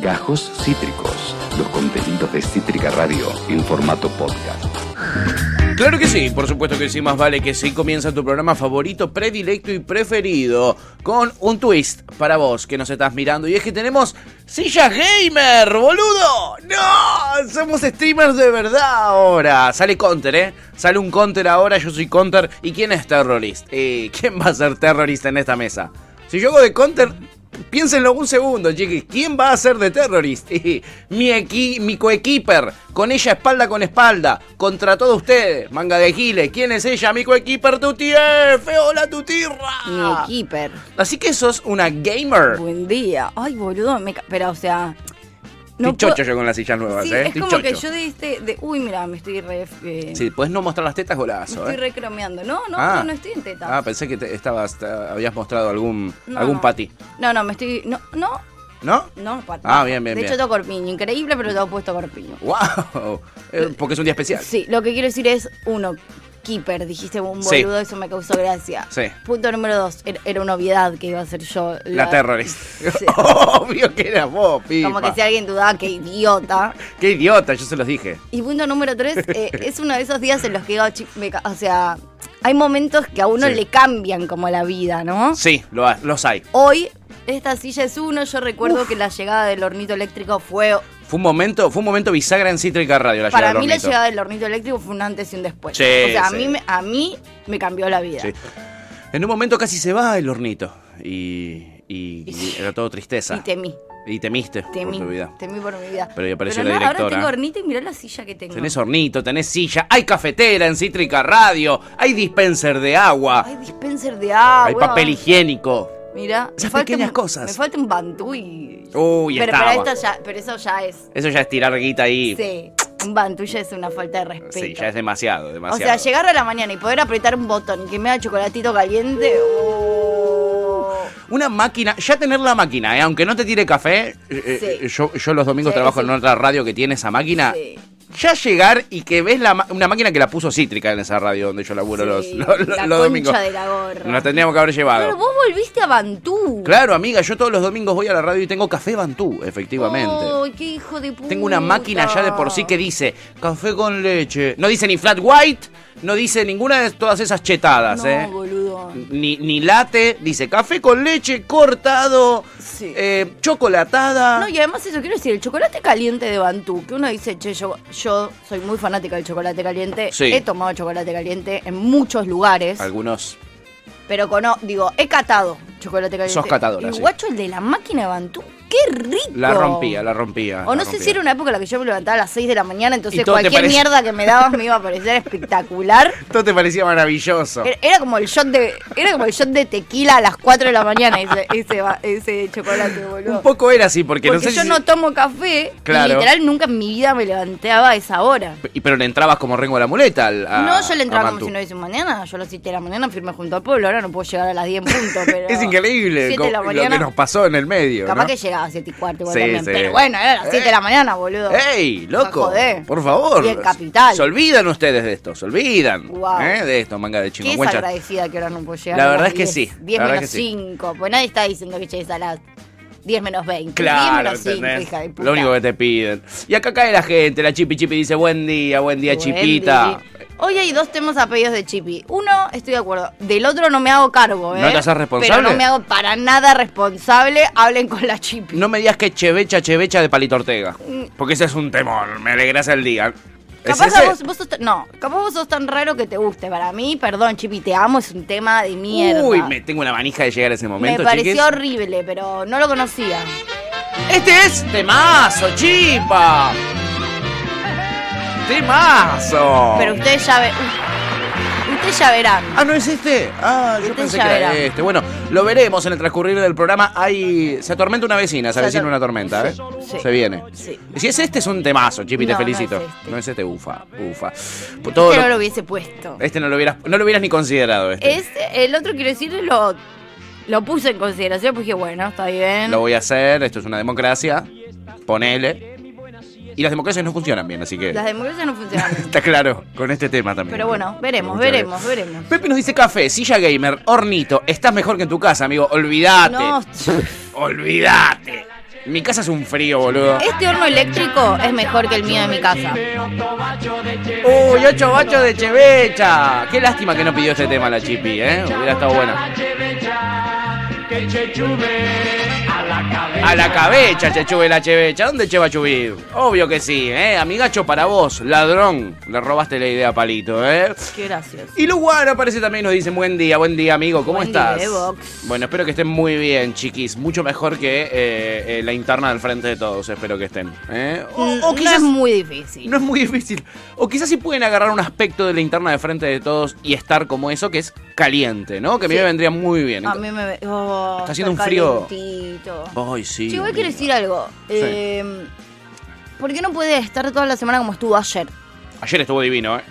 Gajos Cítricos, los contenidos de Cítrica Radio en formato podcast. Claro que sí, por supuesto que sí, más vale que sí. Comienza tu programa favorito, predilecto y preferido con un twist para vos que nos estás mirando. Y es que tenemos sillas gamer, boludo. No, somos streamers de verdad ahora. Sale Counter, ¿eh? Sale un Counter ahora, yo soy Counter. ¿Y quién es Terrorist? Eh, ¿Quién va a ser terrorista en esta mesa? Si yo hago de Counter, Piénsenlo un segundo, chiquis. ¿Quién va a ser de terrorist? mi, equi mi coequiper, con ella espalda con espalda, contra todos ustedes, manga de giles. ¿Quién es ella? Mi coequiper Tutief. Hola, Tutirra. Mi equiper. Así que sos una gamer. Buen día. Ay, boludo, me pero o sea, no chocho yo con las sillas nuevas, sí, ¿eh? Es como que yo de este. De, uy, mira, me estoy re. Eh, sí, puedes no mostrar las tetas, golazo. Me estoy ¿eh? recromeando. No, no, ah. no, no, estoy en tetas. Ah, pensé que te estabas, habías mostrado algún, algún pati. No, no, me estoy. No, no. ¿No? No, pati. Ah, bien, bien. De hecho, tengo corpiño. Increíble, pero tengo puesto corpiño. ¡Wow! Eh, porque es un día especial. Sí, lo que quiero decir es, uno, Keeper, dijiste un boludo, eso me causó gracia. Sí. Punto número dos, era una obviedad que iba a ser yo. La, terrorista. Obvio que era vos, pipa. Como que si alguien dudaba, qué idiota. qué idiota, yo se los dije. Y punto número tres, eh, es uno de esos días en los que digo, o sea, hay momentos que a uno le cambian como la vida, ¿no? Sí, lo, los hay. Hoy, esta silla es uno, yo recuerdo que la llegada del hornito eléctrico fue fue un momento, fue un momento bisagra en Cítrica Radio. La Para mí la llegada del hornito eléctrico fue un antes y un después. Sí, o sea, a, mí, me, a mí me cambió la vida. En un momento casi se va el hornito y, y, era todo tristeza. Y temí. Y temiste temí, por tu vida. Temí por mi vida. Pero ya apareció la directora. Ahora tengo hornito y mirá la silla que tengo. Tenés hornito, tenés silla, hay cafetera en Cítrica Radio, hay dispenser de agua. Hay dispenser de agua. Hay papel higiénico. Mira, esas pequeñas cosas. Me falta un bantú y. Uy, pero, pero, esto ya, pero eso ya es. Eso ya es tirar guita ahí. Sí. Un bantú ya es una falta de respeto. Sí, ya es demasiado, demasiado. O sea, llegar a la mañana y poder apretar un botón y que me haga chocolatito caliente. Oh. Una máquina, ya tener la máquina, ¿eh? aunque no te tire café, eh, eh, yo, yo los domingos trabajo en otra radio que tiene esa máquina. Sí ya llegar y que ves la, una máquina que la puso cítrica en esa radio donde yo laburo los, los, la los domingos. De la gorra. Nos tendríamos que haber llevado. Pero vos volviste a Bantú. Claro, amiga, yo todos los domingos voy a la radio y tengo café Bantú, efectivamente. ¡Ay, qué hijo de puta! Tengo una máquina ya de por sí que dice café con leche. No dice ni flat white, no dice ninguna de todas esas chetadas, no, ¿eh? boludo. Ni, ni late, dice café con leche cortado, eh, chocolatada. No, y además eso quiero decir, el chocolate caliente de Bantú, que uno dice, che, yo, yo soy muy fanática del chocolate caliente. He tomado chocolate caliente en muchos lugares. Algunos. Pero con, digo, he catado chocolate caliente. Sos catadora, Y guacho, el de la máquina de Bantú, ¡Qué rico! La rompía, la rompía. O no sé si era una época en la que yo me levantaba a las 6 de la mañana, entonces cualquier mierda que me dabas me iba a parecer espectacular. Todo te parecía maravilloso. Era, como el shot de era como el shot de tequila a las 4 de la mañana ese, ese, ese chocolate, boludo. Un poco era así, porque, porque no sé yo no tomo café claro. y literal nunca en mi vida me levantaba a esa hora. Y pero le entrabas como rengo a la muleta al, No, yo le entraba como si no hubiese mañana. Yo a las 7 de la mañana firmé junto al pueblo, ahora no puedo llegar a las 10 en punto, pero... es increíble lo que nos pasó en el medio, Capaz que llegaba a 7 y cuarto, pero bueno, era las 7 de la mañana, boludo. ¡Ey, loco! Por favor. Y el capital. Se olvidan ustedes de esto, se olvidan. ¿eh? De esto, manga de chino. Qué agradecida que ahora no puedo llegar. La verdad es que sí. 10 menos 5. Pues nadie está diciendo que llegues a las 10 menos 20. Claro, 10 menos 5, hija de puta. Lo único que te piden. Y acá cae la gente, la Chipi Chipi dice buen día, buen día, Chipita. Hoy hay dos temas a pedidos de Chipi. Uno, estoy de acuerdo. Del otro no me hago cargo, ¿eh? ¿No te haces responsable? Pero no me hago para nada responsable. Hablen con la Chipi. No me digas que chevecha, chevecha de Palito Ortega. Mm. Porque ese es un temor. Me alegras el día. Capaz vos, vos sos, no, capaz vos sos tan raro que te guste. Para mí, perdón, Chipi, te amo, es un tema de mierda. Uy, me tengo una manija de llegar a ese momento, Me pareció horrible, pero no lo conocía. Este es temazo, Chipa. ¡Temazo! Pero ustedes ya ven. Ustedes ya verán. Ah, ¿no es este? Ah, yo pensé que era este. Bueno, lo veremos en el transcurrir del programa. Hay... Se atormenta una vecina, se avecina una tormenta, ¿eh? Sí. Se viene. Sí. Si es este, es un temazo, Chipi, te No, no felicito. es este. No es este, ufa, ufa. Este Todo no lo- hubiese puesto. Este no lo hubieras, no lo hubieras ni considerado. Este. Este, el otro, quiero decir, lo, lo puse en consideración, porque dije, bueno, está bien. Lo voy a hacer, esto es una democracia. Ponele. Y las democracias no funcionan bien, así que. Las democracias no funcionan. Está claro, con este tema también. Pero bueno, veremos, veremos, veremos. Pepe nos dice café, silla gamer, hornito. Estás mejor que en tu casa, amigo. Olvídate. No, Olvídate. Mi casa es un frío, boludo. Este horno eléctrico es mejor que el mío de mi casa. Uy, ocho bachos de chevecha. Qué lástima que no pidió este tema la Chipi, ¿eh? Hubiera estado buena. A la cabeza, Chechuve la chevecha. ¿Dónde che va a chubir? Obvio que sí, ¿eh? Amigacho para vos, ladrón. Le robaste la idea a Palito, ¿eh? Qué gracias. Y Luguano aparece también nos dice buen día, buen día, amigo. ¿Cómo Buen estás? día. Bueno, espero que estén muy bien, chiquis. Mucho mejor que eh, eh, la interna del frente de todos. Espero que estén. ¿eh? O, Mm, o no quizás es muy difícil. no es muy difícil. O quizás sí pueden agarrar un aspecto de la interna de frente de todos y estar como eso, que es caliente, ¿no? Que a mí Sí. me vendría muy bien. A mí me oh, Está haciendo un frío. calentito. Ay, sí. Che, igual quiero amiga. decir algo. Eh, ¿Por qué no puede estar toda la semana como estuvo ayer? Ayer estuvo divino, ¿eh?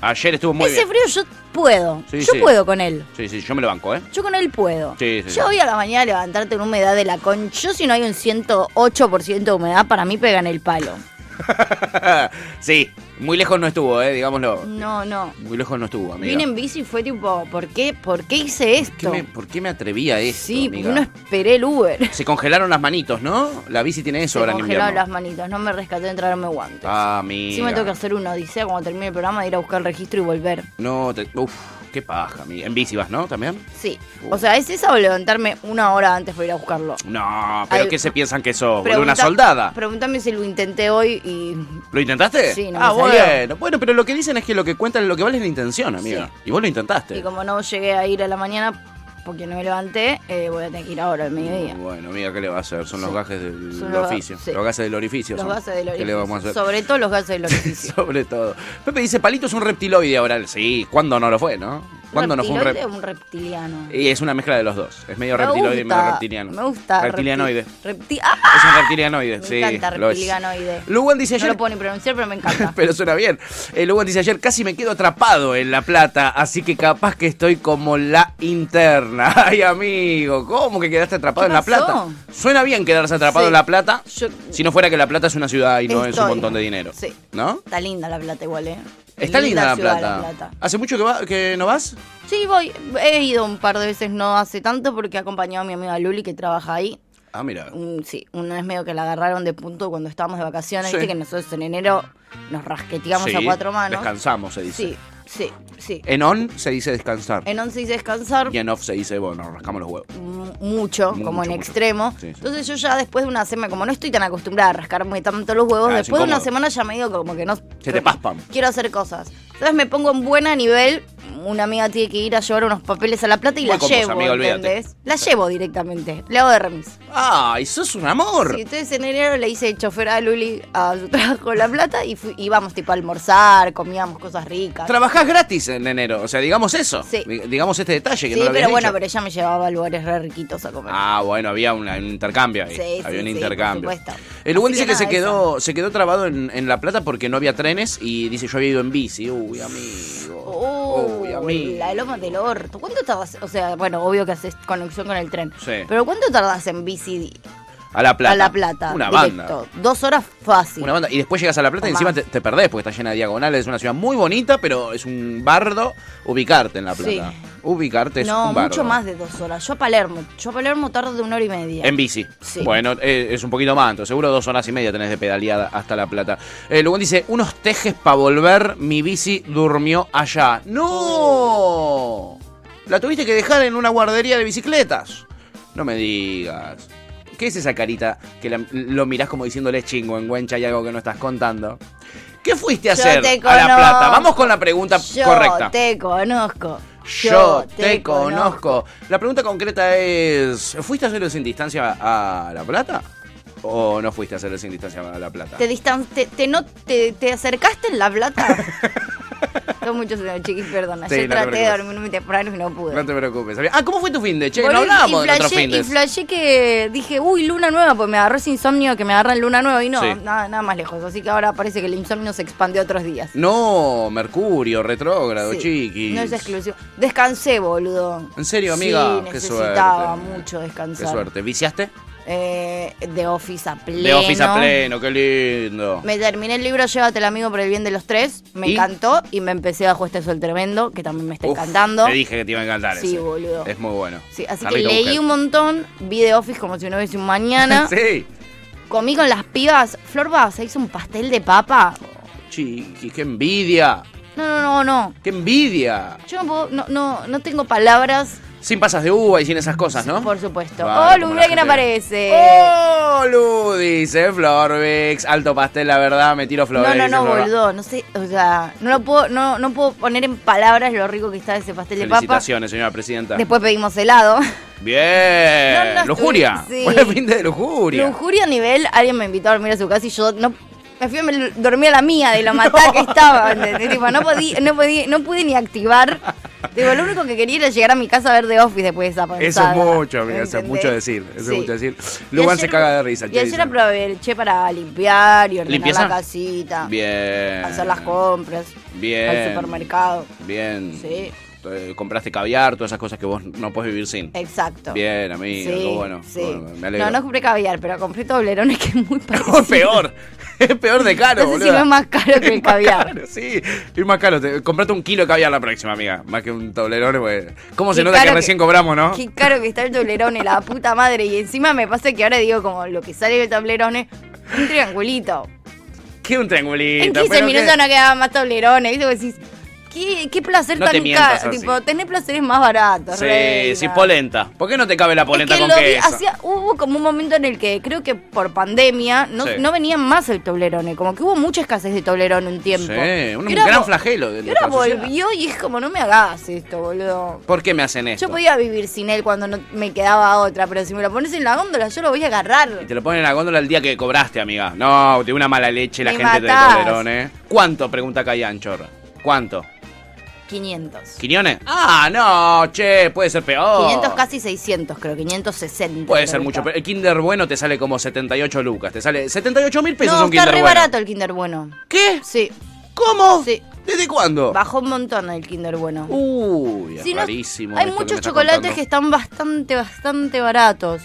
Ayer estuvo muy Ese bien. frío yo puedo. Sí, yo sí. puedo con él. Sí, sí, yo me lo banco, ¿eh? Yo con él puedo. Sí, sí, yo hoy a la mañana levantarte en humedad de la con. Yo si no hay un 108% de humedad, para mí pega en el palo. sí, muy lejos no estuvo, ¿eh? Digámoslo. No, no. Muy lejos no estuvo, amiga. Vine en bici y fue tipo, ¿por qué, ¿por qué hice ¿Qué esto? me- ¿Por qué me atreví a esto, sí, amiga? porque no esperé el Uber. Se congelaron las manitos, ¿no? La bici tiene eso Se ahora en congelaron invierno. las manitos, no me rescaté de traerme guantes. Ah, amiga. Sí me tengo que hacer una odisea cuando termine el programa de ir a buscar el registro y volver. No, te... Uf, qué paja, amiga. En bici vas, ¿no? ¿También? Sí. O sea, ¿es esa o levantarme una hora antes para ir a buscarlo? No, pero Ay, ¿qué se piensan que sos? Pregunta- ¿Una soldada? Pregúntame si lo intenté hoy y... ¿Lo intentaste? Sí, no Ah, me salió. bueno. Bueno, pero lo que dicen es que lo que cuentan, lo que vale es la intención, amiga. Sí. Y vos lo intentaste. Y como no llegué a ir a la mañana porque no me levanté, eh, voy a tener que ir ahora al mediodía. Bueno, amiga, ¿qué le va a hacer? Son los gajes del Son los- oficio. sí. Los gases del orificio. Los son. gases del ¿Qué le orificio. vamos a hacer? Sobre todo los gases del orificio. Sobre todo. Pepe dice, Palito es un reptiloide ahora. Sí, ¿cuándo no lo fue, no? ¿Cuándo no fue un rep... un reptiliano? Y es una mezcla de los dos. Es medio Me reptiloide y medio reptiliano. Me gusta. Reptilianoide. repti- repti- ¡Ah! Es un reptilianoide, Me sí. encanta lo es. reptilianoide. Lugan dice No ayer... lo puedo ni pronunciar, pero me encanta. Pero suena bien. Eh, Lugan dice ayer, casi me quedo atrapado en La Plata, así que capaz que estoy como la interna. Ay, amigo, ¿cómo que quedaste atrapado ¿Qué en La? Plata? Suena bien quedarse atrapado Sí. en La Plata, Yo- si no fuera que La Plata es una ciudad y no es un montón de dinero. Sí. ¿No? Está linda la plata igual, ¿eh? Está linda, la, plata. La Plata. ¿Hace mucho que, va, que no vas? Sí, voy. He ido un par de veces, no hace tanto, porque he acompañado a mi amiga Luli que trabaja ahí. Ah, mira. Un- sí, una vez medio que la agarraron de punto cuando estábamos de vacaciones. Sí. Viste que nosotros en enero nos rasqueteamos Sí, a cuatro manos. Descansamos, se dice. Sí, sí, sí. En on se dice descansar. En once dice descansar Y en off se dice, bueno, rascamos los huevos. m- mucho, Mucho, como en mucho. extremo. Sí, sí. Entonces yo ya después de una semana, como no estoy tan acostumbrada a rascarme tanto los huevos, Ah, es después de una semana ya me digo como que no... Se te paspan. Quiero hacer cosas. Entonces me pongo en buena nivel. Una amiga tiene que ir a llevar unos papeles a la plata y Voy la con vos, llevo, amiga, olvídate. ¿entendés? La llevo directamente. Le hago de remis. ¡Ay, sos un amor! Sí, entonces en enero le hice chofer a Luli a su trabajo en La Plata y fui- íbamos tipo a almorzar, comíamos cosas ricas. Trabajás gratis en enero, o sea, digamos eso. Sí. Di- Digamos este detalle que sí, no lo pero bueno, dicho. pero ella me llevaba a lugares re riquitos a comer. Ah, bueno, había una- un intercambio ahí. Sí, había sí, un sí, intercambio. por supuesto. El Hugo Así dice que que, se nada, quedó, se quedó trabado en, en La Plata porque no había trenes y dice yo había ido en bici. Uy, amigo. Uy, la loma del orto. ¿Cuánto tardas? O sea, bueno, obvio que haces conexión con el tren. Sí. Pero ¿cuánto tardas en bici A La Plata. a La Plata? Una directo? banda. Dos horas fácil. Una banda. Y después llegas a La Plata y encima te, te perdés porque está llena de diagonales. Es una ciudad muy bonita, pero es un bardo ubicarte en La Plata. Sí. Ubicarte es no, un bardo. mucho más de dos horas. Yo a Palermo. Yo a Palermo tardo de una hora y media. En bici. Sí. Bueno, eh, es un poquito más, entonces seguro dos horas y media tenés de pedaleada hasta La Plata. Eh, luego dice, unos tejes para volver, mi bici durmió allá. ¡No! La tuviste que dejar en una guardería de bicicletas. No me digas. ¿Qué es esa carita que la- lo mirás como diciéndole chingo en Güencha hay algo que no estás contando? ¿Qué fuiste a Yo hacer a La Plata? Vamos con la pregunta Yo correcta. te conozco. Yo te conozco. La pregunta concreta es, ¿fuiste a hacerlo sin distancia a La Plata? ¿O no fuiste a hacerlo sin distancia a La Plata? ¿Te, distan te, te, no, te, te acercaste en La Plata? Son muchos años, chiquis, perdona. Sí, Yo no traté de dormir muy temprano y no pude. No te preocupes. Ah, ¿cómo fue tu fin de? Che, no hablábamos de otros. Y flashé que dije, uy, luna nueva, pues me agarró ese insomnio que me agarra en luna nueva y no, Sí. nada, nada más lejos. Así que ahora parece que el insomnio se expandió a otros días. No, Mercurio, retrógrado, Sí, chiquis. No es exclusivo. Descansé, boludo. ¿En serio, amiga? Sí, Qué necesitaba suerte. mucho Qué descansar. suerte. ¿Viciaste? Eh, de Office a pleno. De Office a pleno, qué lindo. Me terminé el libro Llévatelo amigo por el bien de los tres. Me ¿Y? encantó y me empecé bajo este sol tremendo, que también me está Uf, encantando. Te dije que te iba a encantar Sí, ese. boludo. Es muy bueno. Sí, así que leí un montón, vi de Office como si no hubiese un mañana. sí. comí con las pibas. Flor se hizo un pastel de papa. chiqui, qué envidia. No, no, no, no. ¡Qué envidia! Yo no, no, no tengo palabras sin pasas de uva y sin esas cosas, ¿no? Por supuesto. oh, Lu, mira quién aparece. Oh, Lu, dice Florbex. Alto pastel, la verdad, me tiro Florbex. No, no, no, boludo. No sé, o sea, no lo puedo, no, no puedo poner en palabras lo rico que está ese pastel de papa. Felicitaciones, señora presidenta. Después pedimos helado. Bien. lujuria. Sí. Buen fin de lujuria. Lujuria a nivel, alguien me invitó a dormir a su casa y yo no me fui a dormir a la mía de lo matada que estaba, no, podía, no, podía, no pude ni activar. Digo, lo único que quería era llegar a mi casa a ver The Office después de esa pasada. Eso es mucho, amiga, eso es mucho decir. Eso es mucho decir. Lugar se caga de risa. Y ayer aproveché para limpiar y ordenar la casita. Bien. Hacer las compras. Bien. Al supermercado. Bien. Sí. Eh, compraste caviar, todas esas cosas que vos no puedes vivir sin. Exacto. Bien, amigo, sí, bueno, me alegro. No, no compré caviar, pero compré toblerones que es muy parecido. peor, es peor de caro, no sé si no es más caro que el caviar. sí, es más caro. comprate un kilo de caviar la próxima, amiga. Más que un toblerone, pues. ¿Cómo se nota que recién cobramos, no? Qué caro que está el toblerone, la puta madre. Y encima me pasa que ahora digo, como lo que sale del toblerone, un triangulito. ¿Qué un triangulito? En 15 minutos no quedaban más toblerones. ¿Viste? Vos decís, ¿Qué, qué placer tan caro? Tipo, tener placeres más baratos. Sí, sí, polenta. ¿Por qué no te cabe la polenta con queso? Hacía, hubo como un momento en el que creo que por pandemia no, no venían más el toblerone. Como que hubo mucha escasez de toblerone un tiempo. Sí, un gran flagelo. De y ahora volvió y es como, no me hagas esto, boludo. ¿Por qué me hacen esto? Yo podía vivir sin él cuando no me quedaba otra, pero si me lo pones en la góndola, yo lo voy a agarrar. Y te lo ponen en la góndola el día que cobraste, amiga. No, de una mala leche la gente de Toblerone. ¿Cuánto? Pregunta Cayan Chorra. ¿Cuánto? 500. ¿Quiniones? Ah, no, che, puede ser peor. 500 casi 600, creo, 560. Puede ser mucho, pero el Kinder Bueno te sale como 78 lucas, te sale 78 mil pesos no, un Kinder Bueno. está re barato el Kinder Bueno. ¿Qué? Sí. ¿Cómo? Sí. ¿Desde cuándo? Bajó un montón el Kinder Bueno. Uy, es rarísimo. hay muchos chocolates que están bastante, bastante baratos.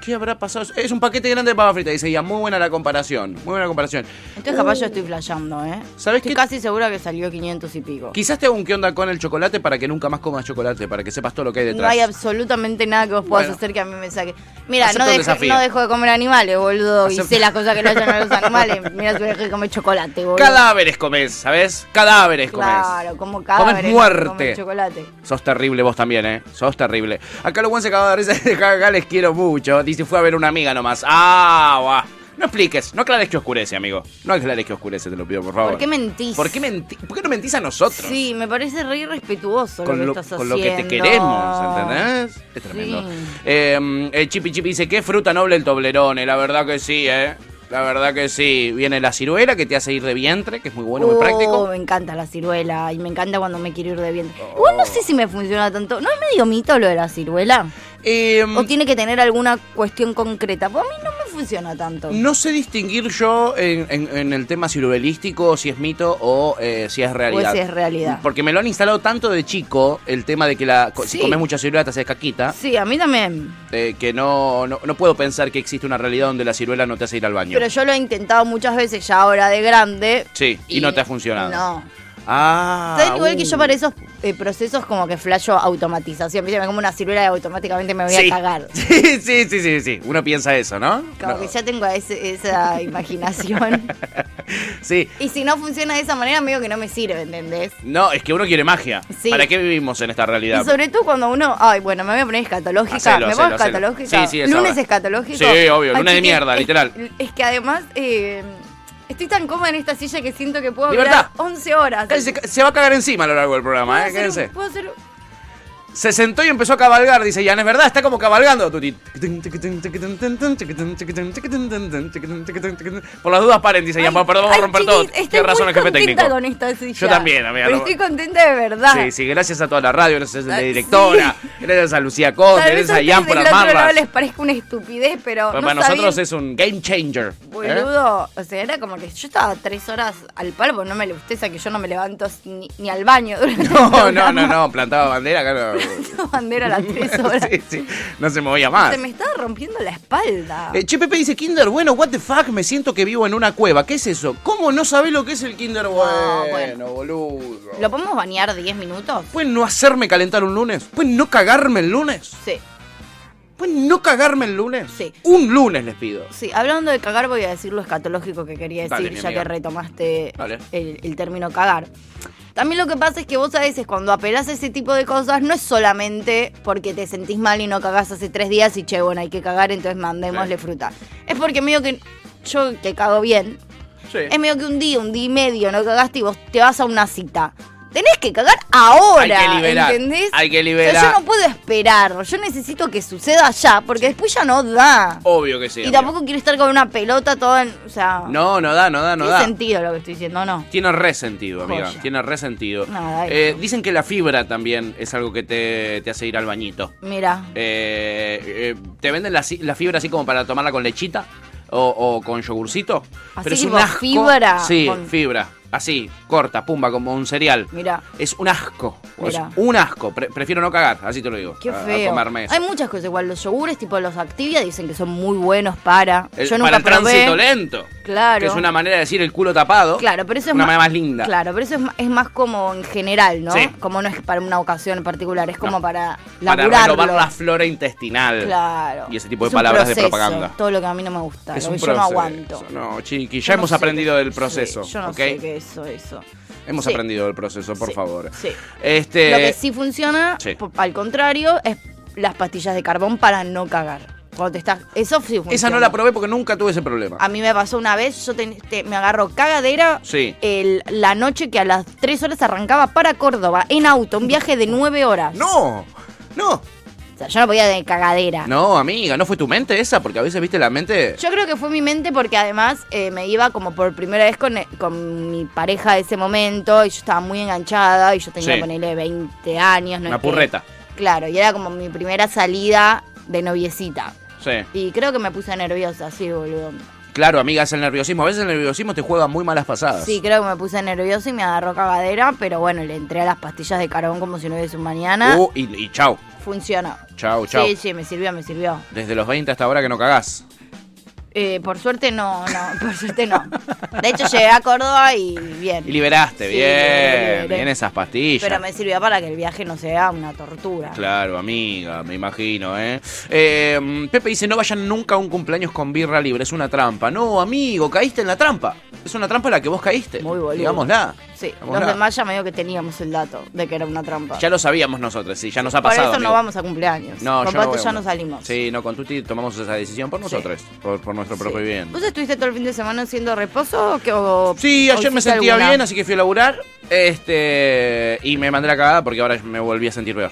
¿Qué habrá pasado? Es un paquete grande de papa frita. Dice, ya, muy buena la comparación. Muy buena comparación. Entonces, capaz yo estoy flasheando, ¿eh? ¿Sabes estoy casi segura que salió 500 y pico. Quizás te hago un qué onda con el chocolate para que nunca más comas chocolate, para que sepas todo lo que hay detrás. No hay absolutamente nada que vos puedas hacer que a mí me saque. Mira, no dejo, no dejo, de comer animales, boludo. Y sé las cosas que le hacen a los animales. Mira, si dejo de comer chocolate, boludo. Cadáveres comes, ¿sabes? Cadáveres comes. Claro, como cadáveres. Comes muerte. chocolate. Sos terrible vos también, ¿eh? Sos terrible. Acá lo buen se acaba de risa. Acá les quiero mucho. Dice, fue a ver una amiga nomás. Ah, va. No expliques, no aclares que oscurece, amigo. No aclares que oscurece, te lo pido, por favor. ¿Por qué mentís? ¿Por qué, menti ¿Por qué no mentís a nosotros? Sí, me parece re irrespetuoso con lo, que estás Con lo que te queremos, ¿entendés? Es tremendo. Em, el Chipi Chipi dice, qué fruta noble el toblerone. La verdad que sí, ¿eh? La verdad que sí. Viene la ciruela que te hace ir de vientre, que es muy bueno, muy práctico. Oh, me encanta la ciruela y me encanta cuando me quiero ir de vientre. Oh. no sé si me funciona tanto. ¿No es medio mito lo de la ciruela? Em, ¿O tiene que tener alguna cuestión concreta? Pues a mí no me funciona tanto. No sé distinguir yo en, el tema ciruelístico si es mito o eh, si es realidad. O si es realidad. Porque me lo han instalado tanto de chico el tema de que la, si comes mucha ciruela te haces caquita. Sí, a mí también. Eh, que no, no, puedo pensar que existe una realidad donde la ciruela no te hace ir al baño. Pero yo lo he intentado muchas veces ya ahora de grande. Sí, y, no te ha funcionado. No. Ah. ¿Sabes? Igual que yo uh. para esos eh, procesos como que flasho automatización. Me como una ciruela y automáticamente me voy a cagar. Sí, sí, sí, sí, sí. Uno piensa eso, ¿no? Como que ya tengo esa imaginación. sí. Y si no funciona de esa manera, medio que no me sirve, ¿entendés? No, es que uno quiere magia. ¿Para qué vivimos en esta realidad? Y sobre todo cuando uno. Ay, bueno, me voy a poner escatológica. me pongo escatológica. Sí, sí, Lunes escatológico. Sí, obvio. Lunes de mierda, literal. Es que además. Eh, Estoy tan cómoda en esta silla que siento que puedo hablar 11 horas. Se, va a cagar encima a lo largo del programa, ¿eh? Quédense. Puedo hacer se sentó y empezó a cabalgar, dice Jan, es verdad, está como cabalgando. Por las dudas paren, dice Jan, perdón, vamos a romper todo. Qué razón el jefe técnico. Con esta silla. Yo también, amiga. Pero estoy contenta de verdad. Sí, sí, gracias a toda la radio, gracias a la directora, gracias a Lucía Conde, gracias a Jan por armarla. No les parezca una estupidez, pero. para nosotros es un game changer. Boludo, o sea, era como que yo estaba tres horas al palo, no me le gustesa que yo no me levanto ni, al baño. No, no, no, no, plantaba bandera, claro. bandera a las tres horas. sí, sí. No se movía más. Se me estaba rompiendo la espalda. Eh, che Pepe dice, Kinder bueno, what the fuck, me siento que vivo en una cueva. ¿Qué es eso? ¿Cómo no sabés lo que es el Kinder bueno, bueno, boludo? ¿Lo podemos bañar 10 minutos? ¿Pueden no hacerme calentar un lunes? ¿Pueden no cagarme el lunes? Sí. ¿Pueden no cagarme el lunes? Sí. Un lunes les pido. Sí, hablando de cagar, voy a decir lo escatológico que quería decir, Dale, ya amiga. que retomaste Dale. el, el término cagar. También lo que pasa es que vos a veces cuando apelás a ese tipo de cosas no es solamente porque te sentís mal y no cagás hace tres días y che, bueno, hay que cagar, entonces mandémosle Sí. fruta. Es porque medio que yo que cago bien, Sí. es medio que un día, un día y medio no cagaste y vos te vas a una cita. Tenés que cagar ahora, Hay que liberar, ¿entendés? hay que O sea, liberar. yo no puedo esperar, yo necesito que suceda ya, porque después ya no da. Obvio que sí. Y tampoco quiero estar con una pelota toda en. O sea. No, no da, no da, no tiene da. sentido lo que estoy diciendo, no. Tiene resentido, amiga. Joya. Tiene resentido. Nada, Eh, dicen que la fibra también es algo que te, te hace ir al bañito. Mira. Eh, eh, te venden la, fibra así como para tomarla con lechita o, o con yogurcito. Así pero es tipo un asco. fibra Sí, con- fibra. Así, corta, pumba, como un cereal. Mira. Es un asco. Es un asco. Pre- prefiero no cagar, así te lo digo. Qué a- a feo. comerme eso. Hay muchas cosas igual. Los yogures, tipo los Activia, dicen que son muy buenos para. El- Yo nunca para el probé. tránsito lento. Claro. Que es una manera de decir el culo tapado. Claro, pero eso es una manera más linda. Claro, pero eso es, ma- es más como en general, ¿no? Sí. Como no es para una ocasión en particular, es como No. para Para laburarlo. renovar la flora intestinal. Claro. Y ese tipo de Es un palabras de proceso, propaganda. Todo lo que a mí no me gusta, Es lo un que yo no aguanto. No, chiqui, ya hemos sé aprendido qué- del proceso. sí, yo no ¿ok? sé qué es eso, eso. Hemos Sí. aprendido del proceso, por Sí, favor. sí. Este, Lo que sí funciona, al contrario, es las pastillas de carbón para no cagar. Cuando te estás, eso sí funciona. Esa no la probé porque nunca tuve ese problema. A mí me pasó una vez, yo te- me agarro cagadera Sí. el- la noche que a las 3 horas arrancaba para Córdoba en auto, un viaje de 9 horas. No, no, sea, yo no podía de cagadera. no, amiga, ¿no fue tu mente esa? Porque a veces, viste, la mente... Yo creo que fue mi mente porque además eh, me iba como por primera vez con, con mi pareja de ese momento y yo estaba muy enganchada y yo tenía, Sí. ponerle 20 años. No Una que- purreta. claro, y era como mi primera salida de noviecita. Sí. Y creo que me puse nerviosa, sí, boludo. Claro, amiga, es el nerviosismo. A veces el nerviosismo te juega muy malas pasadas. Sí, creo que me puse nerviosa y me agarró cagadera, pero bueno, le entré a las pastillas de carbón como si no hubiese un mañana. Uh, y, y chau, Funcionó. chau, chau. Sí, sí, me sirvió, me sirvió. Desde los 20 hasta ahora que no cagás. Eh, por suerte no, no, por suerte no. De hecho llegué a Córdoba y bien. Y liberaste, Sí, bien, bien esas pastillas. Pero me sirvió para que el viaje no sea una tortura. Claro, amiga, me imagino, ¿eh? Eh, Pepe dice, no vayan nunca a un cumpleaños con birra libre, es una trampa. No, amigo, caíste en la trampa. Es una trampa en la que vos caíste. Muy boludo. Digámosla. Sí, Digámosla. los demás ya medio que teníamos el dato de que era una trampa. Ya lo sabíamos nosotros, sí, ya nos ha por pasado. eso no vamos a cumpleaños. No, con yo Pato ya no salimos. Sí, no, con Tuti tomamos esa decisión por nosotros, por, por nuestro Sí. propio bien. ¿Vos estuviste todo el fin de semana haciendo reposo? o qué- o- Sí, o ayer me sentía alguna? bien, así que fui a laburar. Este. Y me mandé la cagada porque ahora me volví a sentir peor.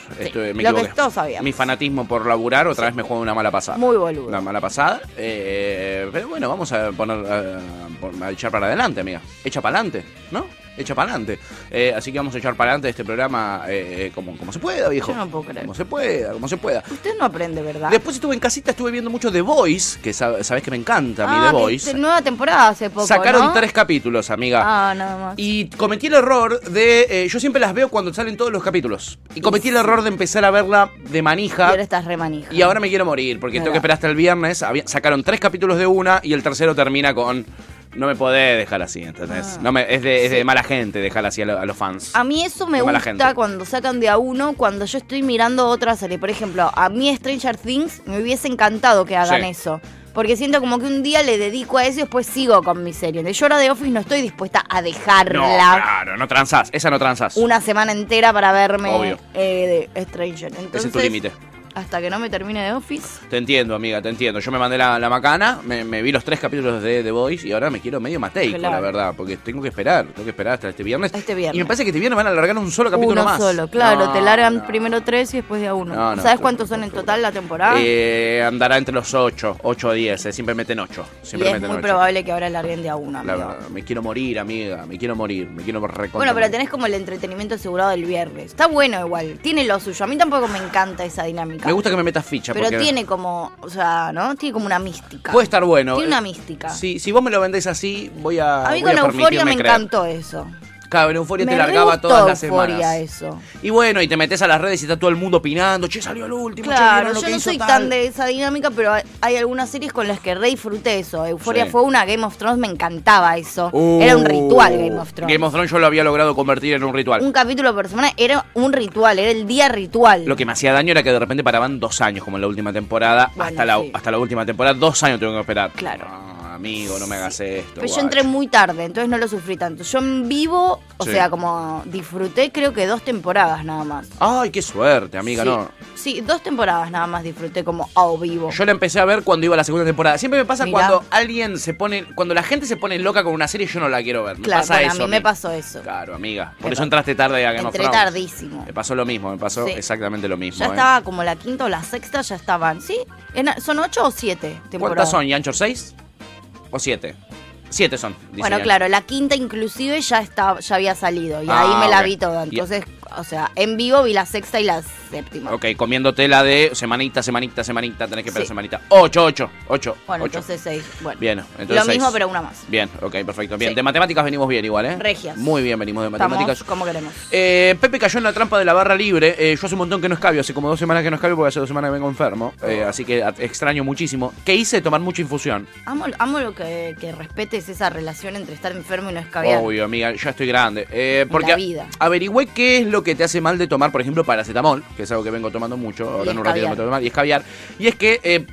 Me lo que todos sabíamos. Mi fanatismo por laburar otra vez me juega una mala pasada. Muy boludo. Una mala pasada. eh, pero bueno, vamos a poner a, a echar para adelante, amiga. Echa para adelante, ¿no? Echa para adelante. Eh, así que vamos a echar para adelante este programa eh, como, como se pueda, viejo. Yo no puedo creer. Como se pueda, como se pueda. Usted no aprende, ¿verdad? Después estuve en casita, estuve viendo mucho The Voice, que sab- sabes que me encanta ah, The que Voice. nueva temporada hace poco, Sacaron ¿no? tres capítulos, amiga. Ah, nada más. Y cometí el error de. eh, yo siempre las veo cuando salen todos los capítulos. Y cometí el error de empezar a verla de Y manija. ahora estás remanija. Y ahora me quiero morir, porque tengo que esperar hasta el viernes. Sacaron tres capítulos de una y el tercero termina con. No me podés dejar así, ¿entendés? Ah. No me, es, de, es de mala gente dejar así a, lo- a los fans. A mí eso me gusta cuando sacan de a uno, cuando yo estoy mirando otra serie. Por ejemplo, a mí Stranger Things me hubiese encantado que hagan Sí. eso. Porque siento como que un día le dedico a eso y después sigo con mi serie. Yo ahora de Office no estoy dispuesta a dejarla No, claro, no transás. Esa no transás. una semana entera para verme Obvio. eh, de Stranger. Entonces, Ese es tu límite. Hasta que no me termine de Office. Te entiendo, amiga, te entiendo. Yo me mandé la, la macana, me, me vi los tres capítulos de The Voice y ahora me quiero medio mateico, Claro. la verdad, porque tengo que esperar, tengo que esperar hasta este viernes. Este viernes. Y me parece que este viernes van a alargar un solo capítulo Uno más. solo, claro. No, te largan no. primero tres y después de a uno. No, no, ¿Sabes cuántos son en total la temporada? Eh, andará entre los 8, 8 o 10, eh, siempre meten 8. y Siempre es meten muy 8. probable que ahora larguen de a uno. La amigo. verdad, me quiero morir, amiga, me quiero morir, me quiero recontra. Bueno, pero tenés como el entretenimiento asegurado del viernes. Está bueno igual, tiene lo suyo. A mí tampoco me encanta esa dinámica. Me gusta que me metas ficha. Pero porque tiene como, o sea, ¿no? Tiene como una mística. Puede estar bueno. Tiene Eh, una mística. Si, si vos me lo vendés así, voy a. a mí voy con a Euforia me creer. encantó eso. Claro, en Euforia te largaba todas las semanas. eso. Y bueno, y te metes a las redes y está todo el mundo opinando. Che, salió el último. che, Claro, vieron lo yo que no hizo soy tal. tan de esa dinámica, pero hay, hay algunas series con las que re disfruté eso. Euforia Sí. fue una, Game of Thrones me encantaba eso. Uh, era un ritual Game of Thrones. Game of Thrones yo lo había logrado convertir en un ritual. Un capítulo por semana era un ritual, era el día ritual. Lo que me hacía daño era que de repente paraban dos años, como en la última temporada. Bueno, hasta, la, sí. hasta la última temporada, dos años tengo que esperar. Claro. Amigo, no me hagas esto. Pero yo entré muy tarde, entonces no lo sufrí tanto. Yo en vivo, o Sí. sea, como disfruté creo que dos temporadas nada más. Ay, qué suerte, amiga, sí, no. Sí, dos temporadas nada más disfruté como a vivo. Yo la empecé a ver cuando iba a la segunda temporada. Siempre me pasa Mirá. cuando alguien se pone. Cuando la gente se pone loca con una serie, yo no la quiero ver. Me claro, pasa bueno, eso. a mí me pasó eso. Claro, amiga. Por Me eso entraste tarde a of Entré tardísimo. Me pasó lo mismo, me pasó Sí. exactamente lo mismo. Ya ¿eh? estaba como la quinta o la sexta, ya estaban. ¿Sí? ¿Son ocho o siete temporadas? ¿Cuántas son? ¿Y Anchor 6? ¿O 7? 7 son. Bueno, claro, la quinta inclusive ya estaba, ya había salido y Ah, ahí me la vi toda. Entonces, o sea, en vivo vi la sexta y la séptima. Ok, comiéndote la de semanita, semanita, semanita, tenés que esperar Sí. semanita. 8, 8, 8. Bueno, 8. entonces seis. Bueno. Bien, entonces Lo seis. mismo, pero una más. Bien, ok, perfecto. Bien, Sí. de matemáticas venimos bien igual, ¿eh? Regias. Muy bien, venimos de matemáticas. Estamos como queremos. Eh, Pepe cayó en la trampa de la barra libre. Eh, yo hace un montón que no escabio, hace como dos semanas que no escabio porque hace dos semanas que vengo enfermo. Eh, Oh. así que extraño muchísimo. ¿Qué hice? Tomar mucha infusión. Amo, amo lo que, que respetes esa relación entre estar enfermo y no escabiar. Obvio, amiga, ya estoy grande. Eh, porque la vida. averigüé qué es lo que te hace mal de tomar, por ejemplo, paracetamol, que es algo que vengo tomando mucho, ahora en un ratito me escabiar. tomo más, y. Y es que eh,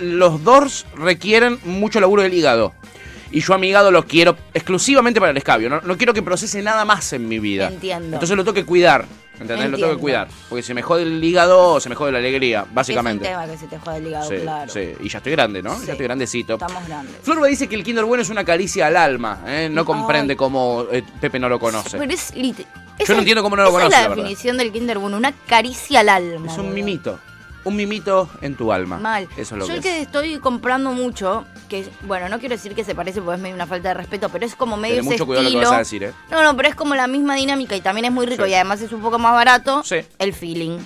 los DORS requieren mucho laburo del hígado. Y yo a mi hígado lo quiero exclusivamente para el escabio. No, no quiero que procese nada más en mi vida. Entiendo. Entonces lo tengo que cuidar. ¿Entendés? Lo tengo que Entiendo. cuidar. Porque si me jode el hígado, se me jode la alegría, básicamente. Es un tema que se te jode el hígado, Sí, claro. sí. Y ya estoy grande, ¿no? Sí. Ya estoy grandecito. Estamos grandes. Florba dice que el Kinder Bueno es una caricia al alma. ¿eh? No comprende Ay. cómo eh, Pepe no lo conoce. Pero es lit- Yo no entiendo cómo no lo esa conoce, es la definición del Kinder Bueno, una caricia al alma. Es un mimito. Un mimito en tu alma. Mal. Eso es lo Yo que el es. que estoy comprando mucho, que bueno, no quiero decir que se parece porque es medio una falta de respeto, pero es como medio Ten ese mucho cuidado lo que estilo. vas a decir, ¿eh? No, no, pero es como la misma dinámica y también es muy rico Sí. y además es un poco más barato. Sí. El feeling.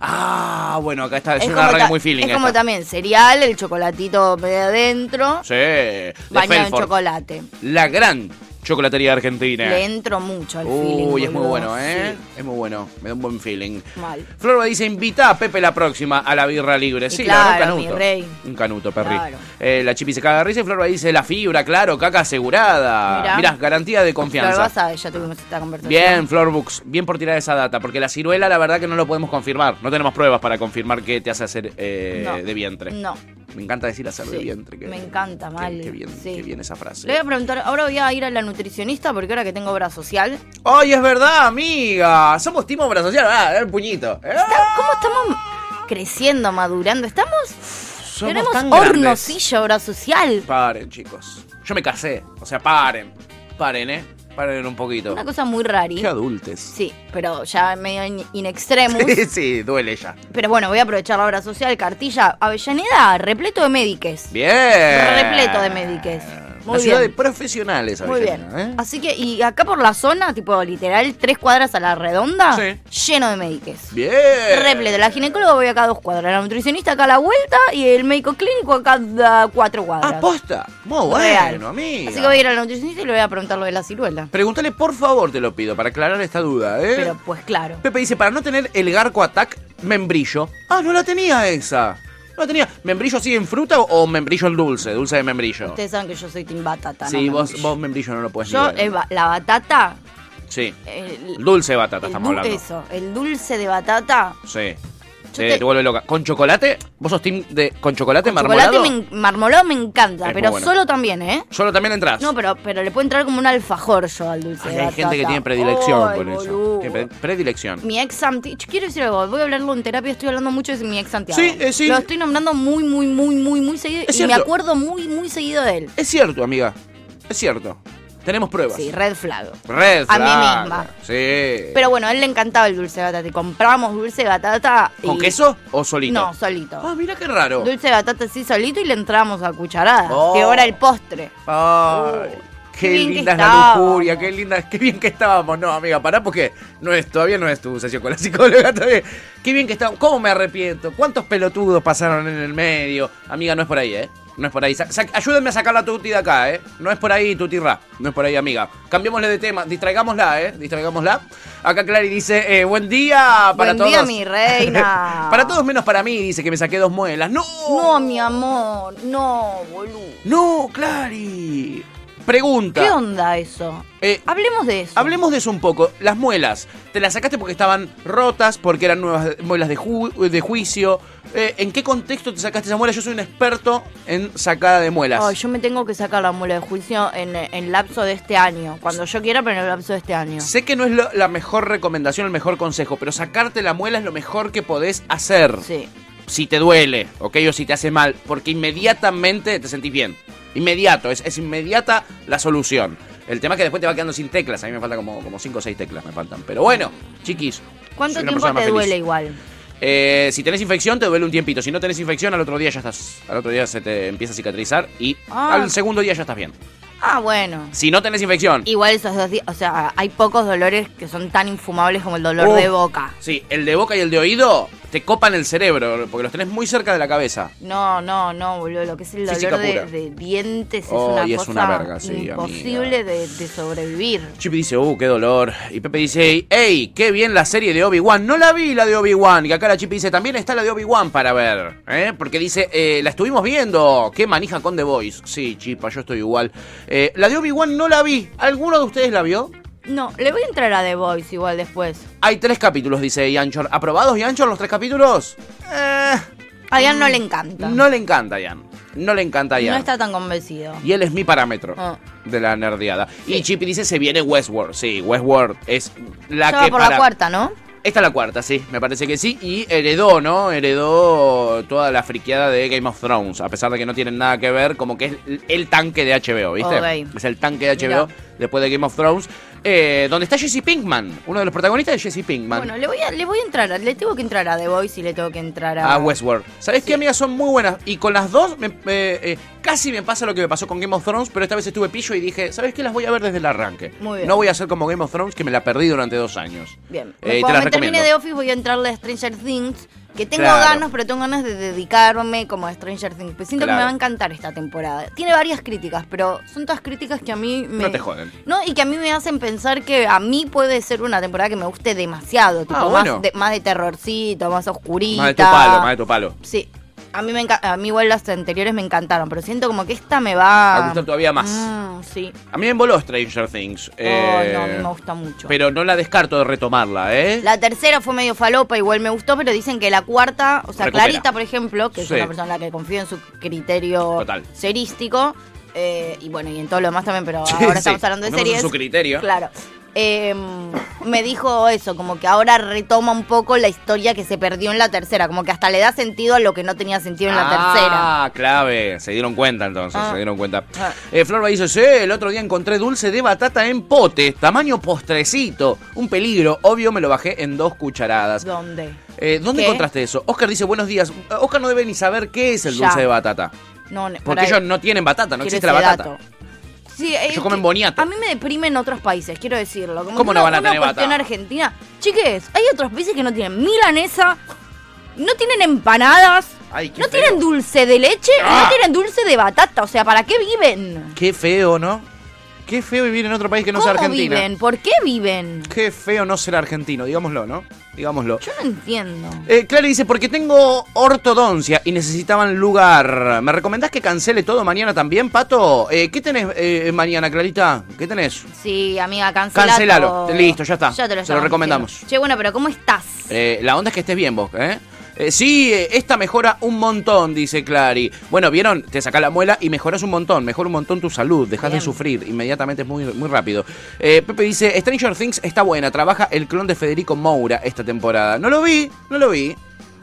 Ah, bueno, acá está. Es, como una ta- muy feeling. Es como también cereal, el chocolatito medio adentro, Sí. De bañado en chocolate. La gran chocolatería argentina. Le entro mucho al feeling. Uy, es muy bueno, ¿eh? Sí, Es muy bueno. Me da un buen feeling. mal. Florba dice, invita a Pepe la próxima a la birra libre. Y sí, claro, la verdad, un mi canuto. rey. Un canuto, perri. Claro. Eh, la chipi se caga de risa y Florba dice, la fibra, claro, caca asegurada. Mirá. Mirá, garantía de confianza. vas a ver, ya tuvimos esta conversación. Bien, Florbooks, bien por tirar esa data, porque la ciruela la verdad que no lo podemos confirmar. No tenemos pruebas para confirmar que te hace hacer eh, No. de vientre. No. Me encanta decir hacer de Sí, vientre. que- me encanta, que- mal, Qué bien, sí. bien esa frase. Le voy a preguntar, ahora voy a ir a la nutricionista porque ahora que tengo obra social. ¡Ay, es verdad, amiga! Somos Timo Obra Social. Ah, el puñito. Eh, ¿Cómo estamos creciendo, madurando? Estamos. Somos tenemos tan grandes. hornocilla, obra social. Paren, chicos. Yo me casé. O sea, paren. Paren, ¿eh? Paren un poquito. Una cosa muy rara. Qué adultes. Sí, pero ya medio in, in extremus. Sí, sí, duele ya. Pero bueno, voy a aprovechar la obra social, cartilla, Avellaneda, repleto de médiques. Bien. Repleto de médiques. Muy ciudad de profesionales, Muy bien. ¿eh? Así que, y acá por la zona, tipo literal, tres cuadras a la redonda, Sí. lleno de médiques. Bien. Repleto. La ginecóloga voy acá a dos cuadras, la nutricionista acá a la vuelta y el médico clínico acá a cuatro cuadras. Ah, posta. Muy bueno, amiga. Así que voy a ir a la nutricionista y le voy a preguntar lo de la ciruela. Pregúntale, por favor, te lo pido, para aclarar esta duda, ¿eh? Pero pues claro. Pepe dice, para no tener el garco attack, membrillo. Ah, no la tenía esa. No tenía. ¿Membrillo así en fruta o, o membrillo en dulce? Dulce de membrillo. Ustedes saben que yo soy team batata. sí, no vos, membrillo. vos membrillo no lo puedes Yo, ni ver. la batata. Sí. El, Dulce de batata el estamos du- hablando. Eso, el dulce de batata. Sí. Yo Te, te- vuelve loca. ¿Con chocolate? ¿Vos sos team de con chocolate Con marmolado? Chocolate me marmolado me encanta, Es pero bueno. solo también, ¿eh? Solo también entras. No, pero, pero le puede entrar como un alfajor yo al dulce Ay, de hay gente que tiene predilección Ay, por eso. boludo. Predilección. Mi ex Santi, Ch- quiero decir algo, voy a hablarlo en terapia, estoy hablando mucho de mi ex Santiago. Sí, eh, sí. Lo estoy nombrando muy, muy, muy, muy, muy seguido Es y me acuerdo muy, muy seguido de él. Es cierto, amiga. Es cierto. Tenemos pruebas. Sí, red flag. Red A mí flag. misma. Sí. Pero bueno, a él le encantaba el dulce de batata y compramos dulce de batata. ¿Con queso o solito? No, solito. Ah, mira qué raro. Dulce de batata así solito y le entramos a cucharadas. Oh. Que ahora el postre. Ay, Oh, qué, linda es la lujuria, qué linda, qué bien que estábamos. No, amiga, pará porque no es, todavía no es tu sesión con la psicóloga todavía. Qué bien que estábamos. ¿Cómo me arrepiento? ¿Cuántos pelotudos pasaron en el medio? Amiga, no es por ahí, ¿eh? No es por ahí. Sa- ayúdenme a sacar la tuti de acá, ¿eh? No es por ahí, tuti ra. No es por ahí, amiga. Cambiémosle de tema. Distraigámosla, ¿eh? Distraigámosla. Acá Clary dice, eh, buen día para Buen todos. día, mi reina. para todos menos para mí, dice que me saqué dos muelas. ¡No! No, mi amor, no, boludo. ¡No, Clary! Pregunta. ¿Qué onda eso? Eh, Hablemos de eso. Hablemos de eso un poco. Las muelas, ¿te las sacaste porque estaban rotas, porque eran nuevas muelas de, ju- de juicio? Eh, ¿En qué contexto te sacaste esa muela? Yo soy un experto en sacada de muelas. Ay, yo me tengo que sacar la muela de juicio en el lapso de este año. Cuando yo quiera, pero en el lapso de este año. Sé que no es lo- la mejor recomendación, el mejor consejo, pero sacarte la muela es lo mejor que podés hacer. Sí. Si te duele, ¿ok? O si te hace mal, porque inmediatamente te sentís bien. Inmediato, es, es inmediata la solución. El tema es que después te va quedando sin teclas. A mí me faltan como 5 o 6 teclas, me faltan. Pero bueno, chiquis. ¿Cuánto tiempo te feliz. duele igual? Eh, si tenés infección, te duele un tiempito. Si no tenés infección, al otro día ya estás. Al otro día se te empieza a cicatrizar y Ah. al segundo día ya estás bien. Ah, bueno. Si no tenés infección. Igual esos dos días, o sea, hay pocos dolores que son tan infumables como el dolor Oh. de boca. Sí, el de boca y el de oído te copan el cerebro, porque los tenés muy cerca de la cabeza. No, no, no, boludo. Lo que es el Física dolor de, de dientes es Oh, una y es cosa una verga, sí, imposible de, de sobrevivir. Chippy dice, uh, qué dolor. Y Pepe dice, hey, qué bien la serie de Obi-Wan. No la vi la de Obi-Wan. Y acá la Chippy dice, también está la de Obi-Wan para ver. ¿eh? Porque dice, eh, la estuvimos viendo. Qué manija con The Voice. Sí, Chipa, yo estoy igual. Eh, la de Obi-Wan no la vi. ¿Alguno de ustedes la vio? No, le voy a entrar a The Voice igual después. Hay tres capítulos, dice Yanchor. ¿Aprobados, Yanchor, los tres capítulos? Eh, A Ian no le encanta. no le encanta, Yan. No le encanta, No Yan. está tan convencido. Y él es mi parámetro Ah. de la nerdeada. Y Chippy dice, se viene Westworld. Sí, Westworld es la va que por para... la cuarta, ¿no? Esta es la cuarta, sí, me parece que sí. Y heredó, ¿no? Heredó toda la friqueada de Game of Thrones. A pesar de que no tienen nada que ver, como que es el tanque de HBO, ¿viste? Es el tanque de HBO después de Game of Thrones. Eh, donde está Jesse Pinkman, uno de los protagonistas de Jesse Pinkman. Bueno, le voy, a, le voy a entrar, a- le tengo que entrar a The Voice y le tengo que entrar a... a Westworld. ¿Sabes qué, amigas? Son muy buenas. Y con las dos, me- me- eh, casi me pasa lo que me pasó con Game of Thrones, pero esta vez estuve pillo y dije, ¿sabes qué? Las voy a ver desde el arranque. Muy bien. No voy a hacer como Game of Thrones, que me la perdí durante dos años. Bien. Eh, te Cuando las me termine de Office voy a entrarle a Stranger Things. Que tengo Claro. ganas, pero tengo ganas de dedicarme como a Stranger Things. Pues siento que me va a encantar esta temporada. Tiene varias críticas, pero son todas críticas que a mí me. No te joden. No, y que a mí me hacen pensar que a mí puede ser una temporada que me guste demasiado. Tipo, Ah, más, de, más de terrorcito, más oscurita. Más de tu palo, más de tu palo. Sí. A mí, me a mí igual las anteriores me encantaron, pero siento como que esta me va... A gustar todavía más. Mm, sí. A mí me voló Stranger Things. Oh, eh, no, a mí me gusta mucho. Pero no la descarto de retomarla, ¿eh? La tercera fue medio falopa, igual me gustó, pero dicen que la cuarta, o sea, Recupera. Clarita, por ejemplo, que Sí. es una persona a la que confío en su criterio Total. serístico, eh, y bueno, y en todo lo demás también, pero Sí, ahora sí. estamos hablando de Ponemos en series. su criterio. Claro. Eh, me dijo eso, como que ahora retoma un poco la historia que se perdió en la tercera, como que hasta le da sentido a lo que no tenía sentido en la tercera. Ah, clave. Se dieron cuenta entonces, Ah. se dieron cuenta. Ah. Eh, Flor dice, sí, el otro día encontré dulce de batata en pote, tamaño postrecito. Un peligro, obvio me lo bajé en dos cucharadas. ¿Dónde? Eh, ¿Dónde ¿Qué? encontraste eso? Oscar dice, buenos días. Oscar no debe ni saber qué es el Ya. dulce de batata. No, Porque ellos no tienen batata, no existe la batata. dato. Sí, eh, Ellos comen boniato. A mí me deprime en otros países, quiero decirlo. Como ¿Cómo no van a tener cuestión batata? argentina. Chiques, hay otros países que no tienen milanesa, no tienen empanadas, Ay, no feo. tienen dulce de leche, Ah. no tienen dulce de batata. O sea, ¿para qué viven? Qué feo, ¿no? Qué feo vivir en otro país que no sea ¿Cómo Argentina. viven? ¿Por qué viven? Qué feo no ser argentino, digámoslo, ¿no? Digámoslo. Yo no entiendo. Eh, Clara dice, porque tengo ortodoncia y necesitaban lugar. ¿Me recomendás que cancele todo mañana también, Pato? Eh, ¿Qué tenés eh, mañana, Clarita? ¿Qué tenés? Sí, amiga, cancela Cancelalo. todo. Listo, ya está. Ya te lo, Se lo recomendamos. Che, bueno, pero ¿cómo estás? Eh, la onda es que estés bien vos, ¿eh? Eh, sí, eh, esta mejora un montón, dice Clary. Bueno, vieron, te sacás la muela y mejoras un montón, mejora un montón tu salud, dejas de sufrir, inmediatamente es muy, muy rápido. Eh, Pepe dice, Stranger Things está buena, trabaja el clon de Federico Moura esta temporada. No lo vi, no lo vi.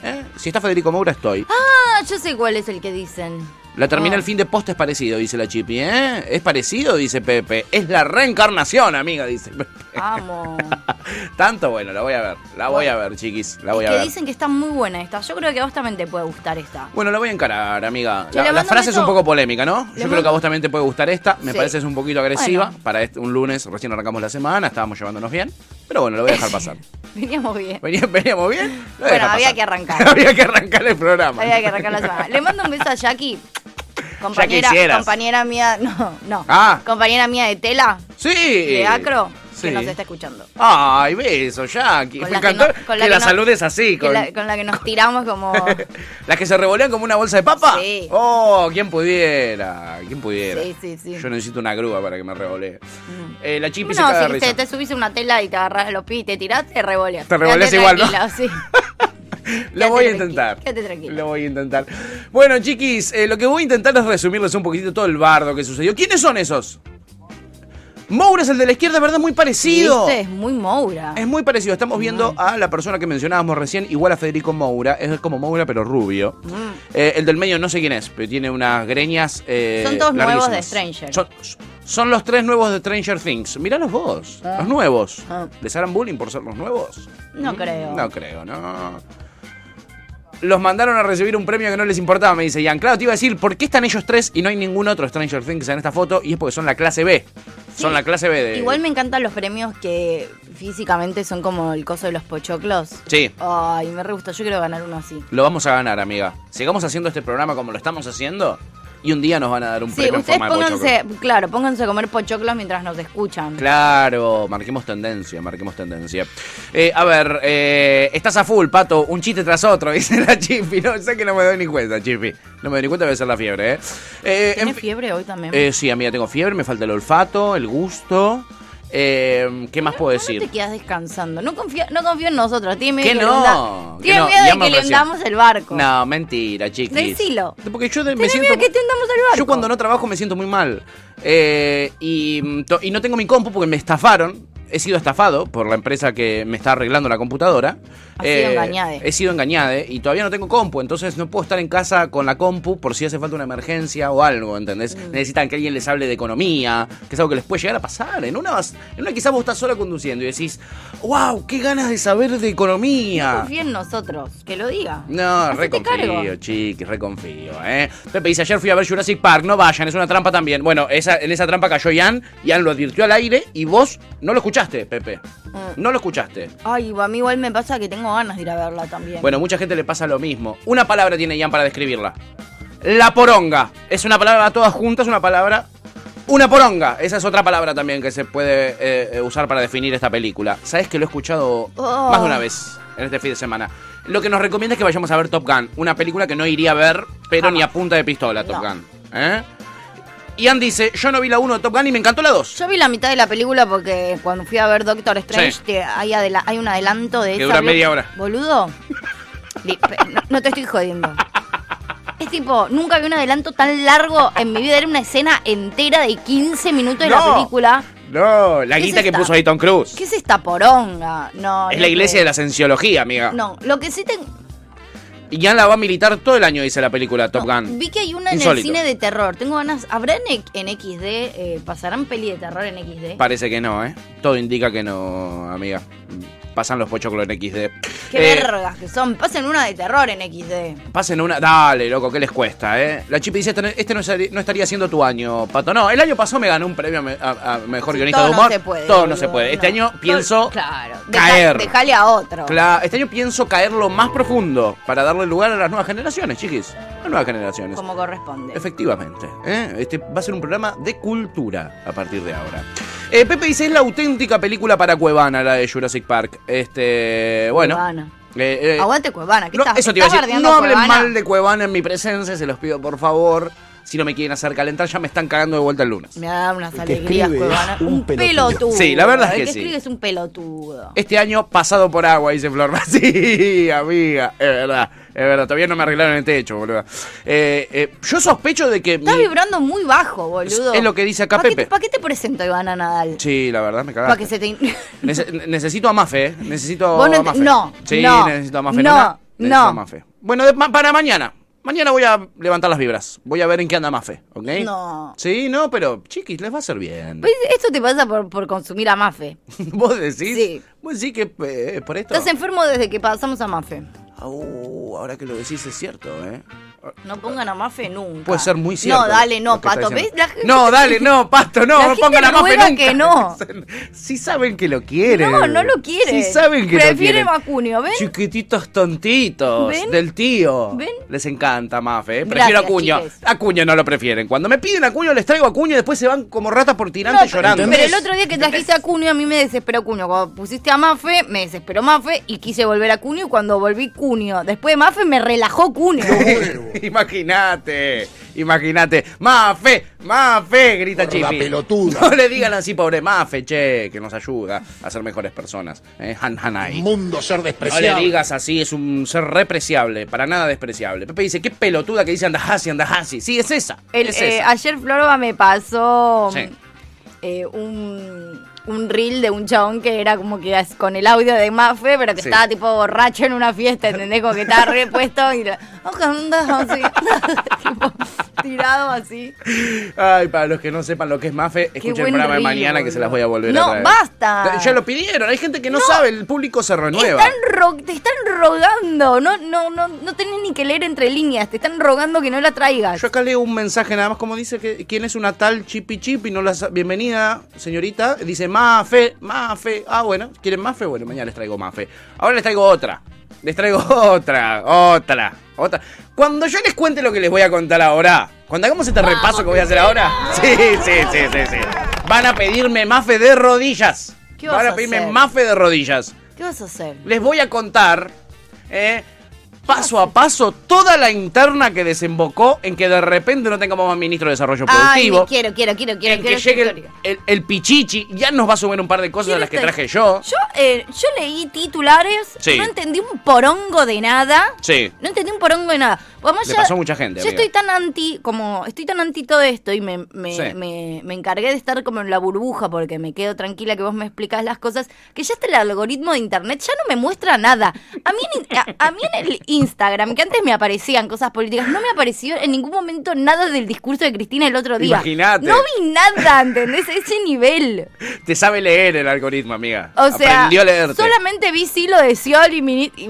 ¿Eh? Si está Federico Moura, estoy. Ah, yo sé cuál es el que dicen. La termina Ah. el fin de post es parecido, dice la Chipi, ¿eh? Es parecido, dice Pepe. Es la reencarnación, amiga, dice Pepe. Amo. Tanto bueno, la voy a ver, la voy a ver, chiquis, la voy Es a que ver. dicen que está muy buena esta. Yo creo que a vos también te puede gustar esta. Bueno, la voy a encarar, amiga. La, frase es un poco polémica, ¿no? Yo creo que a vos también te puede gustar esta. Me Sí. parece es un poquito agresiva Bueno. para este- un lunes. Recién arrancamos la semana, estábamos llevándonos bien. Pero bueno, lo voy a dejar pasar. Veníamos bien. Venía- Veníamos bien. Bueno, había que arrancar. había que arrancar el programa. Había que arrancar la semana. Le mando un beso a Jackie. Compañera, compañera mía, no, no. Ah. Compañera mía de tela, Sí. de acro, Sí. que nos está escuchando. Ay, beso, Jackie. Con Me la que encantó no- con la que la no- saludes así. Con... la- con la que nos tiramos como... ¿Las que se revolean como una bolsa de papa? Sí. Oh, ¿quién pudiera? ¿Quién pudiera? Sí, sí, sí. Yo necesito una grúa para que me revolee. Eh, la chipi se No, caga de si risa. te, te subís una tela y te agarras los pies y te tirás, te revoleas. Te revoleas igual, ¿no? sí. Lo voy a intentar. quédate tranquilo. Lo voy a intentar. Bueno, chiquis, eh, lo que voy a intentar es resumirles un poquitito todo el bardo que sucedió. ¿Quiénes son esos? Moura es el de la izquierda, ¿verdad? Muy parecido. ¿Viste? Es muy Moura. Es muy parecido. Estamos viendo a la persona que mencionábamos recién, igual a Federico Moura. Es como Moura, pero rubio. Eh, el del medio no sé quién es, pero tiene unas greñas. eh, Mm. Son todos nuevos de. Stranger. Son, son los tres nuevos de Stranger Things. Míralos vos, Ah. los nuevos. Ah. ¿Les harán bullying por ser los nuevos? No Mm, creo. No creo, no. Los mandaron a recibir un premio que no les importaba, me dice Ian. Claro, te iba a decir, ¿por qué están ellos tres y no hay ningún otro Stranger Things en esta foto? Y es porque son la clase B. Son la clase B de. Igual me encantan los premios que físicamente son como el coso de los pochoclos. Sí. Ay, me re gusta. Yo quiero ganar uno así. Lo vamos a ganar, amiga. Sigamos haciendo este programa como lo estamos haciendo y un día nos van a dar un Sí, premio en ustedes forma de pónganse, pochoclo. claro, pónganse a comer pochoclos mientras nos escuchan. Claro, marquemos tendencia, marquemos tendencia. Eh, a ver, eh, estás a full, pato, un chiste tras otro, dice la Chipi. No sé que no me doy ni cuenta, Chipi. No me doy ni cuenta, debe ser la fiebre, ¿eh? eh ¿Tiene en fi- fiebre hoy también? eh, sí, amiga, tengo fiebre, me falta el olfato, el gusto. Eh, ¿Qué más puedo ¿Cómo decir? te quedas descansando? No confío, no confío en nosotros. Tiene miedo no, que hunda- que Tiene no, miedo de que le hundamos el barco. No, mentira, chiquis. Decilo. Porque yo de- me Tiene siento... miedo que te hundamos el barco. Yo cuando no trabajo me siento muy mal. Eh, y, mm, y no tengo mi compu porque me estafaron. He sido estafado por la empresa que me está arreglando la computadora. Has sido engañade. He sido engañade y todavía no tengo compu, entonces no puedo estar en casa con la compu por si hace falta una emergencia o algo, ¿entendés? Mm. Necesitan que alguien les hable de economía, que es algo que les puede llegar a pasar. En una, en una quizás vos estás sola conduciendo y decís, wow, qué ganas de saber de No economía. confío en nosotros. Que lo diga. No, reconfío, chiquis, reconfío, ¿eh? Pepe dice, ayer fui a ver Jurassic Park, no vayan, es una trampa también. Bueno, esa, en esa trampa cayó Ian, Ian lo advirtió al aire y vos no lo escuchaste, Pepe. Mm. No lo escuchaste. Ay, a mí igual me pasa que tengo ganas de ir a verla también. Bueno, mucha gente le pasa lo mismo. Una palabra tiene Ian para describirla. La poronga. Es una palabra todas juntas, una palabra... Una poronga. Esa es otra palabra también que se puede eh, eh, usar para definir esta película. ¿Sabes que lo he escuchado Oh. más de una vez en este fin de semana? Lo que nos recomienda es que vayamos a ver Top Gun. Una película que no iría a ver, pero Jamás. ni a punta de pistola, Top No. Gun. ¿Eh? Ian dice, yo no vi la 1 de Top Gun y me encantó la 2. Yo vi la mitad de la película porque cuando fui a ver Doctor Strange Sí. te- hay, adela- hay un adelanto de Que esa dura blo- media hora. Boludo. Li- pe- no, no te estoy jodiendo. Es tipo, nunca vi un adelanto tan largo en mi vida. Era una escena entera de 15 minutos de la No. película. No, la ¿Qué guita que esta? puso ahí Tom Cruise. ¿Qué es esta poronga? No. Es no la iglesia de la cienciología, amiga. No, lo que sí tengo. Y Ian la va a militar todo el año, dice la película Top No, Gun. Vi que hay una en el cine de terror. Tengo ganas. ¿Habrá en, en XD? eh, ¿Pasarán peli de terror en XD? Parece que no, ¿eh? Todo indica que no, amiga. Pasan los pochoclos en XD. Qué Eh, vergas que son. Pasen una de terror en XD. Pasen una. Dale, loco, ¿qué les cuesta, eh? La Chipi dice: Este este no, no estaría siendo tu año, pato. No, el año pasado me ganó un premio a, me- a- a mejor Sí, guionista todo de humor. no se puede. Todo no se puede. Este no. año Todo- pienso. Claro. deja- caer. Dejale a otro. Este año pienso caer lo más profundo para darle lugar a las nuevas generaciones, chiquis. Las nuevas generaciones. Como corresponde. Efectivamente. ¿eh? Este va a ser un programa de cultura a partir de ahora. Eh, Pepe dice, es la auténtica película para Cuevana, la de Jurassic Park. Este, bueno. Cuevana. eh, eh, Aguante Cuevana. ¿Qué no, estás, eso te iba a decir. No hablen Cuevana? mal de Cuevana en mi presencia, se los pido por favor. Si no me quieren hacer calentar, ya me están cagando de vuelta el lunes. Me da unas alegrías, escribe Cuevana. es un Un pelotudo. pelotudo. Sí, la verdad es El que que sí. escribe es un pelotudo. Este año pasado por agua, dice Flor. Sí, amiga, es verdad, es verdad. Todavía no me arreglaron el techo, boludo. Eh, eh, yo sospecho de que... Estás mi- vibrando muy bajo, boludo. Es lo que dice acá ¿Para qué, Pepe. ¿Para qué te presento a Ivana Nadal? Sí, la verdad, me Para cagaste. que se te... Nece- necesito a Mafe, ¿eh? Necesito Vos no a Mafe. no, Sí, no, necesito a Mafe. no, no. a Mafe. Bueno, de- ma- para mañana. Mañana voy a levantar las vibras. Voy a ver en qué anda Mafe, ¿ok? No. Sí, no, pero chiquis, les va a hacer bien. Pues Esto te pasa por, por consumir a Mafe. ¿Vos decís? Sí. ¿Vos decís que eh, por esto? Estás enfermo desde que pasamos a Mafe. Au, ahora que lo decís es cierto, ¿eh? No pongan a Mafe nunca. Puede ser muy cierto. No, dale, no, lo Pato. ¿Ves? La No, dale, no, Pato, no, La no gente pongan a Mafe nunca. que no. Sí saben que lo quieren. No, no lo quiere. Sí saben que lo Prefiere quieren. Macunio, ¿ven? Chiquititos tontitos ¿Ven? del tío. ¿Ven? Les encanta Mafe. ¿eh? Prefiero Gracias, a Cuño. chiques. A Cuño no lo prefieren. Cuando me piden a Cuño les traigo a Cuño y después se van como ratas por tirante No, llorando. Pero el otro día que trajiste a Cunio, a mí me desesperó Cunio. Cuando pusiste a Mafe, me desesperó Mafe y quise volver a Cunio. Y cuando volví Cunio, después de Mafe, me relajó Cunio. Imagínate, imagínate. Mafe, Mafe, grita Por la Chipi. pelotuda. No le digan así, pobre Mafe, che, que nos ayuda a ser mejores personas. Eh, Han Hanai. Mundo ser No le despreciable. digas así, es un ser repreciable, para nada despreciable. Pepe dice, qué pelotuda que dice andajasi, andajasi. Sí, es esa. El, es eh, esa. ayer Florba me pasó Sí. eh, un, un reel de un chabón que era como que con el audio de Mafe, pero que Sí. estaba tipo borracho en una fiesta, ¿entendés? Como que estaba repuesto y la- así, tipo, tirado así. Ay, para los que no sepan lo que es Mafe, escuchen el programa de mañana que se las voy a volver No, a traer. basta. Ya lo pidieron, hay gente que no, sabe, el público se renueva. Están ro- te están rogando, no, no, no, no tenés ni que leer entre líneas, te están rogando que no la traigas. Yo acá leo un mensaje nada más como dice que quién es una tal Chipi Chipi, no la bienvenida, señorita. Dice Mafe, Mafe. Ah, bueno, ¿quieren Mafe? Bueno, mañana les traigo Mafe. Ahora les traigo otra. Les traigo otra, otra, otra. Cuando yo les cuente lo que les voy a contar ahora, cuando hagamos este repaso que voy a hacer ahora, sí, sí, sí, sí, sí. Van a pedirme Mafe de rodillas. ¿Qué vas Van a a pedirme hacer? Mafe de rodillas. ¿Qué vas a hacer? Les voy a contar, eh, paso a paso, toda la interna que desembocó en que de repente no tengamos más ministro de Desarrollo Productivo. quiero, quiero, quiero, quiero, en que quiero llegue esta el, el- el pichichi, ya nos va a sumar un par de cosas de las que esta- traje yo. Yo, eh, yo leí titulares, Sí. no entendí un porongo de nada. Sí. No entendí un porongo de nada. Vamos Le ya- pasó a mucha gente, Yo amiga. estoy tan anti, como, estoy tan anti todo esto y me, me, Sí. me, me encargué de estar como en la burbuja porque me quedo tranquila que vos me explicás las cosas, que ya hasta el algoritmo de internet ya no me muestra nada. A mí, a, a mí en el Instagram, que antes me aparecían cosas políticas, no me apareció en ningún momento nada del discurso de Cristina el otro día. Imagínate. No vi nada, ¿entendés? Ese nivel. Te sabe leer el algoritmo, amiga. O sea, Aprendió a solamente vi sí lo de Sciol y, Mini- y,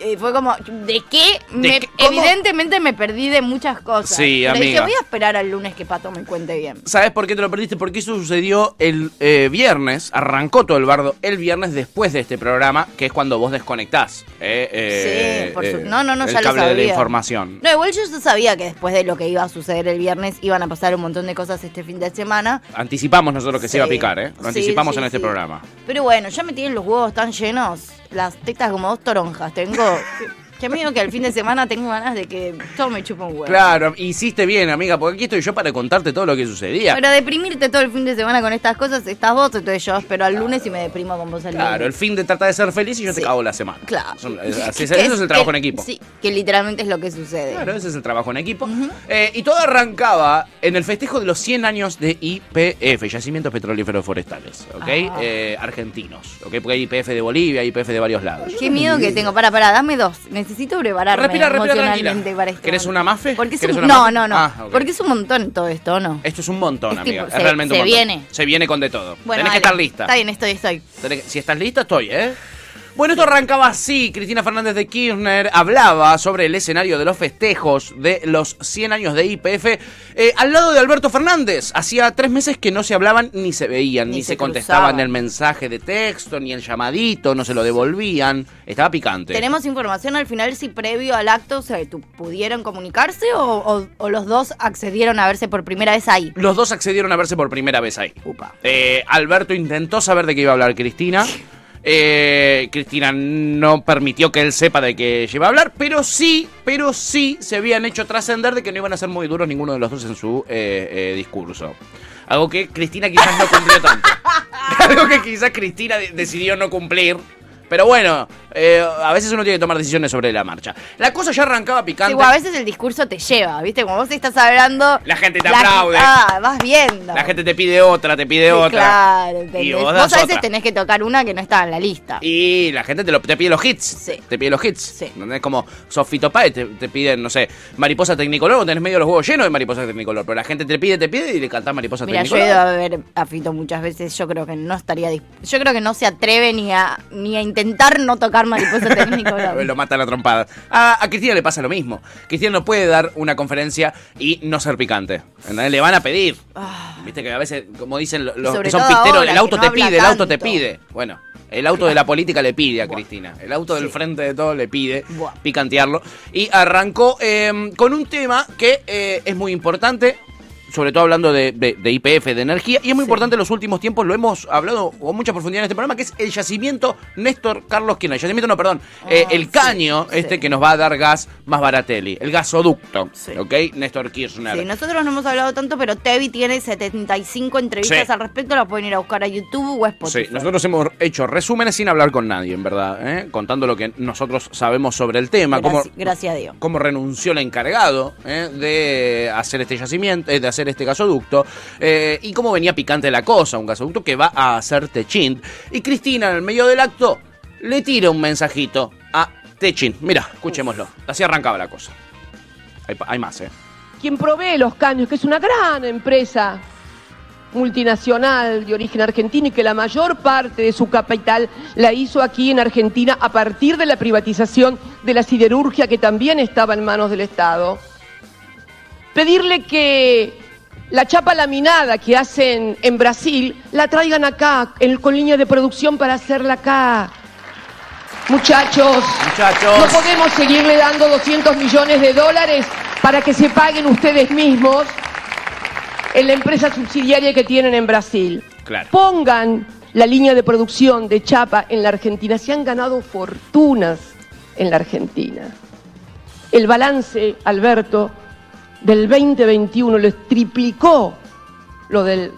eh, fue como, ¿de qué? ¿De Me- qué? ¿Cómo? Evidentemente me perdí de muchas cosas. Sí, Pero dije, amiga. voy a esperar al lunes que Pato me cuente bien. ¿Sabes por qué te lo perdiste? Porque eso sucedió el eh, viernes, arrancó todo el bardo el viernes después de este programa, que es cuando vos desconectás. eh, eh, sí, por su- No, no, no, el ya lo cable sabía. de la información. No, igual yo ya sabía que después de lo que iba a suceder el viernes iban a pasar un montón de cosas este fin de semana. Anticipamos nosotros que se iba a picar, ¿eh? Lo Sí, anticipamos en este programa. Pero bueno, ya me tienen los huevos tan llenos, las tetas como dos toronjas. Tengo. Que me digo que el fin de semana tengo ganas de que todo me chupa un huevo. Claro, hiciste bien, amiga, porque aquí estoy yo para contarte todo lo que sucedía. Pero deprimirte todo el fin de semana con estas cosas, estás vos, entonces yo espero al lunes y me deprimo con vos Claro, lunes. el fin de tratar de ser feliz y yo te cago la semana. Claro. Son- es- así eso es el trabajo que- en equipo. Sí, que literalmente es lo que sucede. Claro, ese es el trabajo en equipo. Eh, y todo arrancaba en el festejo de los 100 años de IPF, Yacimientos Petrolíferos Forestales, ¿ok? Ah. Eh, argentinos, ¿ok? Porque hay IPF de Bolivia, IPF de varios lados. Qué miedo que tengo. Para, para, dame dos. Necesito prepararme Respira, respira, emocionalmente tranquila. para esto. ¿Querés una mafe? Porque es ¿Querés un- una no, mafe? no, no. Ah, ok. Porque es un montón todo esto, ¿o ¿no? Esto es un montón, Es amiga. tipo, es se- realmente se un montón. viene. Se viene con de todo. Bueno, Tenés que estar lista. Está bien, estoy, estoy. Que- Si estás lista, estoy, ¿eh? Bueno, esto arrancaba así. Cristina Fernández de Kirchner hablaba sobre el escenario de los festejos de los 100 años de IPF eh, al lado de Alberto Fernández. Hacía tres meses que no se hablaban ni se veían, ni, Ni se, se contestaban el mensaje de texto, ni el llamadito, no se lo devolvían. Estaba picante. ¿Tenemos información al final si previo al acto se pudieron comunicarse o, o- o los dos accedieron a verse por primera vez ahí? Los dos accedieron a verse por primera vez ahí. Upa. Eh, Alberto intentó saber de qué iba a hablar Cristina. Eh, Cristina no permitió que él sepa de qué iba a hablar, pero sí, pero sí se habían hecho trascender de que no iban a ser muy duros ninguno de los dos en su eh, eh, discurso. Algo que Cristina quizás no cumplió tanto. Algo que quizás Cristina de- decidió no cumplir. Pero bueno, eh, a veces uno tiene que tomar decisiones sobre la marcha. La cosa ya arrancaba picante. Sí, o a veces el discurso te lleva, ¿viste? Como vos estás hablando. La gente te aplaude. Ah, vas viendo. La gente te pide otra, te pide Sí, otra. Claro, ¿entendés? Y vos vos a veces otra. tenés que tocar una que no está en la lista. Y la gente te, lo, te pide los hits. Sí. Te pide los hits. Sí. ¿Entendés? Como Sofito Páez te, te piden, no sé, Mariposa Tecnicolor, tenés medio los huevos llenos de Mariposa Tecnicolor. Pero la gente te pide, te pide y le cantás Mariposa Mira, yo he Tecnicolor. ido a ver a Fito muchas veces, yo creo que no estaría yo creo que no se atreve ni a ni a intentar no tocar mariposa técnico. lo matan a trompada. A, a, Cristina le pasa lo mismo. Cristina no puede dar una conferencia y no ser picante. Le van a pedir. Ah. Viste que a veces, como dicen los que son pisteros, el auto te pide, el auto te pide. Bueno, el auto de la política le pide a Cristina. El auto del frente de todo le pide picantearlo. Y arrancó eh, con un tema que eh, es muy importante sobre todo hablando de, de, IPF, de energía, y es muy importante en los últimos tiempos, lo hemos hablado con mucha profundidad en este programa, que es el yacimiento Néstor Carlos Kirchner. El yacimiento, no, perdón, eh, ah, el caño este que nos va a dar gas más baratelli, el gasoducto, ¿ok? Néstor Kirchner. Sí, nosotros no hemos hablado tanto, pero Tevi tiene 75 entrevistas al respecto, la pueden ir a buscar a YouTube o a Spotify. Sí, nosotros hemos hecho resúmenes sin hablar con nadie, en verdad, ¿eh? contando lo que nosotros sabemos sobre el tema. Gracias, gracias a Dios. Cómo renunció el encargado ¿eh? de hacer este yacimiento, de hacer este gasoducto eh, y cómo venía picante la cosa, un gasoducto que va a hacer Techint. Y Cristina en el medio del acto le tira un mensajito a Techint. Mira, escuchémoslo. Así arrancaba la cosa. Hay, más, ¿eh? Quien provee los caños, que es una gran empresa multinacional de origen argentino y que la mayor parte de su capital la hizo aquí en Argentina a partir de la privatización de la siderurgia que también estaba en manos del Estado. Pedirle que la chapa laminada que hacen en Brasil, la traigan acá con línea de producción para hacerla acá. Muchachos, Muchachos, no podemos seguirle dando 200 millones de dólares para que se paguen ustedes mismos en la empresa subsidiaria que tienen en Brasil. Claro. Pongan la línea de producción de chapa en la Argentina. Se han ganado fortunas en la Argentina. El balance, Alberto, del 2021 les triplicó lo del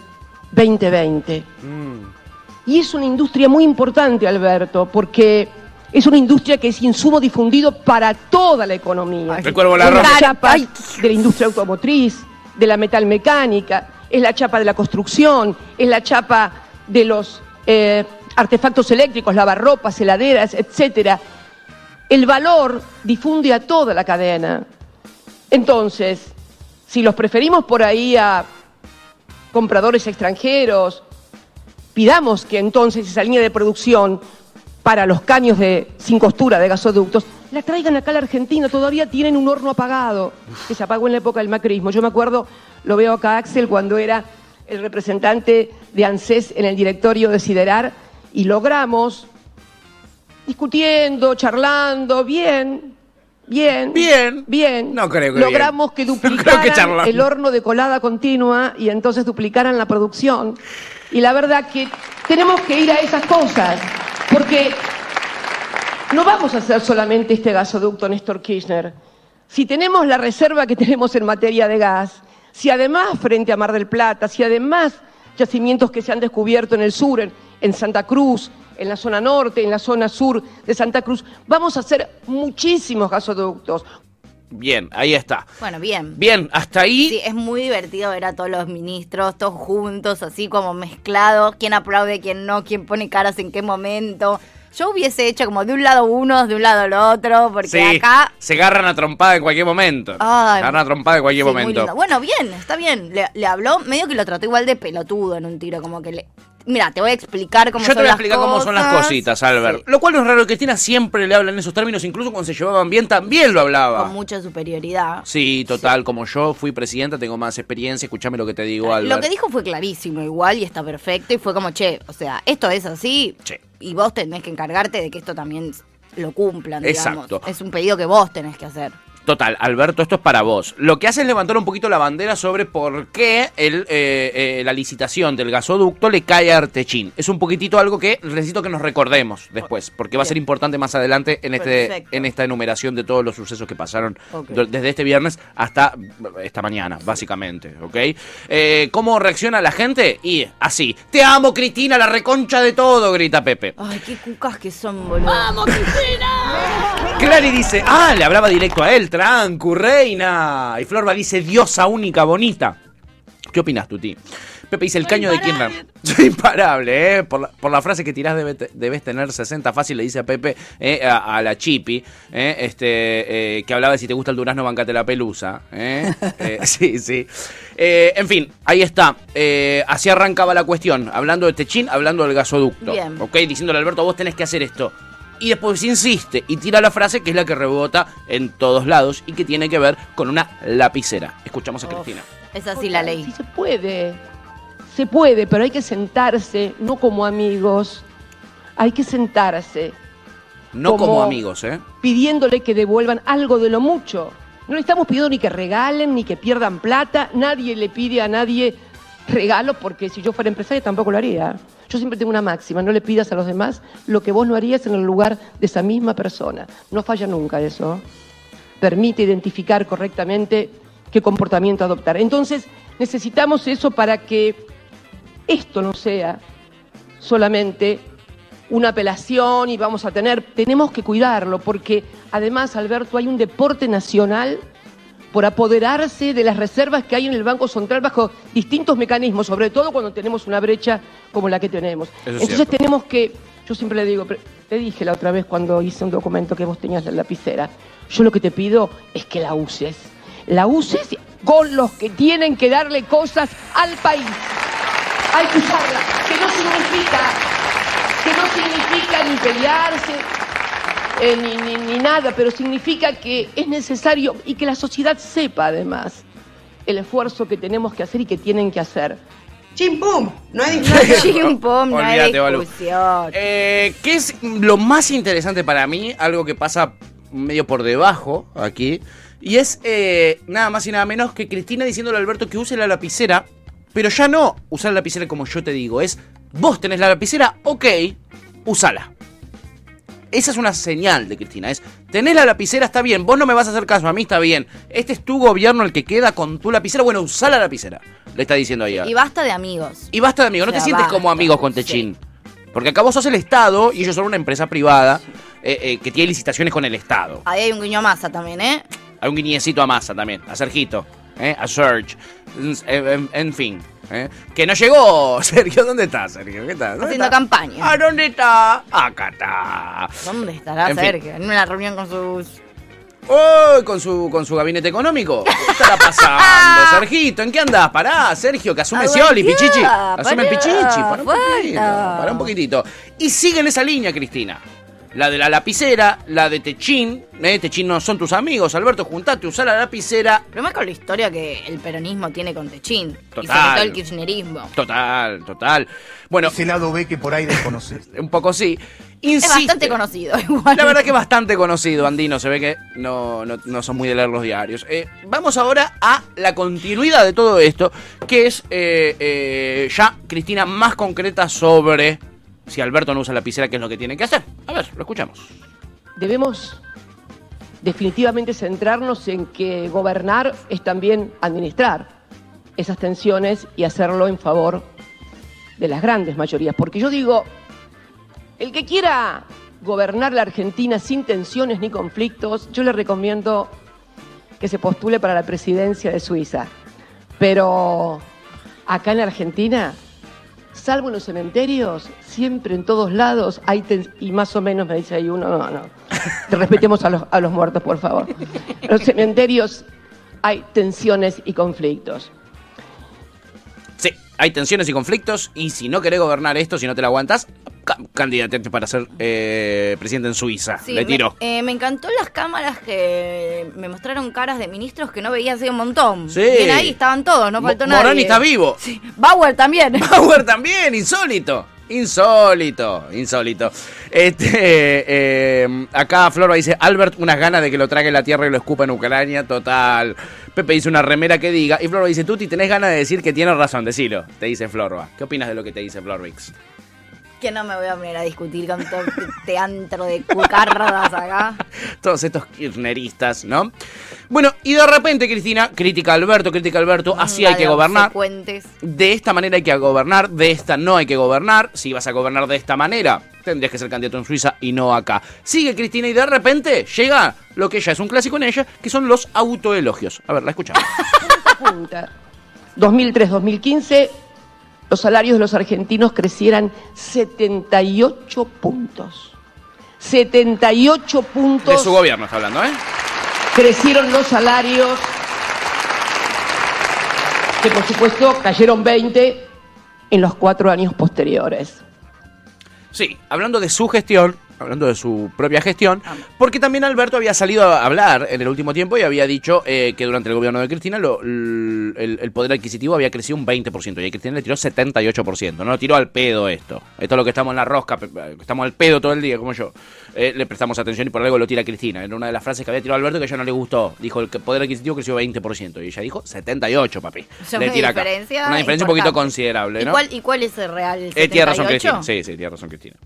2020. Mm. Y es una industria muy importante, Alberto, porque es una industria que es insumo difundido para toda la economía. Recuerdo la, la chapa de la industria automotriz, de la metalmecánica, es la chapa de la construcción, es la chapa de los eh, artefactos eléctricos, lavarropas, heladeras, etcétera. El valor difunde a toda la cadena. Entonces, si los preferimos por ahí a compradores extranjeros, pidamos que entonces esa línea de producción para los caños de, sin costura de gasoductos la traigan acá a la Argentina. Todavía tienen un horno apagado que se apagó en la época del macrismo. Yo me acuerdo, lo veo acá Axel, cuando era el representante de ANSES en el directorio de Siderar y logramos, discutiendo, charlando, bien, Bien. Bien. Bien. No creo que Logramos que duplicaran el horno de colada continua y entonces duplicaran la producción. Y la verdad que tenemos que ir a esas cosas, porque no vamos a hacer solamente este gasoducto, Néstor Kirchner. Si tenemos la reserva que tenemos en materia de gas, si además frente a Mar del Plata, si además yacimientos que se han descubierto en el sur, en Santa Cruz, en la zona norte, en la zona sur de Santa Cruz. Vamos a hacer muchísimos gasoductos. Bien, ahí está. Bueno, bien. Bien, hasta ahí. Sí, es muy divertido ver a todos los ministros, todos juntos, así como mezclados, quién aplaude, quién no, quién pone caras en qué momento. Yo hubiese hecho como de un lado unos, de un lado el otro, porque acá. Se agarran a trompada en cualquier momento. Ay, se agarran a trompada en cualquier momento. Bueno, bien, está bien. Le, le, habló, medio que lo trató igual de pelotudo en un tiro, como que le, Mira, te voy a explicar cómo Yo te voy a explicar cómo son las cositas, Albert. Lo cual no es raro, Cristina siempre le habla en esos términos, incluso cuando se llevaban bien también lo hablaba. Con mucha superioridad. Sí, total, como yo fui presidenta, tengo más experiencia, escúchame lo que te digo, Albert. Lo que dijo fue clarísimo igual y está perfecto y fue como, che, o sea, esto es así y vos tenés que encargarte de que esto también lo cumplan, digamos. Exacto. Es un pedido que vos tenés que hacer. Total, Alberto, esto es para vos. Lo que hace es levantar un poquito la bandera sobre por qué el, eh, eh, la licitación del gasoducto le cae a Artechín. Es un poquitito algo que necesito que nos recordemos después, porque va a ser importante más adelante en, este, en esta enumeración de todos los sucesos que pasaron desde este viernes hasta esta mañana, básicamente. ¿Ok? Eh, ¿Cómo reacciona la gente? Y así. Te amo, Cristina, la reconcha de todo, grita Pepe. Ay, qué cucas que son, boludo. ¡Vamos, Cristina! Clary dice, ah, le hablaba directo a él trancu, reina. Y Florba dice, diosa única, bonita. ¿Qué opinas, Tuti? Pepe dice el caño de Kirchner. Soy imparable, ¿eh? Por la, frase que tirás debes, tener 60 fácil, le dice a Pepe eh, a, la Chipi, eh, este, eh, que hablaba de si te gusta el durazno, bancate la pelusa. sí, sí. en fin, ahí está. así arrancaba la cuestión. Hablando de Techín, hablando del gasoducto. Bien. Ok, diciéndole a Alberto, vos tenés que hacer esto. Y después insiste y tira la frase que es la que rebota en todos lados y que tiene que ver con una lapicera. Escuchamos a Cristina. Es así la ley. Sí se puede, se puede, pero hay que sentarse, no como amigos, hay que sentarse No como, Como- amigos, ¿eh? pidiéndole que devuelvan algo de lo mucho. No le estamos pidiendo ni que regalen, ni que pierdan plata, nadie le pide a nadie regalo, porque si yo fuera empresaria tampoco lo haría. Yo siempre tengo una máxima, no le pidas a los demás lo que vos no harías en el lugar de esa misma persona. No falla nunca eso. Permite identificar correctamente qué comportamiento adoptar. Entonces, necesitamos eso para que esto no sea solamente una apelación y vamos a tener, tenemos que cuidarlo porque además, Alberto, hay un deporte nacional por apoderarse de las reservas que hay en el Banco Central bajo distintos mecanismos, sobre todo cuando tenemos una brecha como la que tenemos. es Entonces cierto. tenemos que, yo siempre le digo, te dije la otra vez cuando hice un documento que vos tenías la lapicera, yo lo que te pido es que la uses. La uses con los que tienen que darle cosas al país. Hay que usarla, que no significa, que no significa ni pelearse, eh, ni, ni- ni nada, pero significa que es necesario y que la sociedad sepa además el esfuerzo que tenemos que hacer y que tienen que hacer. ¡Chim pum! No hay discusión. Chimpom, no hay discusión. Eh, ¿Qué es lo más interesante para mí? Algo que pasa medio por debajo aquí. Y es eh, nada más y nada menos que Cristina diciéndole a Alberto que use la lapicera. Pero ya no usar la lapicera como yo te digo. Es vos tenés la lapicera, ok, usala. Esa es una señal de Cristina. Es, tenés la lapicera, está bien. Vos no me vas a hacer caso, a mí está bien. Este es tu gobierno el que queda con tu lapicera. Bueno, usá la lapicera. Le está diciendo ahí. a- Y basta de amigos. y basta de amigos, no O sea, te sientes basta, como amigos con sí. Techín. Porque acá vos sos el Estado y ellos son una empresa privada eh, eh, que tiene licitaciones con el Estado. Ahí hay un guiño masa también, ¿eh? Hay un guiñecito a Massa también, a Sergito, eh, a Serge, en, en- fin. eh. Que no llegó, Sergio, ¿dónde está Sergio? ¿Qué? ¿Dónde Haciendo está? campaña. ¿A dónde está? Acá está. ¿Dónde estará En fin. Sergio? En una reunión con sus. ¡Oh! Con su, con su gabinete económico. ¿Qué estará pasando, Sergito? ¿En qué andás? Pará, Sergio, que asume Scioli, Pichichi. Asume pará, Pichichi. Pará un poquitito. Pará un poquitito. Y sigue en esa línea, Cristina. La de la lapicera, la de Techín. ¿eh? Techín no son tus amigos. Alberto, juntate, usá la lapicera. Pero más con la historia que el peronismo tiene con Techín. Y sobre Total. todo el kirchnerismo. Total, total. Bueno, Ese lado B que por ahí desconoces. un poco sí. Es bastante conocido, igual. La verdad que es bastante conocido, Andino. Se ve que no, no, no son muy de leer los diarios. Eh, vamos ahora a la continuidad de todo esto, que es eh, eh, ya Cristina más concreta sobre si Alberto no usa la lapicera, qué es lo que tiene que hacer. A ver, lo escuchamos. Debemos definitivamente centrarnos en que gobernar es también administrar esas tensiones y hacerlo en favor de las grandes mayorías. Porque yo digo, el que quiera gobernar la Argentina sin tensiones ni conflictos, yo le recomiendo que se postule para la presidencia de Suiza. Pero acá en Argentina, salvo en los cementerios, siempre en todos lados hay y más o menos me dice ahí uno, no, no, respetemos a los, a los muertos, por favor. En los cementerios hay tensiones y conflictos. Sí, hay tensiones y conflictos y si no querés gobernar esto, si no te la aguantas, ca- candidateate para ser eh, presidente en Suiza. Sí, Le tiro. Me, eh, me encantó las cámaras que me mostraron caras de ministros que no veía hace un montón. Sí. Bien ahí, estaban todos, no faltó nadie. Moroni está vivo. Sí. Bauer también. Power también, insólito. Insólito, insólito. Este, eh, acá Florba dice, Albert, unas ganas de que lo trague la tierra y lo escupa en Ucrania, total. Pepe dice una remera que diga. Y Florba dice, Tuti, tenés ganas de decir que tienes razón, decilo. Te dice Florba. ¿Qué opinas de lo que te dice Florbix? Que no me voy a poner a discutir con todo este antro de cucardas acá. Todos estos kirchneristas, ¿no? Bueno, y de repente, Cristina, crítica a Alberto, crítica a Alberto, así hay que gobernar. De esta manera hay que gobernar, de esta no hay que gobernar. Si vas a gobernar de esta manera, tendrías que ser candidato en Suiza y no acá. Sigue Cristina y de repente llega lo que ya es un clásico en ella, que son los autoelogios. A ver, la escuchamos. punta. 2003-2015, los salarios de los argentinos crecieran 78 puntos. 78 De puntos su gobierno está hablando, ¿eh? crecieron los salarios, que por supuesto cayeron 20 en los cuatro años posteriores. Sí, hablando de su gestión, hablando de su propia gestión, porque también Alberto había salido a hablar en el último tiempo y había dicho eh, que durante el gobierno de Cristina lo- el, el poder adquisitivo había crecido un 20% y a Cristina le tiró 78%. No lo tiró al pedo esto. Esto es lo que estamos en la rosca, pe- estamos al pedo todo el día, como yo. Eh, le prestamos atención y por algo lo tira Cristina. Era una de las frases que había tirado Alberto que a ella no le gustó. Dijo el poder adquisitivo creció 20% y ella dijo 78, papi. Le una tira acá. diferencia Una diferencia un poquito considerable, ¿Y ¿no? cuál, ¿Y cuál es el real? ¿El Eh, tiene razón 78? Cristina. Sí, sí, tiene razón Cristina.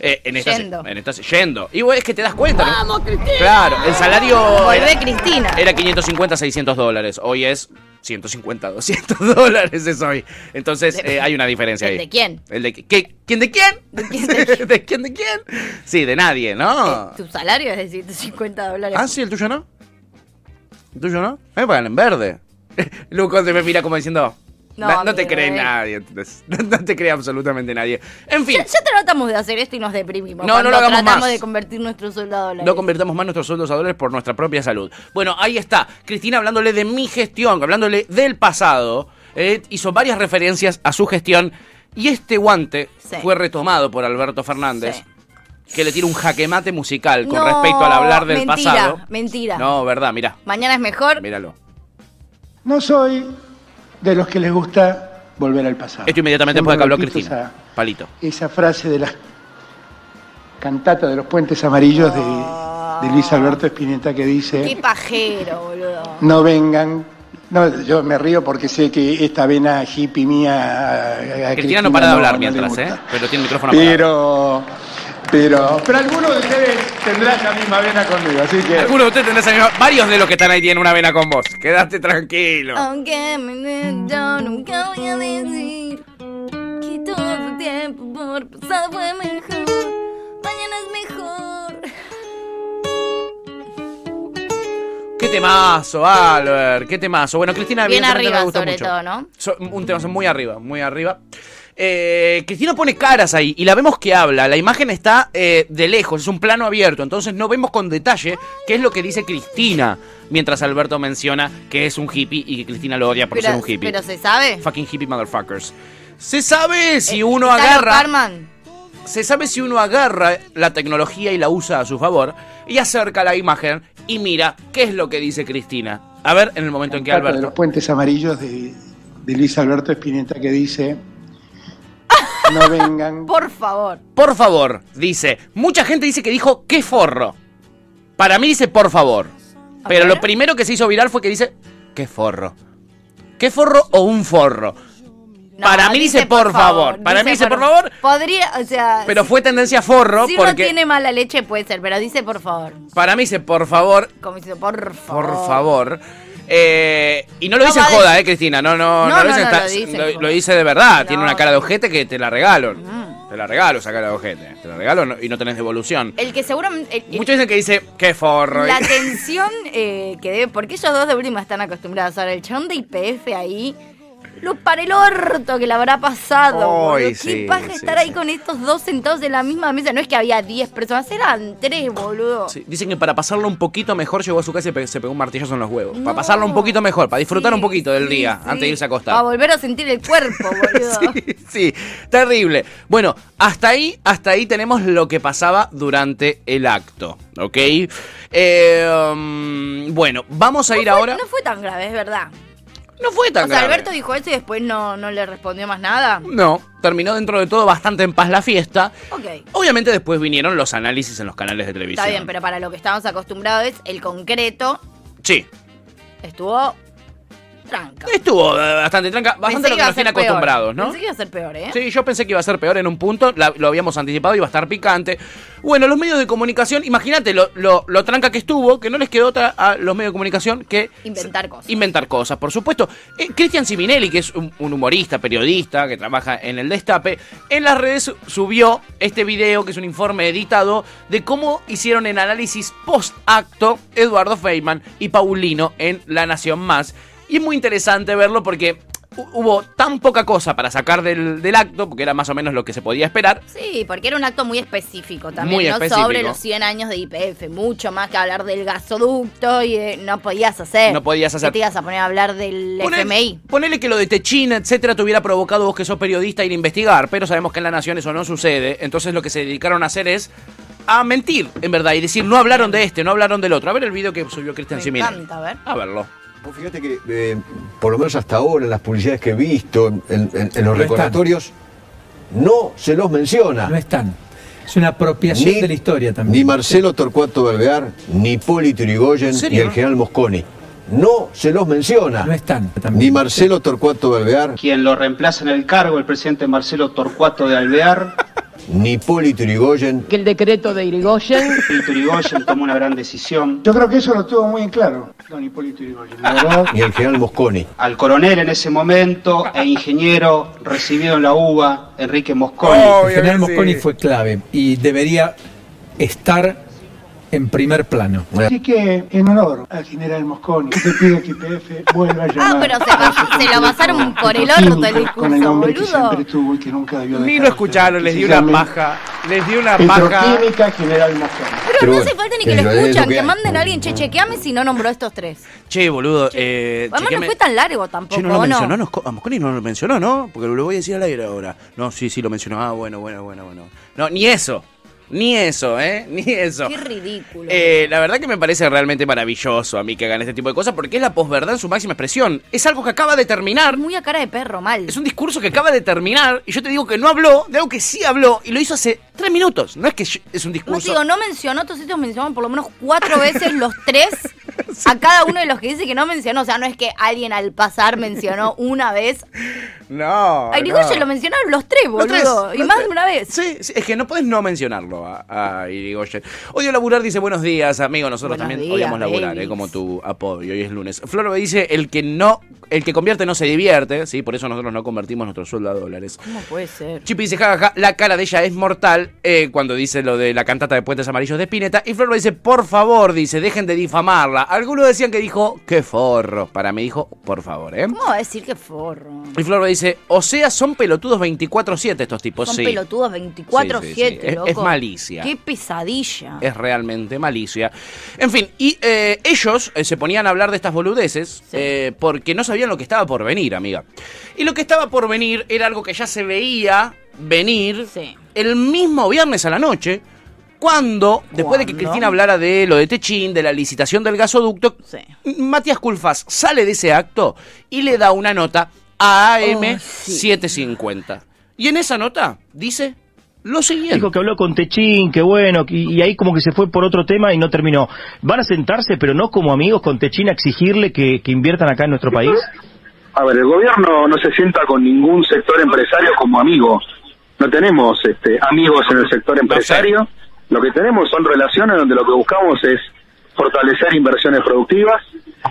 Eh, en esta, sí, Yendo. en esta sí, yendo. Y vos es que te das cuenta, ¿no? ¡Vamos, Cristina! Claro, el salario Volvé, era, Cristina. era 550, 600 dólares. Hoy es 150, 200 dólares es hoy. Entonces eh, hay una diferencia ¿El ahí. de quién? ¿El de qué? ¿Quién de quién? ¿De quién de quién? ¿De quién de quién? Sí, de nadie, ¿no? Eh, Tu salario es de 150 dólares. Ah, sí, el tuyo no. ¿El tuyo no? Me pagan en verde. Lucas se me mira como diciendo. No, No, no te cree nadie. ¿entendés? No, no te cree absolutamente nadie. En fin. Ya, ya tratamos de hacer esto y nos deprimimos. No, no lo hagamos tratamos más. de convertir nuestro sueldo a dólares. No convertamos más nuestros sueldos a dólares por nuestra propia salud. Bueno, ahí está. Cristina hablándole de mi gestión, hablándole del pasado. eh, hizo varias referencias a su gestión. Y este guante Sí. fue retomado por Alberto Fernández. Sí. Que le tira un jaque mate musical con No, respecto al hablar del mentira, pasado. mentira. No, verdad, mira. Mañana es mejor. Míralo. No soy de los que les gusta volver al pasado. Esto inmediatamente después de que habló Cristina. Palito. Esa, esa frase de la cantata de los puentes amarillos de, de Luis Alberto Spinetta que Qué dice, pajero, boludo. no vengan. No, yo me río porque sé que esta vena hippie mía... a- a Cristina no para de hablar no mientras, ¿eh? gusta. Pero tiene el micrófono apagado. Pero, pero, pero alguno de ustedes tendrá esa misma vena conmigo, así que... Algunos de ustedes tendrán esa misma- Varios de los que están ahí tienen una vena con vos. Quédate tranquilo. Aunque me nunca voy a decir que todo el tiempo por pasado fue mejor. Mañana es mejor. Qué temazo, Albert. Qué temazo. Bueno, Cristina, Bien arriba, me sobre mucho. todo, ¿no? So- un tema muy arriba, muy arriba. Eh, Cristina pone caras ahí y la vemos que habla. La imagen está eh, de lejos, es un plano abierto, entonces no vemos con detalle qué es lo que dice Cristina. Mientras Alberto menciona que es un hippie y que Cristina lo odia por Pero, ser un hippie. pero se sabe. Fucking hippie motherfuckers. Se sabe si uno Talo agarra. Carman. Se sabe si uno agarra la tecnología y la usa a su favor y acerca la imagen y mira qué es lo que dice Cristina. A ver, en el momento en que cantata de los Alberto. puentes amarillos de, de Luis Alberto Spinetta que dice, no vengan... Por favor. Por favor, dice. Mucha gente dice que dijo qué forro. Para mí dice por favor. Pero lo primero que se hizo viral fue que dice qué forro. ¿Qué forro o un forro? No, Para mí dice por favor. Para mí dice por favor. Podría, o sea. Pero si- fue tendencia forro Si porque. tiene mala leche puede ser, pero dice por favor. Para mí dice por favor. Como dice por favor. Por favor. Eh, y no lo No dice en va de- joda, eh, Cristina. No, no, No, no, lo no, dice, no, está- lo dice en lo- joda. lo dice de verdad. Tiene una cara de ojete que te la regalo. Te la regalo esa cara de ojete. Te la regalo y no tenés devolución. El que seguramente. el- Muchos dicen que dice, qué forro. la tensión eh, que debe. Porque ellos dos de última están acostumbrados. Ahora, el chabón de IPF ahí. Lo para el orto que le habrá pasado. Ay, boludo. sí, Qué paja sí, estar ahí con estos dos sentados en la misma mesa. No es que había 10 personas, eran 3, boludo. Sí, dicen que para pasarlo un poquito mejor llegó a su casa y pe- se pegó un martillazo en los huevos. No. Para pasarlo un poquito mejor, para disfrutar Sí, un poquito del sí, día sí. antes de irse a Para acostar. volver a sentir el cuerpo, boludo. Sí, sí, terrible. Bueno, hasta ahí, hasta ahí tenemos lo que pasaba durante el acto, ¿ok? Eh, um, bueno, vamos a ir No fue- ahora. No fue tan grave, es verdad. No fue tan O sea, grave. Alberto dijo eso y después no, no le respondió más nada. No, terminó dentro de todo bastante en paz la fiesta. Ok. Obviamente después vinieron los análisis en los canales de televisión. Está bien, pero para lo que estamos acostumbrados es el concreto Sí, estuvo tranca. estuvo eh, bastante tranca, bastante lo que nos tiene acostumbrados, ¿no? Pensé que iba a ser peor, ¿eh? Sí, yo pensé que iba a ser peor en un punto, la- lo habíamos anticipado, iba a estar picante. Bueno, los medios de comunicación, imagínate lo, lo, lo tranca que estuvo, que no les quedó otra a los medios de comunicación que Inventar cosas. inventar cosas, por supuesto. Eh, Cristian Siminelli, que es un, un humorista, periodista, que trabaja en el Destape, en las redes subió este video, que es un informe editado, de cómo hicieron el análisis post-acto Eduardo Feynman y Paulino en La Nación Más. Y es muy interesante verlo porque hu- hubo tan poca cosa para sacar del, del acto, porque era más o menos lo que se podía esperar. Sí, porque era un acto muy específico también, Muy no específico. sobre los 100 años de IPF, mucho más que hablar del gasoducto y de- no podías hacer. No podías hacer. ¿Qué te ibas a poner a hablar del Ponele- FMI? Ponele que lo de Techina, etcétera, te hubiera provocado vos que sos periodista ir a investigar, pero sabemos que en la Nación eso no sucede. Entonces lo que se dedicaron a hacer es a mentir, en verdad, y decir, no hablaron de este, no hablaron del otro. A ver el video que subió Cristian Me Simina. encanta, a ver. A verlo. Vos fíjate que, eh, por lo menos hasta ahora, en las publicidades que he visto, en, en- en los No recordatorios, no se los menciona. No están. Es una apropiación de la historia también. Ni Marcelo Torcuato Belvear, ni Poli Turigoyen, ¿En ni el general Mosconi. No se los menciona. No están. Ni Marcelo Torcuato Belvear, Quien lo reemplaza en el cargo, el presidente Marcelo Torcuato de Alvear. Ni Poli Turigoyen, Que el decreto de Irigoyen. Y Turigoyen tomó una gran decisión. Yo creo que eso lo tuvo muy en claro, don Hipólito Yrigoyen. La verdad, ni el general Mosconi. Al coronel en ese momento e ingeniero recibido en la UBA, Enrique Mosconi. el general Mosconi fue clave y debería estar en primer plano. Así que, en honor al general Mosconi, te pido que IPF vuelva a llamar. Ah, pero se, se lo pasaron por el orto el discurso, Con el hombre que boludo. siempre tuvo y que nunca debió Ni lo escucharon, les se di una paja. Les di una paja. Petroquímica General Mosconi. Pero, Pero no bueno, hace falta ni que que lo lo- es lo escuchan, que que manden a alguien, che, chequeame si no nombró a estos tres. Che, boludo, eh, Además chequeame- no fue tan largo tampoco, Che, no lo ¿o mencionó, no, a Mosconi no lo mencionó, ¿no? Porque lo voy a decir al aire ahora. No, sí, sí lo mencionó. Ah, bueno, bueno, bueno, bueno. No, ni eso. Ni eso, ¿eh? Ni eso. Qué ridículo. Eh, la verdad que me parece realmente maravilloso a mí que hagan este tipo de cosas porque es la posverdad en su máxima expresión. Es algo que acaba de terminar. Muy a cara de perro, mal. Es un discurso que acaba de terminar y yo te digo que no habló de algo que sí habló y lo hizo hace tres minutos. No es que es un No discurso. digo, no mencionó, todos estos mencionaron por lo menos cuatro veces los tres a cada uno de los que dice que no mencionó. O sea, no es que alguien al pasar mencionó una vez. No. A Irigoyen lo mencionaron los tres, Los boludo. tres, y los más de una vez. Sí, sí, es que no puedes no mencionarlo a, a Irigoyen. Odio laburar dice buenos días, amigo. Nosotros Buenos también días, odiamos laburar, eh, como tu apodo. Y hoy es lunes. Flor me dice el que no, el que convierte no se divierte, sí, por eso nosotros no convertimos nuestro sueldo a dólares. ¿Cómo puede ser? Chipi dice, jajaja, la cara de ella es mortal eh, cuando dice lo de la cantata de Puentes Amarillos de Spinetta. Y Flor dice, por favor, dice, dejen de difamarla. Algunos decían que dijo, qué forro. Para mí dijo, por favor, ¿eh? ¿Cómo va a decir que forro? Y Flor dice, o sea, son pelotudos 24-7 estos tipos, Son sí. pelotudos 24-7, Sí, sí, sí. Es- loco. es malicia. Qué pesadilla. Es realmente malicia. En fin, y eh, ellos eh, se ponían a hablar de estas boludeces eh, porque no sabían lo que estaba por venir, amiga. Y lo que estaba por venir era algo que ya se veía venir el mismo viernes a la noche. Cuando, después de que. Cristina hablara de lo de Techín, de la licitación del gasoducto, Matías Culfas sale de ese acto y le da una nota a AM Oh, 750. Y en esa nota dice lo siguiente. Dijo que habló con Techín, que bueno, y, y ahí como que se fue por otro tema y no terminó. ¿Van a sentarse, pero no como amigos, con Techín a exigirle que, que inviertan acá en nuestro país? A ver, el gobierno no se sienta con ningún sector empresario como amigo. No tenemos este, amigos en el sector empresario. Lo que tenemos son relaciones donde lo que buscamos es fortalecer inversiones productivas,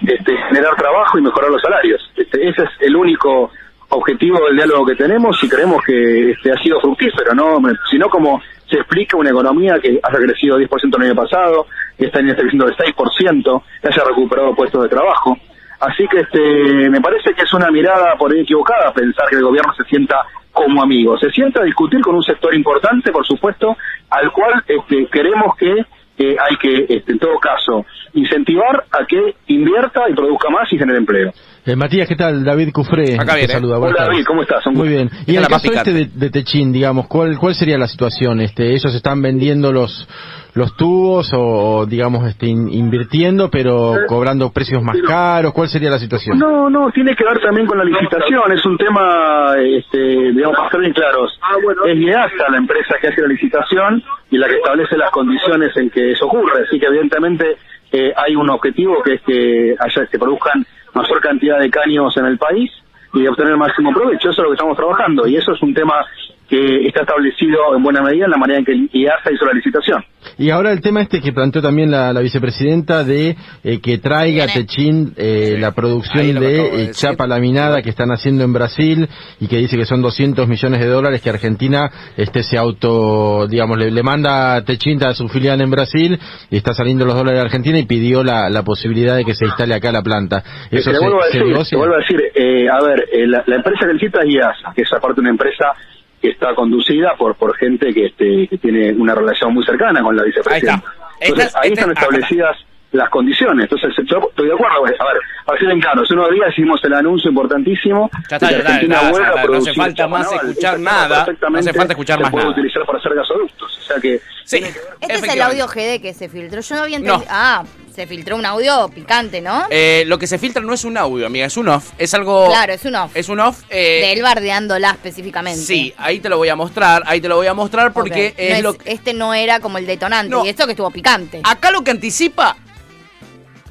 este, generar trabajo y mejorar los salarios. Este, ese es el único objetivo del diálogo que tenemos y creemos que este, ha sido fructífero, ¿no? Sino como se explica una economía que haya crecido 10% el año pasado, que este está creciendo del 6%, que haya recuperado puestos de trabajo. Así que este, me parece que es una mirada por ahí equivocada pensar que el gobierno se sienta como amigo. Se sienta a discutir con un sector importante, por supuesto, al cual este, queremos que eh, hay que, este, en todo caso, incentivar a que invierta y produzca más y genere empleo. Eh, Matías, ¿qué tal? David Cufré. Acá te viene. saluda. Hola, tardes. David, ¿cómo estás? Un Muy bien. Y en el caso este de, de Techín, digamos, ¿cuál, ¿cuál sería la situación? Este, ellos están vendiendo los los tubos o, digamos, este, in- invirtiendo, pero cobrando precios más caros. ¿Cuál sería la situación? No, no, tiene que ver también con la licitación. Es un tema, este, digamos, para ser bien claros. Es IEASA la empresa que hace la licitación y la que establece las condiciones en que eso ocurre. Así que, evidentemente, eh, hay un objetivo que es que haya, se produzcan mayor cantidad de caños en el país y de obtener el máximo provecho. Eso es lo que estamos trabajando y eso es un tema que está establecido en buena medida en la manera en que el IEASA hizo la licitación. Y ahora el tema este que planteó también la, la vicepresidenta de eh, que traiga a Techín eh, la producción de de eh, chapa laminada que están haciendo en Brasil y que dice que son 200 millones de dólares que Argentina este se auto, digamos, le, le manda a Techín a su filial en Brasil y está saliendo los dólares de Argentina y pidió la, la posibilidad de que se instale acá la planta. Eso te se, vuelvo a se decir, negocia? te vuelvo a decir eh, a ver, eh, la, la empresa que licita es IASA, que es aparte una empresa que está conducida por por gente que, este, que tiene una relación muy cercana con la vicepresidenta. Entonces, Esta- ahí están establecidas las condiciones. Entonces, yo estoy de acuerdo. A ver, para ser bien claro, hace unos días hicimos el anuncio importantísimo Ya está, ya está, ya a no hace falta más escuchar nada, no hace falta escuchar se más puede nada. utilizar para hacer gasoductos. Sea que Sí, Este es el audio GD que se filtró. Yo no había No. entendido. Ah, se filtró un audio picante, ¿no? Eh, lo que se filtra no es un audio, amiga, es un off. Es algo. claro, es un off. Es un off. eh, de él bardeándola específicamente. Sí, ahí te lo voy a mostrar, ahí te lo voy a mostrar porque es No es- lo Este no era como el detonante. No. Y esto que estuvo picante. Acá lo que anticipa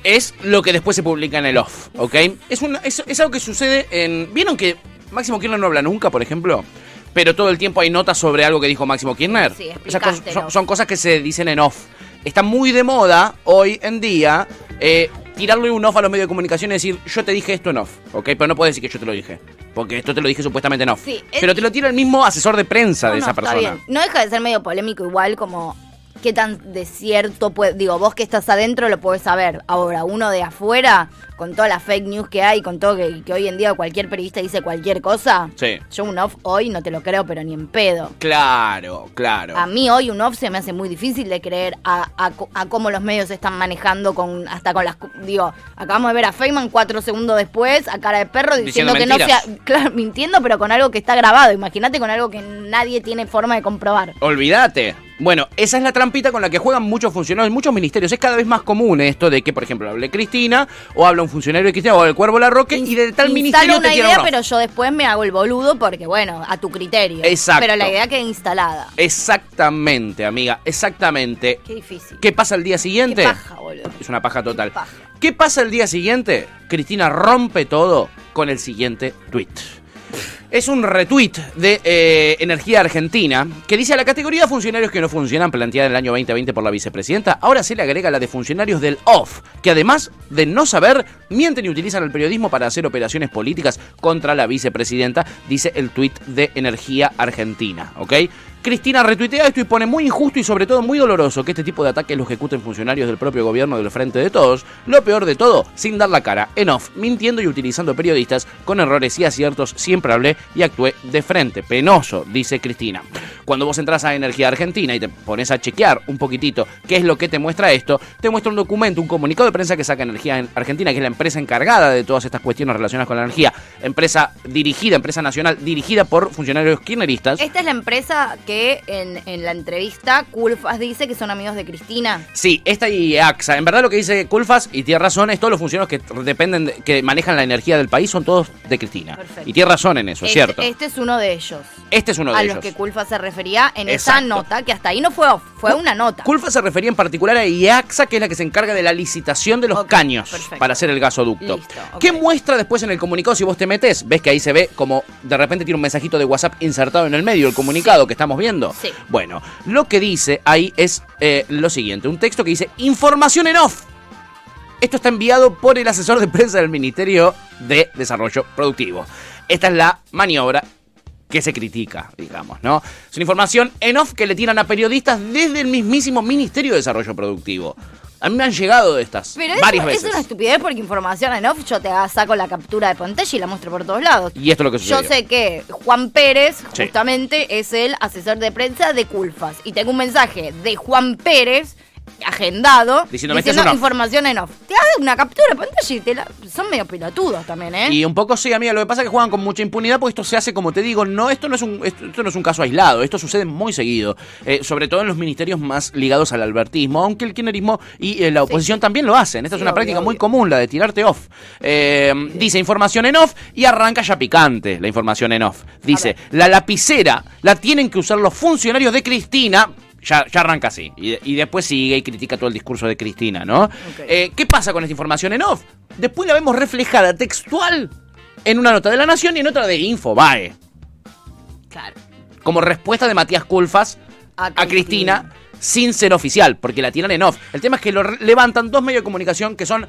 es lo que después se publica en el off, ¿ok? Es, un, es, es algo que sucede en... ¿Vieron que Máximo Kirchner no habla nunca, por ejemplo? Pero todo el tiempo hay notas sobre algo que dijo Máximo Kirchner. Sí, Esas cosas son, son cosas que se dicen en off. Está muy de moda hoy en día eh, tirarle un off a los medios de comunicación y decir, yo te dije esto en off, ¿ok? Pero no puedes decir que yo te lo dije. Porque esto te lo dije supuestamente en off. Sí, Pero te lo tira el mismo asesor de prensa No, de no, esa está persona. bien. No deja de ser medio polémico igual como qué tan de cierto puede, digo, vos que estás adentro lo podés saber. Ahora, uno de afuera, con toda la fake news que hay, con todo que, que hoy en día cualquier periodista dice cualquier cosa, Sí. yo un off hoy no te lo creo, pero ni en pedo. Claro, claro. A mí hoy un off se me hace muy difícil de creer a, a co- a cómo los medios se están manejando con hasta con las... Digo, acabamos de ver a Feynman cuatro segundos después, a cara de perro, diciendo, Diciendo que no sea... Claro, mintiendo, pero con algo que está grabado. Imagínate con algo que nadie tiene forma de comprobar. Olvídate. Bueno, esa es la trampita con la que juegan muchos funcionarios, muchos ministerios. Es cada vez más común esto de que, por ejemplo, hable Cristina, o habla un funcionario de Cristina, o el Cuervo Larroque, y de tal Instalo ministerio una te idea, pero yo después me hago el boludo porque, bueno, a tu criterio. Exacto. Pero la idea queda instalada. Exactamente, amiga, exactamente. Qué difícil. ¿Qué pasa el día siguiente? Qué paja, boludo. Es una paja total. ¿Qué pasa el día siguiente? Cristina rompe todo con el siguiente tweet. Es un retweet de eh, Energía Argentina que dice a la categoría de funcionarios que no funcionan planteada en el año 2020 por la vicepresidenta, ahora se le agrega la de funcionarios del OFF, que además de no saber, mienten y utilizan el periodismo para hacer operaciones políticas contra la vicepresidenta, dice el tweet de Energía Argentina, ¿ok? Cristina retuitea esto y pone muy injusto y sobre todo muy doloroso que este tipo de ataques lo ejecuten funcionarios del propio gobierno del Frente de Todos. Lo peor de todo, sin dar la cara, en off, mintiendo y utilizando periodistas con errores y aciertos, siempre hablé y actué de frente. Penoso, dice Cristina. Cuando vos entras a Energía Argentina y te pones a chequear un poquitito qué es lo que te muestra esto, te muestra un documento, un comunicado de prensa que saca Energía Argentina, que es la empresa encargada de todas estas cuestiones relacionadas con la energía. Empresa dirigida, empresa nacional dirigida por funcionarios kirchneristas. Esta es la empresa que en, en la entrevista Culfas dice que son amigos de Cristina. Sí, esta y AXA. En verdad lo que dice Culfas, y tiene razón, es todos los funcionarios que dependen, de- que manejan la energía del país son todos de Cristina. Perfecto. Y tiene razón en eso, es cierto. Este es uno de ellos. Este es uno de a ellos. los que Culfas se refería en esa nota, que hasta ahí no fue off, fue una nota. Culfa se refería en particular a IAXA, que es la que se encarga de la licitación de los caños perfecto. para hacer el gasoducto. Listo, ¿Qué muestra después en el comunicado si vos te metes? ¿Ves que ahí se ve como de repente tiene un mensajito de WhatsApp insertado en el medio del comunicado que estamos viendo? Sí. Bueno, lo que dice ahí es eh, lo siguiente, un texto que dice información en off. Esto está enviado por el asesor de prensa del Ministerio de Desarrollo Productivo. Esta es la maniobra que se critica, digamos, ¿no? Es una información en off que le tiran a periodistas desde el mismísimo Ministerio de Desarrollo Productivo. A mí me han llegado de estas Pero es, varias es veces. una estupidez porque información en off yo te saco la captura de pantalla y la muestro por todos lados. Y esto es lo que sucedió. Yo sé que Juan Pérez Sí. justamente es el asesor de prensa de Culfas. Y tengo un mensaje de Juan Pérez agendado Diciéndome, diciendo información en off. Te hago una captura de pantalla y te la... Son medio pelotudos también, ¿eh? Y un poco sí, amiga, lo que pasa es que juegan con mucha impunidad porque esto se hace, como te digo, no, esto no es un, esto, esto no es un caso aislado, esto sucede muy seguido, eh, sobre todo en los ministerios más ligados al albertismo, aunque el kirchnerismo y eh, la oposición también lo hacen. Esta es una obvio, práctica muy común, la de tirarte off. Eh, Dice información en off y arranca ya picante la información en off. Dice, la lapicera la tienen que usar los funcionarios de Cristina. Ya, ya arranca así. Y, y después sigue y critica todo el discurso de Cristina, ¿no? Eh, ¿Qué pasa con esta información en off? Después la vemos reflejada textual en una nota de La Nación y en otra de Infobae. Claro. Como respuesta de Matías Culfas A a Cristina sin ser oficial, porque la tiran en off. El tema es que lo levantan dos medios de comunicación que son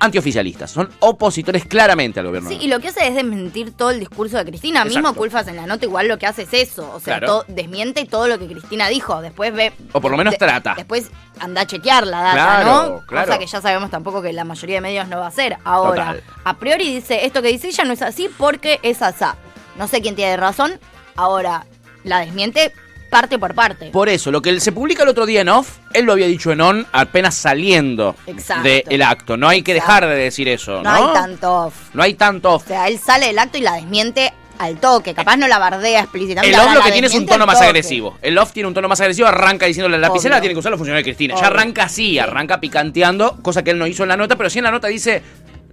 antioficialistas, son opositores claramente al gobierno. Sí, y lo que hace es desmentir todo el discurso de Cristina. Exacto. Mismo Culfas en la nota igual lo que hace es eso. O sea, Claro. to- desmiente todo lo que Cristina dijo. Después ve... O por lo menos de- trata. Después anda a chequear la data, Claro, ¿no? claro. Cosa que ya sabemos tampoco que la mayoría de medios no va a hacer. Ahora, Total. a priori dice, esto que dice ella no es así porque es asá. No sé quién tiene razón. Ahora, la desmiente parte por parte. Por eso, lo que se publica el otro día en off, él lo había dicho en on apenas saliendo del acto. No hay que dejar de decir eso, ¿no? no hay tanto off. No hay tanto off. O sea, él sale del acto y la desmiente al toque. Capaz no la bardea explícitamente. El off lo la que tiene es un tono más agresivo. El off tiene un tono más agresivo, arranca diciéndole la lapicera, la tiene que usar los funcionarios de Cristina. Ya arranca así, arranca picanteando, cosa que él no hizo en la nota, pero sí en la nota dice.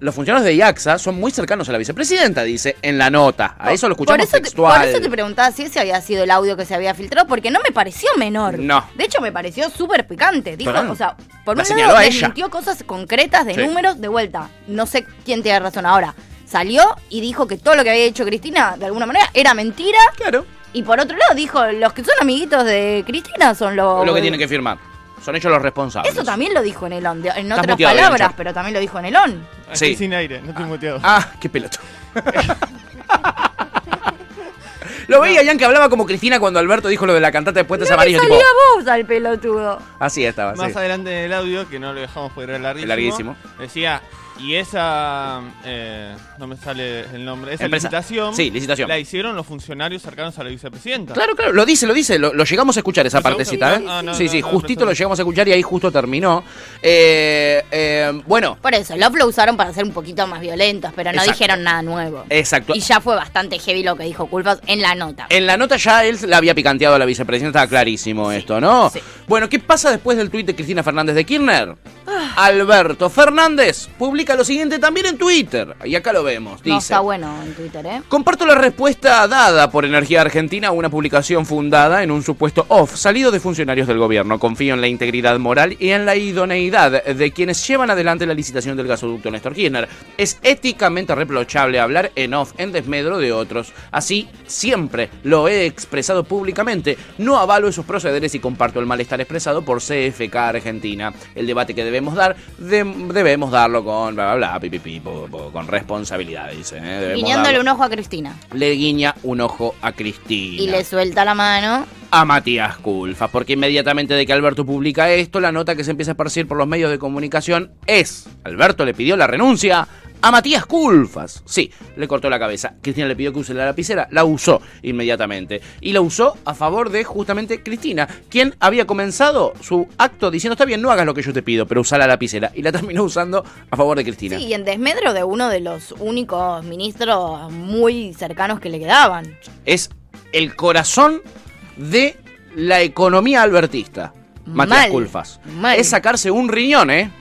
Los funcionarios de IAXA son muy cercanos a la vicepresidenta, dice en la nota. A eso lo escuchamos por eso, te, textual. por eso te preguntaba si ese había sido el audio que se había filtrado, porque no me pareció menor. No. De hecho, me pareció súper picante. Dijo, o sea, por un lado desmintió cosas concretas de Sí. números de vuelta. No sé quién tiene razón ahora. Salió y dijo que todo lo que había hecho Cristina, de alguna manera, era mentira. Claro. Y por otro lado, dijo, los que son amiguitos de Cristina son los... lo que tiene que firmar. Son ellos los responsables. Eso también lo dijo en el on, de- en otras muteado, palabras, pero también lo dijo en el on. Sí. Estoy sin aire, no estoy muteado. Ah, qué peloto. Lo veía Ian que hablaba como Cristina cuando Alberto dijo lo de la cantata de Puentes No le Amarillos. salía Tipo, vos al pelotudo. así estaba, Más sí. adelante en el audio, que no lo dejamos era larguísimo. Larguísimo. Decía, y esa. eh, no me sale el nombre. Esa Empresa. licitación. Sí, licitación. La hicieron los funcionarios cercanos a la vicepresidenta. Claro, claro, lo dice, lo dice, lo, lo llegamos a escuchar esa ¿Lo llegamos partecita, ¿eh? Ah, no, sí, no, sí, no, justito lo llegamos a escuchar y ahí justo terminó. Eh, eh, bueno, Por eso, Love lo usaron para ser un poquito más violentos, pero no Exacto. dijeron nada nuevo. exacto. Y ya fue bastante heavy lo que dijo Culpas en la nota. En la nota ya él la había picanteado a la vicepresidenta, estaba clarísimo esto, ¿no? Bueno, ¿qué pasa después del tuit de Cristina Fernández de Kirchner? Ah. Alberto Fernández publica lo siguiente también en Twitter. Y acá lo vemos. no Dice. está bueno en Twitter, ¿eh? Comparto la respuesta dada por Energía Argentina a una publicación fundada en un supuesto off salido de funcionarios del gobierno. Confío en la integridad moral y en la idoneidad de quienes llevan adelante la licitación del gasoducto Néstor Kirchner. Es éticamente reprochable hablar en off en desmedro de otros. Así, siempre lo he expresado públicamente. No avalo esos procederes y comparto el malestar expresado por CFK Argentina. El debate que debemos dar, de- debemos darlo con bla bla bla, pi, po, po, con responsabilidad, dice. ¿eh? Guiñándole un ojo a Cristina. Le guiña un ojo a Cristina. Y le suelta la mano. a Matías Culfas, porque inmediatamente de que Alberto publica esto, la nota que se empieza a esparcir por los medios de comunicación es, Alberto le pidió la renuncia a Matías Culfas. Sí, le cortó la cabeza. Cristina le pidió que use la lapicera, la usó inmediatamente. Y la usó a favor de justamente Cristina, quien había comenzado su acto diciendo, está bien, no hagas lo que yo te pido, pero usa la lapicera. Y la terminó usando a favor de Cristina. Sí, y en desmedro de uno de los únicos ministros muy cercanos que le quedaban. es el corazón de la economía albertista. Matías Mal, Culfas. mal. Es sacarse un riñón, ¿eh?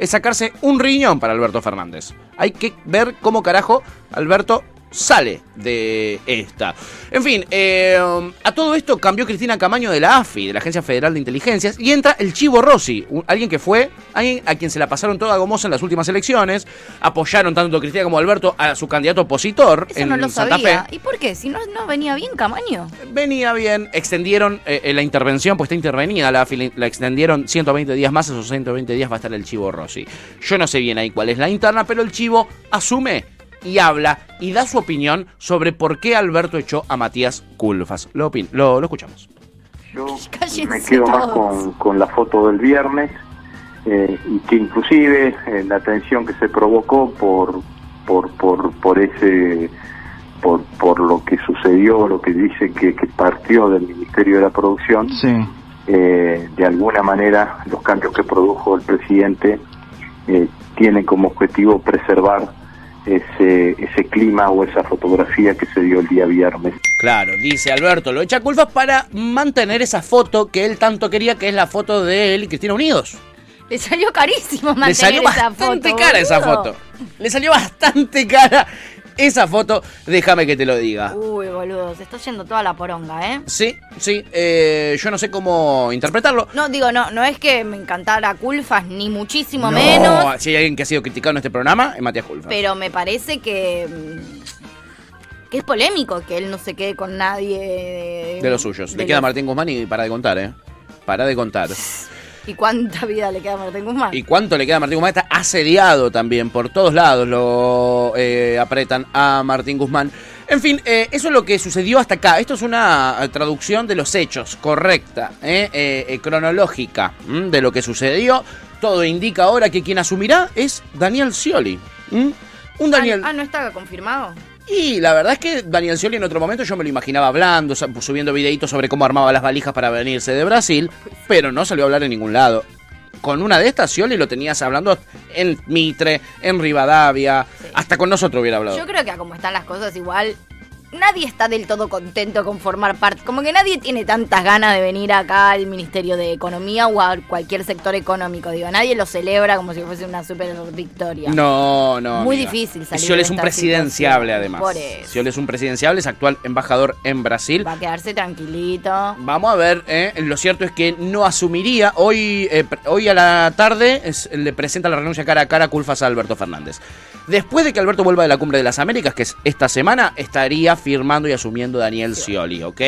Es sacarse un riñón para Alberto Fernández. Hay que ver cómo carajo Alberto sale de esta. En fin, eh, a todo esto cambió Cristina Camaño de la AFI, de la Agencia Federal de Inteligencias, y entra el Chivo Rossi, un- alguien que fue, alguien a quien se la pasaron toda gomosa en las últimas elecciones, apoyaron tanto Cristina como Alberto a su candidato opositor Eso en no lo Santa sabía. Fe ¿Y por qué? Si no, no venía bien Camaño. venía bien, extendieron eh, eh, la intervención, pues está intervenida la, AFI, la extendieron 120 días más, esos 120 días va a estar el Chivo Rossi. Yo no sé bien ahí cuál es la interna, pero el Chivo asume y habla y da su opinión sobre por qué Alberto echó a Matías Culfas. Lo, opin- lo, lo escuchamos. Yo me quedo más con, con la foto del viernes eh, y que inclusive eh, la tensión que se provocó por por por por ese por por lo que sucedió lo que dice que, que partió del ministerio de la producción eh, de alguna manera los cambios que produjo el presidente eh, tienen como objetivo preservar ese ese clima o esa fotografía que se dio el día viernes Claro, dice Alberto, lo echa a Culfas para mantener esa foto que él tanto quería, que es la foto de él y Cristina Unidos. Le salió carísimo mantener Le salió esa bastante foto, cara esa foto. Le salió bastante cara esa foto, déjame que te lo diga. Uy, boludo, se está yendo toda la poronga, ¿eh? Sí, sí, eh, yo no sé cómo interpretarlo. No, digo, no, no es que me encantara Culfas, ni muchísimo menos, No, si hay alguien que ha sido criticado en este programa, es Matías Culfas. pero me parece que. mm, que es polémico que él no se quede con nadie. de los suyos. de Le queda Martín Guzmán y para de contar, ¿eh? Para de contar. ¿Y cuánta vida le queda a Martín Guzmán? ¿Y cuánto le queda a Martín Guzmán? Está asediado también, por todos lados lo eh, apretan a Martín Guzmán. En fin, eh, eso es lo que sucedió hasta acá. Esto es una eh, traducción de los hechos, correcta, eh, eh, eh, cronológica ¿m? de lo que sucedió. Todo indica ahora que quien asumirá es Daniel Scioli. ¿m? Un Daniel... Ah, ¿no está confirmado? Y la verdad es que Daniel Scioli en otro momento yo me lo imaginaba hablando, subiendo videitos sobre cómo armaba las valijas para venirse de Brasil, pero no salió a hablar en ningún lado. Con una de estas, Scioli lo tenías hablando en Mitre, en Rivadavia, hasta con nosotros hubiera hablado. Yo creo que a como están las cosas, igual nadie está del todo contento con formar parte. Como que nadie tiene tantas ganas de venir acá al Ministerio de Economía o a cualquier sector económico. Digo, nadie lo celebra como si fuese una super victoria. No, no. Muy amiga. difícil salir Scioli de es un presidenciable, además. Por eso. Es un presidenciable, es actual embajador en Brasil. Va a quedarse tranquilito. Vamos a ver, ¿eh? lo cierto es que no asumiría. Hoy, eh, hoy a la tarde es- le presenta la renuncia cara a cara a Culfas a Alberto Fernández. Después de que Alberto vuelva de la Cumbre de las Américas, que es esta semana, estaría firmando y asumiendo Daniel Scioli, ¿ok?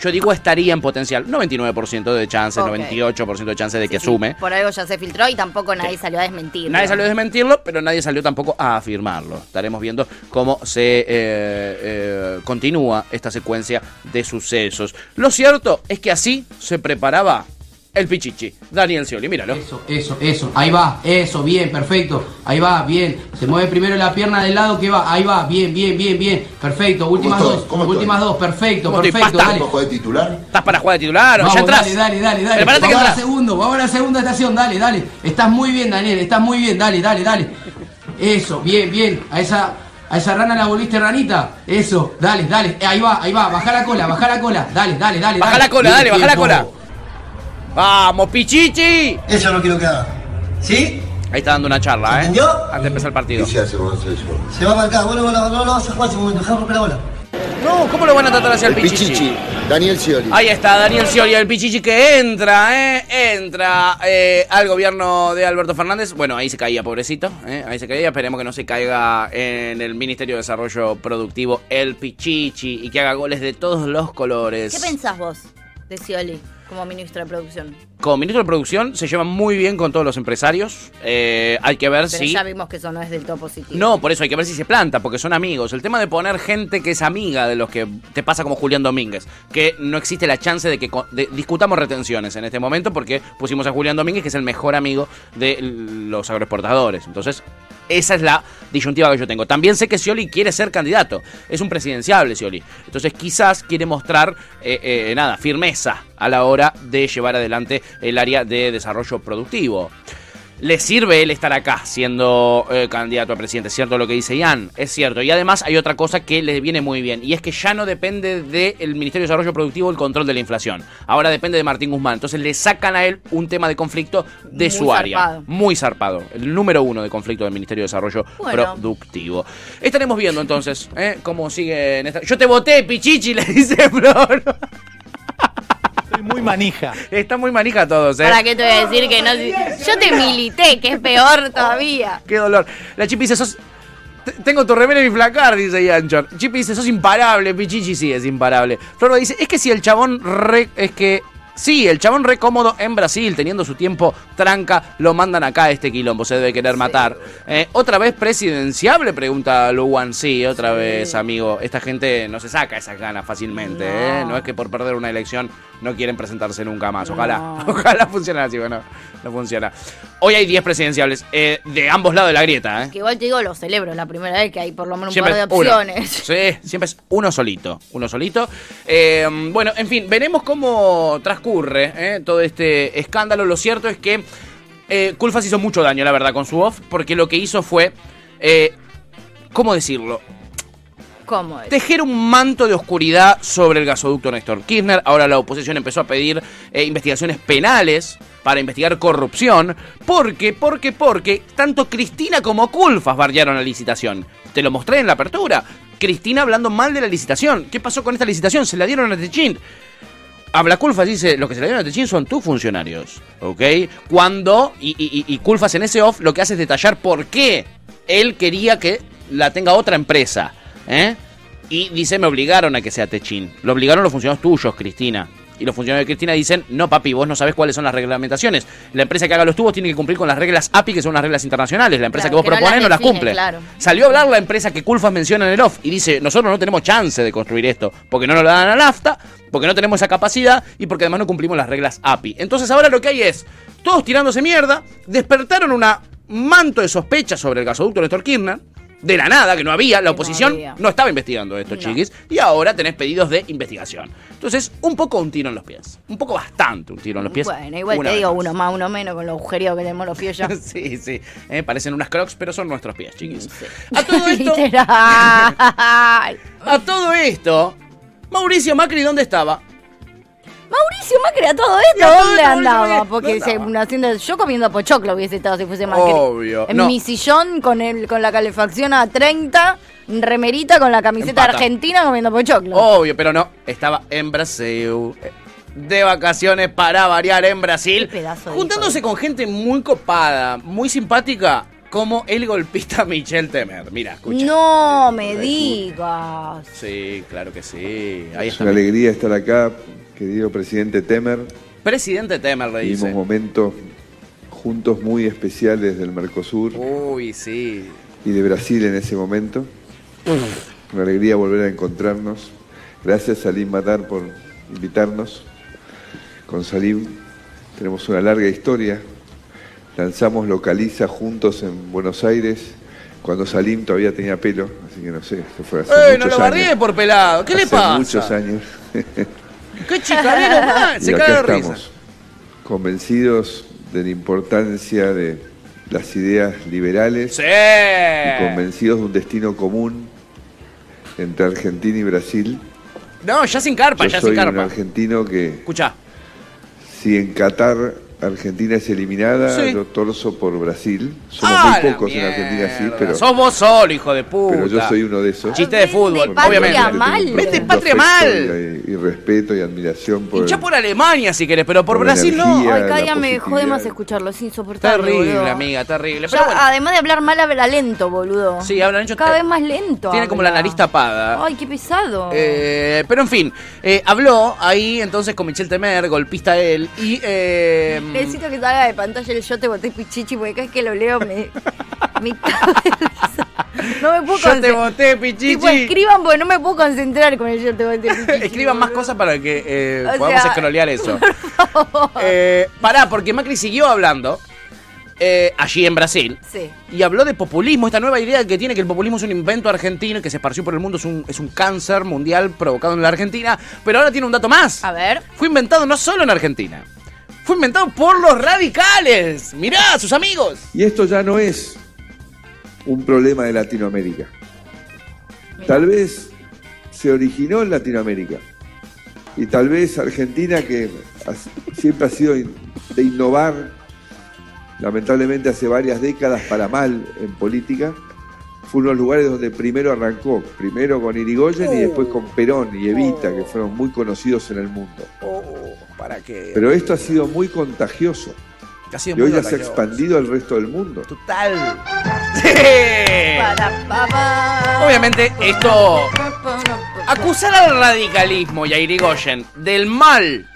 Yo digo estaría en potencial, 99% de chance, Ok. 98% de chance de que Sí, asume. Por algo ya se filtró y tampoco nadie salió a desmentirlo. Nadie salió a desmentirlo, pero nadie salió tampoco a afirmarlo. Estaremos viendo cómo se eh, eh, continúa esta secuencia de sucesos. Lo cierto es que así se preparaba el Pichichi, Daniel Scioli. Míralo. Eso, eso, eso. Ahí va, eso, bien, perfecto. Ahí va, bien. Se mueve primero la pierna del lado que va. Ahí va, bien, bien, bien, bien. Perfecto. Últimas dos. Últimas dos, perfecto, ¿Cómo estoy, perfecto. Dale. ¿Ojo de titular? ¿Estás para jugar de titular? Vamos, ¿Ya entras? dale, dale, dale, dale. Que vamos a la segundo, vamos a la segunda estación, dale, dale. Estás muy bien, Daniel, estás muy bien, dale, dale, dale. Eso, bien, bien. A esa, a esa rana la volviste ranita. Eso, dale, dale. Eh, Ahí va, ahí va. Baja la cola, baja la cola. Dale, dale, dale. Baja dale. la cola, Bien, dale, baja la cola. ¡Vamos, Pichichi! Eso no quiero que haga. ¿Sí? Ahí está dando una charla, ¿eh? ¿Entendió? Antes de empezar el partido. ¿Qué se hace se eso? Se va a marcar. Bueno, bueno, no lo vas a jugar ese momento. Dejá romper la bola. No, ¿cómo lo van a tratar hacia el, El Pichichi? Pichichi, Daniel Scioli. Ahí está Daniel Scioli, el Pichichi que entra, ¿eh? Entra eh, al gobierno de Alberto Fernández. Bueno, ahí se caía, pobrecito. ¿eh? Ahí se caía. Esperemos que no se caiga en el Ministerio de Desarrollo Productivo el Pichichi y que haga goles de todos los colores. ¿Qué pensás vos de Scioli como ministro de producción? Como ministro de Producción se lleva muy bien con todos los empresarios. Eh, hay que ver Pero si... ya vimos que eso no es del todo positivo. No, por eso hay que ver si se planta, porque son amigos. El tema de poner gente que es amiga de los que te pasa como Julián Domínguez, que no existe la chance de que de- discutamos retenciones en este momento, porque pusimos a Julián Domínguez, que es el mejor amigo de los agroexportadores. Entonces, esa es la disyuntiva que yo tengo. También sé que Scioli quiere ser candidato. Es un presidenciable, Scioli. Entonces, quizás quiere mostrar, eh, eh, nada, firmeza a la hora de llevar adelante el área de desarrollo productivo. Le sirve él estar acá siendo eh, candidato a presidente, ¿cierto lo que dice Ian? Es cierto. Y además hay otra cosa que le viene muy bien, y es que ya no depende del Ministerio de Desarrollo Productivo el control de la inflación. Ahora depende de Martín Guzmán. Entonces le sacan a él un tema de conflicto de Muy su área. zarpado. Muy zarpado. El número uno de conflicto del Ministerio de Desarrollo Bueno. Productivo. Estaremos viendo entonces ¿eh? cómo sigue en esta... Yo te voté, Pichichi, le dice Flor. Estoy muy manija. Está muy manija todos, ¿eh? ¿Para qué te voy a decir que no? Yo te milité, que es peor todavía. Qué dolor. La Chipi dice, sos... Tengo tu remera y mi flacar, dice Yanchor. Chipi dice, sos imparable. Pichichi sí es imparable. Florba dice, es que si el chabón re... Es que... Sí, el chabón re cómodo en Brasil, teniendo su tiempo tranca, lo mandan acá a este quilombo, se debe querer matar. Eh, ¿Otra vez presidenciable? Pregunta Luwan. Sí, otra vez, amigo. Esta gente no se saca esas ganas fácilmente, ¿eh? No es que por perder una elección no quieren presentarse nunca más. Ojalá, No. ojalá funcione así, bueno, no funciona. Hoy hay 10 presidenciables eh, de ambos lados de la grieta, ¿eh? Que igual te digo, lo celebro, la primera vez que hay por lo menos un Siempre par de uno. opciones. Sí, siempre es uno solito. Uno solito. Eh, bueno, en fin, veremos cómo transcurre eh, todo este escándalo. Lo cierto es que eh, Culfas hizo mucho daño, la verdad, con su off, porque lo que hizo fue. eh, ¿Cómo decirlo? Tejer un manto de oscuridad sobre el gasoducto Néstor Kirchner. Ahora la oposición empezó a pedir eh, investigaciones penales para investigar corrupción. Porque, porque, porque tanto Cristina como Culfas bardearon la licitación. Te lo mostré en la apertura. Cristina hablando mal de la licitación. ¿Qué pasó con esta licitación? Se la dieron a Techín. Habla Culfas dice, lo que se le dieron a Techín son tus funcionarios, ¿ok? Cuando, y, y, y Culfas en ese off lo que hace es detallar por qué él quería que la tenga otra empresa, ¿eh? Y dice, me obligaron a que sea Techín. Lo obligaron los funcionarios tuyos, Cristina. Y los funcionarios de Cristina dicen, no papi, vos no sabés cuáles son las reglamentaciones. La empresa que haga los tubos tiene que cumplir con las reglas API, que son unas reglas internacionales. La empresa Claro, que vos que no las las define, cumple. claro. Salió a hablar la empresa que Culfas menciona en el off y dice, nosotros no tenemos chance de construir esto, porque no nos lo dan a nafta, porque no tenemos esa capacidad y porque además no cumplimos las reglas API. Entonces ahora lo que hay es, todos tirándose mierda, despertaron una manto de sospecha sobre el gasoducto Néstor Kirchner, de la nada, que no había, la oposición había. no, estaba investigando esto, chiquis, y ahora tenés pedidos de investigación. Entonces, un poco un tiro en los pies. Un poco bastante un tiro en los pies. Bueno, igual te digo uno más, uno menos con los agujeros que tenemos los pies ya. sí, sí. Eh, parecen unas crocs, pero son nuestros pies, chiquis. A todo esto. Literal. a todo esto. Mauricio Macri, ¿dónde estaba? Mauricio Macri a todo esto, a todo ¿dónde esto, andaba? Porque ¿dónde se, haciendo, yo comiendo pochoclo hubiese estado si fuese Macri. Obvio, En no. mi sillón con el con la calefacción a 30, remerita con la camiseta Empata. argentina comiendo pochoclo. Obvio, pero no. Estaba en Brasil. De vacaciones para variar en Brasil. pedazo de Juntándose con gente muy copada, muy simpática, como el golpista Michel Temer. Mira, escucha. No me digas. Sí, claro que sí. Ahí Es está. una alegría estar acá, querido presidente Temer. Presidente Temer le Vivimos dice. momentos juntos muy especiales del Mercosur Uy, sí. y de Brasil en ese momento. Una alegría volver a encontrarnos. Gracias Salim Matar por invitarnos. Con Salim tenemos una larga historia. Lanzamos Localiza juntos en Buenos Aires cuando Salim todavía tenía pelo, así que no sé, se fue hace ¡Eh, no lo años. por pelado! ¿Qué le pasa? muchos años. ¡Qué chicanero más! Se y caga acá de risa. estamos, convencidos de la importancia de las ideas liberales ¡Sí! y convencidos de un destino común entre Argentina y Brasil. No, ya sin carpa, Yo ya soy sin un carpa. argentino que Escucha. si en Qatar Argentina es eliminada, Sí. yo torzo por Brasil. Somos ¡Ah, muy pocos en Argentina, sí, pero, Sos vos solo, hijo de puta. pero yo soy uno de esos. Chiste de fútbol, patria obviamente. mal. Profundo patria mal. Y, y respeto y admiración por Hincha por Alemania si querés, pero por Brasil no. Ay, cada día me jode más escucharlo, es insoportable. Terrible, boludo. amiga, terrible. Ya, Pero bueno, además de hablar mal, habla lento, boludo. sí, hablan hecho. Cada vez más lento. Tiene como la nariz tapada. Ay, qué pesado. Eh, pero en fin, eh, habló ahí entonces con Michel Temer, golpista él, y... Eh, Necesito que salga de pantalla el yo te boté pichichi porque cada vez que lo leo me. me. No me puedo yo te boté, pichichi. Tipo, escriban porque no me puedo concentrar con el yo te boté pichichi. Escriban más cosas para que eh, O podamos sea, escrolear eso. Eh, pará, porque Macri siguió hablando eh, allí en Brasil. Sí. Y habló de populismo, esta nueva idea que tiene que el populismo es un invento argentino y que se esparció por el mundo, es un, es un cáncer mundial provocado en la Argentina. Pero ahora tiene un dato más. A ver. Fue inventado no solo en Argentina, fue inventado por los radicales. Mirá, sus amigos. Y esto ya no es un problema de Latinoamérica. Tal vez se originó en Latinoamérica. Y tal vez Argentina, que siempre ha sido de innovar, lamentablemente hace varias décadas para mal en política, fue uno de los lugares donde primero arrancó. Primero con Irigoyen y después con Perón y Evita, que fueron muy conocidos en el mundo. ¿Para qué? Pero esto ha sido muy contagioso. Ha sido Y hoy ya se ha expandido al resto del mundo. Total. Sí. Obviamente esto... Acusar al radicalismo y a Irigoyen del mal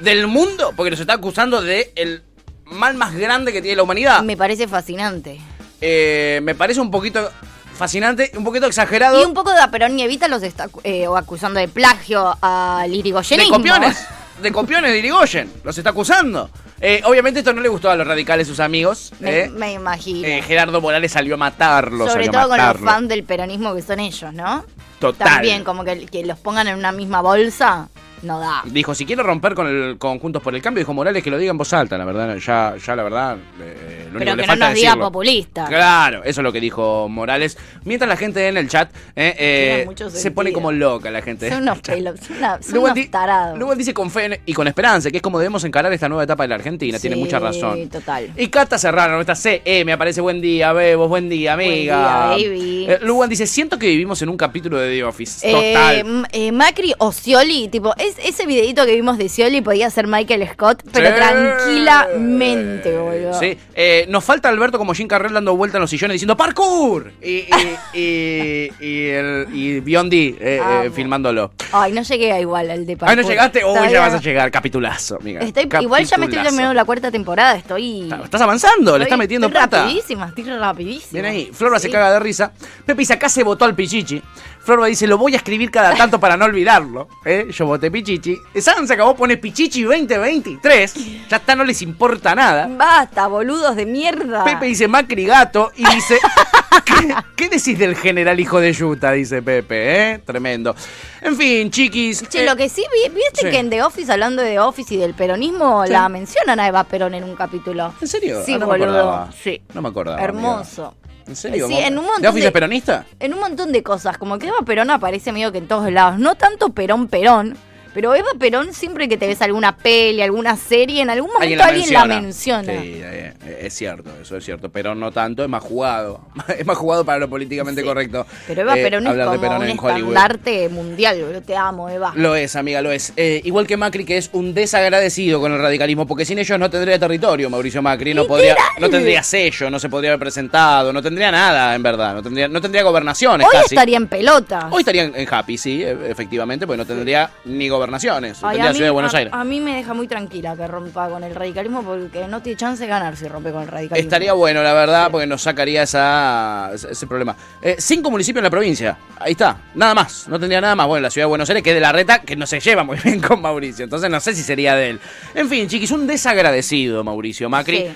del mundo, porque nos está acusando de el mal más grande que tiene la humanidad, Me parece fascinante. Eh, me parece un poquito fascinante, un poquito exagerado. Y un poco de Perón y Evita los está eh, acusando de plagio al de irigoyenismo. copiones, de copiones de Irigoyen, los está acusando. Eh, obviamente esto no le gustó a los radicales, sus amigos. Me, eh. me imagino. Eh, Gerardo Morales salió a matarlos. Sobre todo con los matarlo. fans del peronismo que son ellos, ¿no? Total. También, como que, que los pongan en una misma bolsa, no da. Dijo, si quiero romper con el con Juntos por el Cambio, dijo Morales que lo diga en voz alta, la verdad, ya, ya la verdad, eh, lo único Pero que no falta nos diga populista. Claro, eso es lo que dijo Morales. Mientras la gente en el chat eh, eh, se sentido. pone como loca la gente. Son unos pelos, son, una- son Luego unos tarados. Él dice con fe y con esperanza, que es como debemos encarar esta nueva etapa de la Argentina, tiene mucha razón. total. Y Cata Serrano, nuestra CE, me aparece buen día, Bebos, buen día, amiga. día, baby. Eh, Luan dice, siento que vivimos en un capítulo de The Office. Eh, Total. eh, Macri o Scioli, tipo, es, ese videito que vimos de Scioli podía ser Michael Scott, pero Sí. tranquilamente, boludo. Sí, eh, nos falta Alberto como Jim Carrell dando vuelta en los sillones diciendo ¡Parkour! Y, y, y, y, el, y Biondi eh, eh, Amo. filmándolo. Ay, no llegué a igual al de Ay, ¿no parkour. llegaste? Uy, ya vas a llegar. Capitulazo, amiga. Estoy, igual ya me estoy terminando la cuarta temporada, estoy... Estás avanzando, le estás metiendo estoy plata. rapidísima, estoy rapidísima. Bien ahí. Florba se caga de risa. Pepe acá se votó al Pichichi. Florba dice, lo voy a escribir cada tanto para no olvidarlo. ¿Eh? Yo voté Pichichi. San se acabó, pone Pichichi 2023. Ya está, no les importa nada. Basta, boludos de mierda. Pepe dice Macri gato y dice, ¿qué ¿Qué decís del general hijo de Yuta? Dice Pepe, ¿eh? Tremendo. En fin, chiquis. Che, eh, lo que sí, vi- viste sí. que en The Office, hablando de The Office y del peronismo, Sí. la mencionan a Eva Perón en un capítulo. ¿En serio? Sí, Ah, no boludo. Sí. No me acordaba. Hermoso. amiga. ¿En serio? Sí, ¿Cómo? en un montón ¿De Office de- es peronista? En un montón de cosas, como que Eva Perón aparece medio que en todos lados. No tanto Perón Perón, pero Eva Perón siempre que te ves alguna peli, alguna serie, en algún momento alguien la menciona. Sí, eh, eh, es cierto, eso es cierto. Pero no tanto, es más jugado. es más jugado para lo políticamente correcto. Pero Eva eh, Perón es como Perón un estandarte mundial, boludo. Te amo, Eva. Lo es, amiga, lo es. Eh, igual que Macri, que es un desagradecido con el radicalismo, porque sin ellos no tendría territorio, Mauricio Macri. No, podría, no tendría sello, no se podría haber presentado, no tendría nada, en verdad. No tendría, no tendría gobernaciones Hoy casi. estaría en pelota. Hoy estaría en en Happy, sí, e- efectivamente, porque no tendría ni gobernaciones. Ay, tendría a, mí, Ciudad de Buenos a- Aires. a mí me deja muy tranquila que rompa con el radicalismo porque no tiene chance de ganar si rompe con el radicalismo. Estaría bueno, la verdad, porque nos sacaría esa, ese ese problema. Eh, cinco municipios en la provincia. Ahí está. Nada más. No tendría nada más. Bueno, la ciudad de Buenos Aires, que es de la reta, que no se lleva muy bien con Mauricio. Entonces no sé si sería de él. En fin, chiquis, un desagradecido Mauricio Macri. Sí.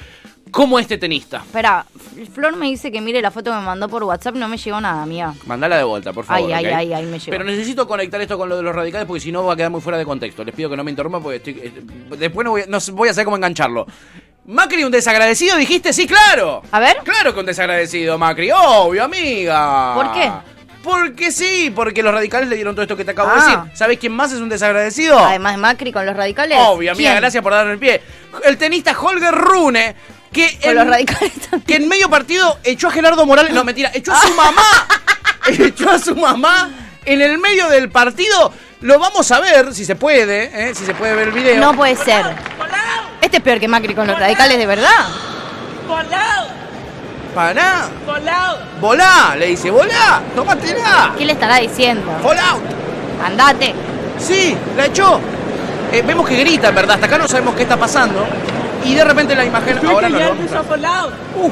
Como este tenista. Espera, Flor me dice que mire la foto que me mandó por WhatsApp, no me llegó nada, amiga. Mandala de vuelta, por favor. Ay, ay, ay, ay, me llegó. Pero necesito conectar esto con lo de los radicales porque si no va a quedar muy fuera de contexto. Les pido que no me interrumpan porque estoy, eh, después no voy, a- no sé- voy a saber cómo engancharlo. Macri, un desagradecido, dijiste, sí, claro. A ver. Claro que un desagradecido, Macri. Obvio, amiga. ¿Por qué? Porque sí, porque los radicales le dieron todo esto que te acabo Ah. de decir. ¿Sabes quién más es un desagradecido? Además de Macri con los radicales. Obvio, amiga, ¿Quién? gracias por darme el pie. El tenista Holger Rune, que Con en, los radicales que en medio partido echó a Gerardo Morales. No, mentira, echó a Ah. su mamá. echó a su mamá en el medio del partido. Lo vamos a ver, si se puede, ¿eh? si se puede ver el video. No puede ser. Este es peor que Macri con los radicales, de verdad. Para nada. Volá, le dice, volá, tómatela. ¿Qué le estará diciendo? Fall out. Andate. Sí, la echó. Eh, vemos que grita, en verdad. Hasta acá no sabemos qué está pasando. Y de repente la imagen. Ahora no lo. Uh,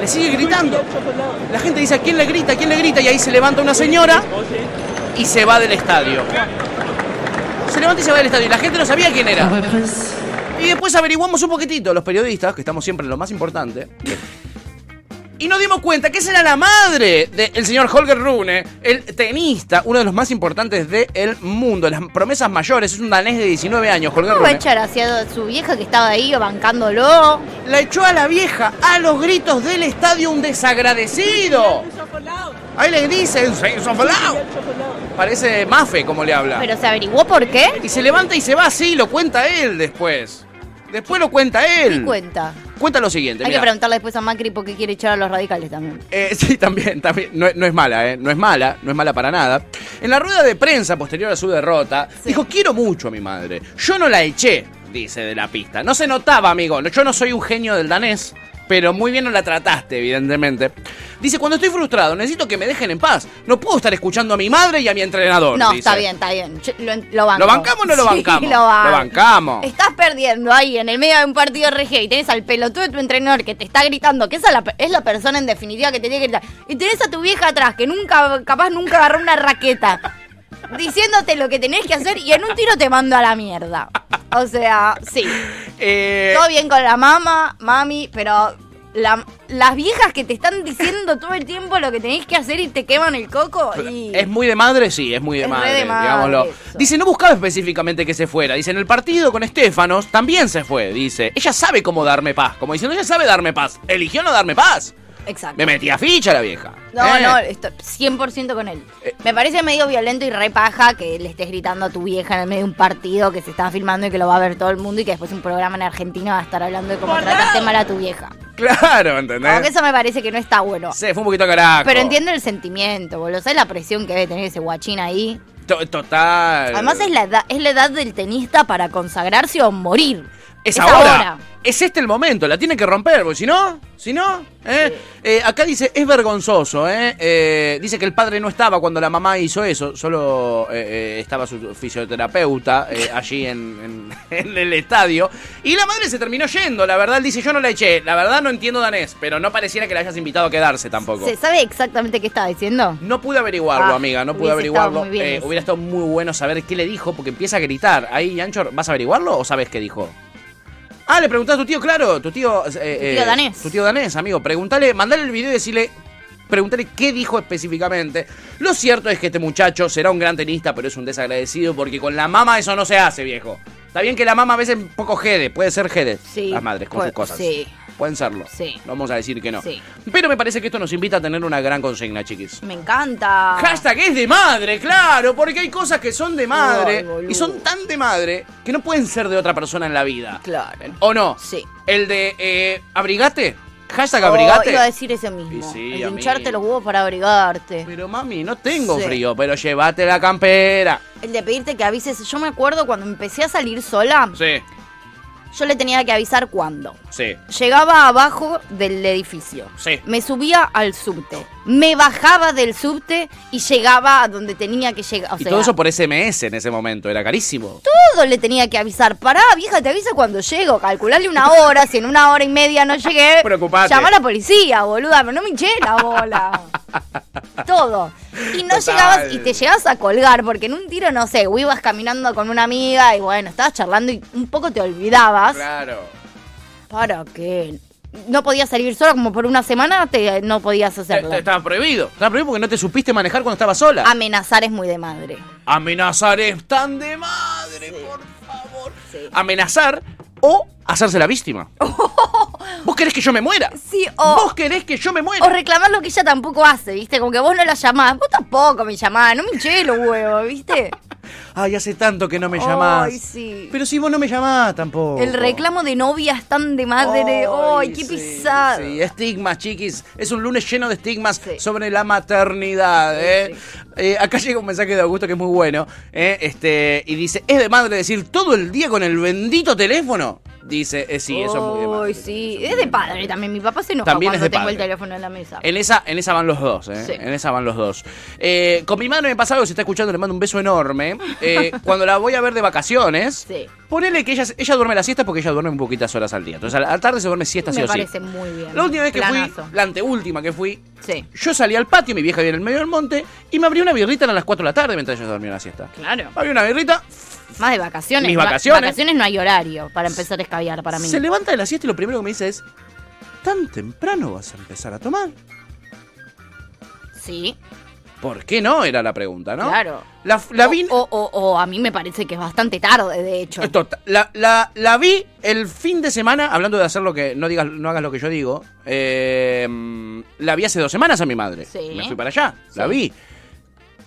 le sigue gritando. La gente dice: ¿a quién le grita? ¿A quién le grita? Y ahí se levanta una señora y se va del estadio. Se levanta y se va del estadio. Y la gente no sabía quién era. Y después averiguamos un poquitito, los periodistas, que estamos siempre en lo más importante. Y nos dimos cuenta que esa era la madre del señor Holger Rune, el tenista, uno de los más importantes del mundo, las promesas mayores. Es un danés de 19 años, Holger ¿Cómo va a Rune. echar hacia su vieja que estaba ahí bancándolo? La echó a la vieja a los gritos del estadio un desagradecido. Ahí le dicen, "Saints of Love". Parece Mafe como le habla. ¿Pero se averiguó por qué? Y se levanta y se va así, lo cuenta él después. Después lo cuenta él. ¿Qué cuenta? Cuenta lo siguiente. Hay que preguntarle después a Macri por qué quiere echar a los radicales también. Eh, sí, también, también. No, no es mala, ¿eh? No es mala, no es mala para nada. En la rueda de prensa posterior a su derrota, dijo, quiero mucho a mi madre. Yo no la eché, dice de la pista. No se notaba, amigo. Yo no soy un genio del danés, pero muy bien no la trataste, evidentemente. Dice, cuando estoy frustrado, necesito que me dejen en paz. No puedo estar escuchando a mi madre y a mi entrenador. No, dice. está bien, está bien. Yo- lo, lo banco. ¿Lo bancamos o no lo Sí, bancamos? lo banco. bancamos. Estás perdiendo ahí en el medio de un partido RG y tenés al pelotudo de tu entrenador que te está gritando, que esa es la, es la persona en definitiva que te tiene que gritar. Y tenés a tu vieja atrás que nunca, capaz nunca agarró una raqueta, diciéndote lo que tenés que hacer y en un tiro te mando a la mierda. O sea, sí. Eh, Todo bien con la mamá, mami, pero la- las viejas que te están diciendo todo el tiempo lo que tenés que hacer y te queman el coco y... ¿Es muy de madre? Sí, es muy de Es re madre, de madre digámoslo. eso. Dice, no buscaba específicamente que se fuera. Dice, en el partido con Estefanos también se fue. Dice, ella sabe cómo darme paz. Como diciendo, ella sabe darme paz. Eligió no darme paz. Exacto. Me metía ficha la vieja. No, Eh. no, estoy 100% con él. Me parece medio violento y re paja que le estés gritando a tu vieja en el medio de un partido que se está filmando y que lo va a ver todo el mundo y que después un programa en Argentina va a estar hablando de cómo trataste mal a tu vieja. Claro, ¿entendés? Como que eso me parece que no está bueno. Se fue un poquito carajo. Pero entiendo el sentimiento, boludo. ¿Sabes la presión que debe tener ese guachín ahí? To- Total. Además es la edad, es la edad del tenista para consagrarse o morir. Es, ahora. Es este el momento, la tiene que romper, porque si no, si no, ¿eh? Eh, acá dice, es vergonzoso, ¿eh? Eh, Dice que el padre no estaba cuando la mamá hizo eso, solo eh, estaba su fisioterapeuta allí en, en- en el estadio. Y la madre se terminó yendo, la verdad, él dice, yo no la eché, la verdad no entiendo danés, pero no pareciera que la hayas invitado a quedarse tampoco. ¿Se sabe exactamente qué estaba diciendo? No pude averiguarlo, Ah, amiga, no pude estado averiguarlo. eso. hubiera estado muy bueno saber qué le dijo, porque empieza a gritar. Ahí, Anchor, ¿vas a averiguarlo o sabes qué dijo? Ah, le preguntás a tu tío, claro, tu tío... eh, tío eh, danés. Tu tío danés, amigo. Preguntale, mandale el video y decirle preguntarle qué dijo específicamente. Lo cierto es que este muchacho será un gran tenista, pero es un desagradecido porque con la mama eso no se hace, viejo. Está bien que la mama a veces es un poco jede, puede ser jede. Sí. Las madres con sus cosas. sí. Pueden serlo. Sí. No vamos a decir que no. Sí. Pero me parece que esto nos invita a tener una gran consigna, chiquis. Me encanta. Hashtag es de madre, claro, porque hay cosas que son de madre Ay, y son tan de madre que no pueden ser de otra persona en la vida. Claro. ¿O no? Sí. El de eh, abrigate. Hashtag Oh, abrigate. iba a decir eso mismo. Sí, amigo. hincharte los huevos para abrigarte. Pero mami, no tengo Sí. frío, pero llévate la campera. El de pedirte que avises. Yo me acuerdo cuando empecé a salir sola, Sí, yo le tenía que avisar cuándo. sí, Llegaba abajo del edificio. sí. Me subía al subte. Me bajaba del subte y llegaba a donde tenía que llegar. O y sea, todo eso por SMS en ese momento, era carísimo. todo le tenía que avisar. Pará, vieja, te avisa cuando llego. Calcularle una hora. si en una hora y media no llegué, Preocupate. llama a la policía, boluda. Pero no me hinché la bola. todo. Y no Total. llegabas y te llegabas a colgar, porque en un tiro, no sé, o ibas caminando con una amiga y bueno, estabas charlando y un poco te olvidabas. Claro. ¿Para qué? No podías salir sola, como por una semana te, no podías hacerlo. te- Estaba prohibido. Estaba prohibido porque no te supiste manejar cuando estabas sola. Amenazar es muy de madre. Amenazar es tan de madre, por favor. Amenazar o hacerse la víctima. ¿Vos querés que yo me muera? Sí, o, ¿Vos querés que yo me muera? o reclamar lo que ella tampoco hace, ¿viste? Como que vos no la llamás. Vos tampoco me llamás, no me hinché los huevos, ¿viste? Ay, hace tanto que no me llamás. Ay, sí. Pero si vos no me llamás tampoco. El reclamo de novia es tan de madre. ¡Ay, qué sí, pisado! Sí, estigmas, chiquis. Es un lunes lleno de estigmas sobre la maternidad. ¿eh? Eh, acá llega un mensaje de Augusto que es muy bueno. ¿eh? Este, y dice: ¿Es de madre decir todo el día con el bendito teléfono? Dice: eh, Sí, eso es muy de madre. Ay, sí. Es de padre también. Mi papá se enoja También es cuando de tengo padre. el teléfono en la mesa. En esa, en esa van los dos, ¿eh? Sí. En esa van los dos. Eh, con mi madre me pasa algo, si está escuchando, le mando un beso enorme. Eh, cuando la voy a ver de vacaciones, Sí. ponele que ella, ella duerme la siesta porque ella duerme un poquitas horas al día. Entonces a la tarde se duerme siesta sí Me o sí. parece muy bien. La última vez que Planazo. fui, la anteúltima que fui, Sí. yo salí al patio, mi vieja vive en el medio del monte, y me abrí una birrita a las 4 de la tarde mientras ella dormía la siesta. Claro. Abrí una birrita, Más de vacaciones. Mis Va- vacaciones. Vacaciones no hay horario para empezar a escabiar para mí. se levanta de la siesta y lo primero que me dice es, ¿tan temprano vas a empezar a tomar? Sí, ¿Por qué no? Era la pregunta, ¿no? claro. La, la O- vi... o, o- o a mí me parece que es bastante tarde, de hecho. La, la- la vi el fin de semana, hablando de hacer lo que. No digas, no hagas lo que yo digo. eh, la vi hace dos semanas a mi madre. Sí. Me fui para allá. La vi.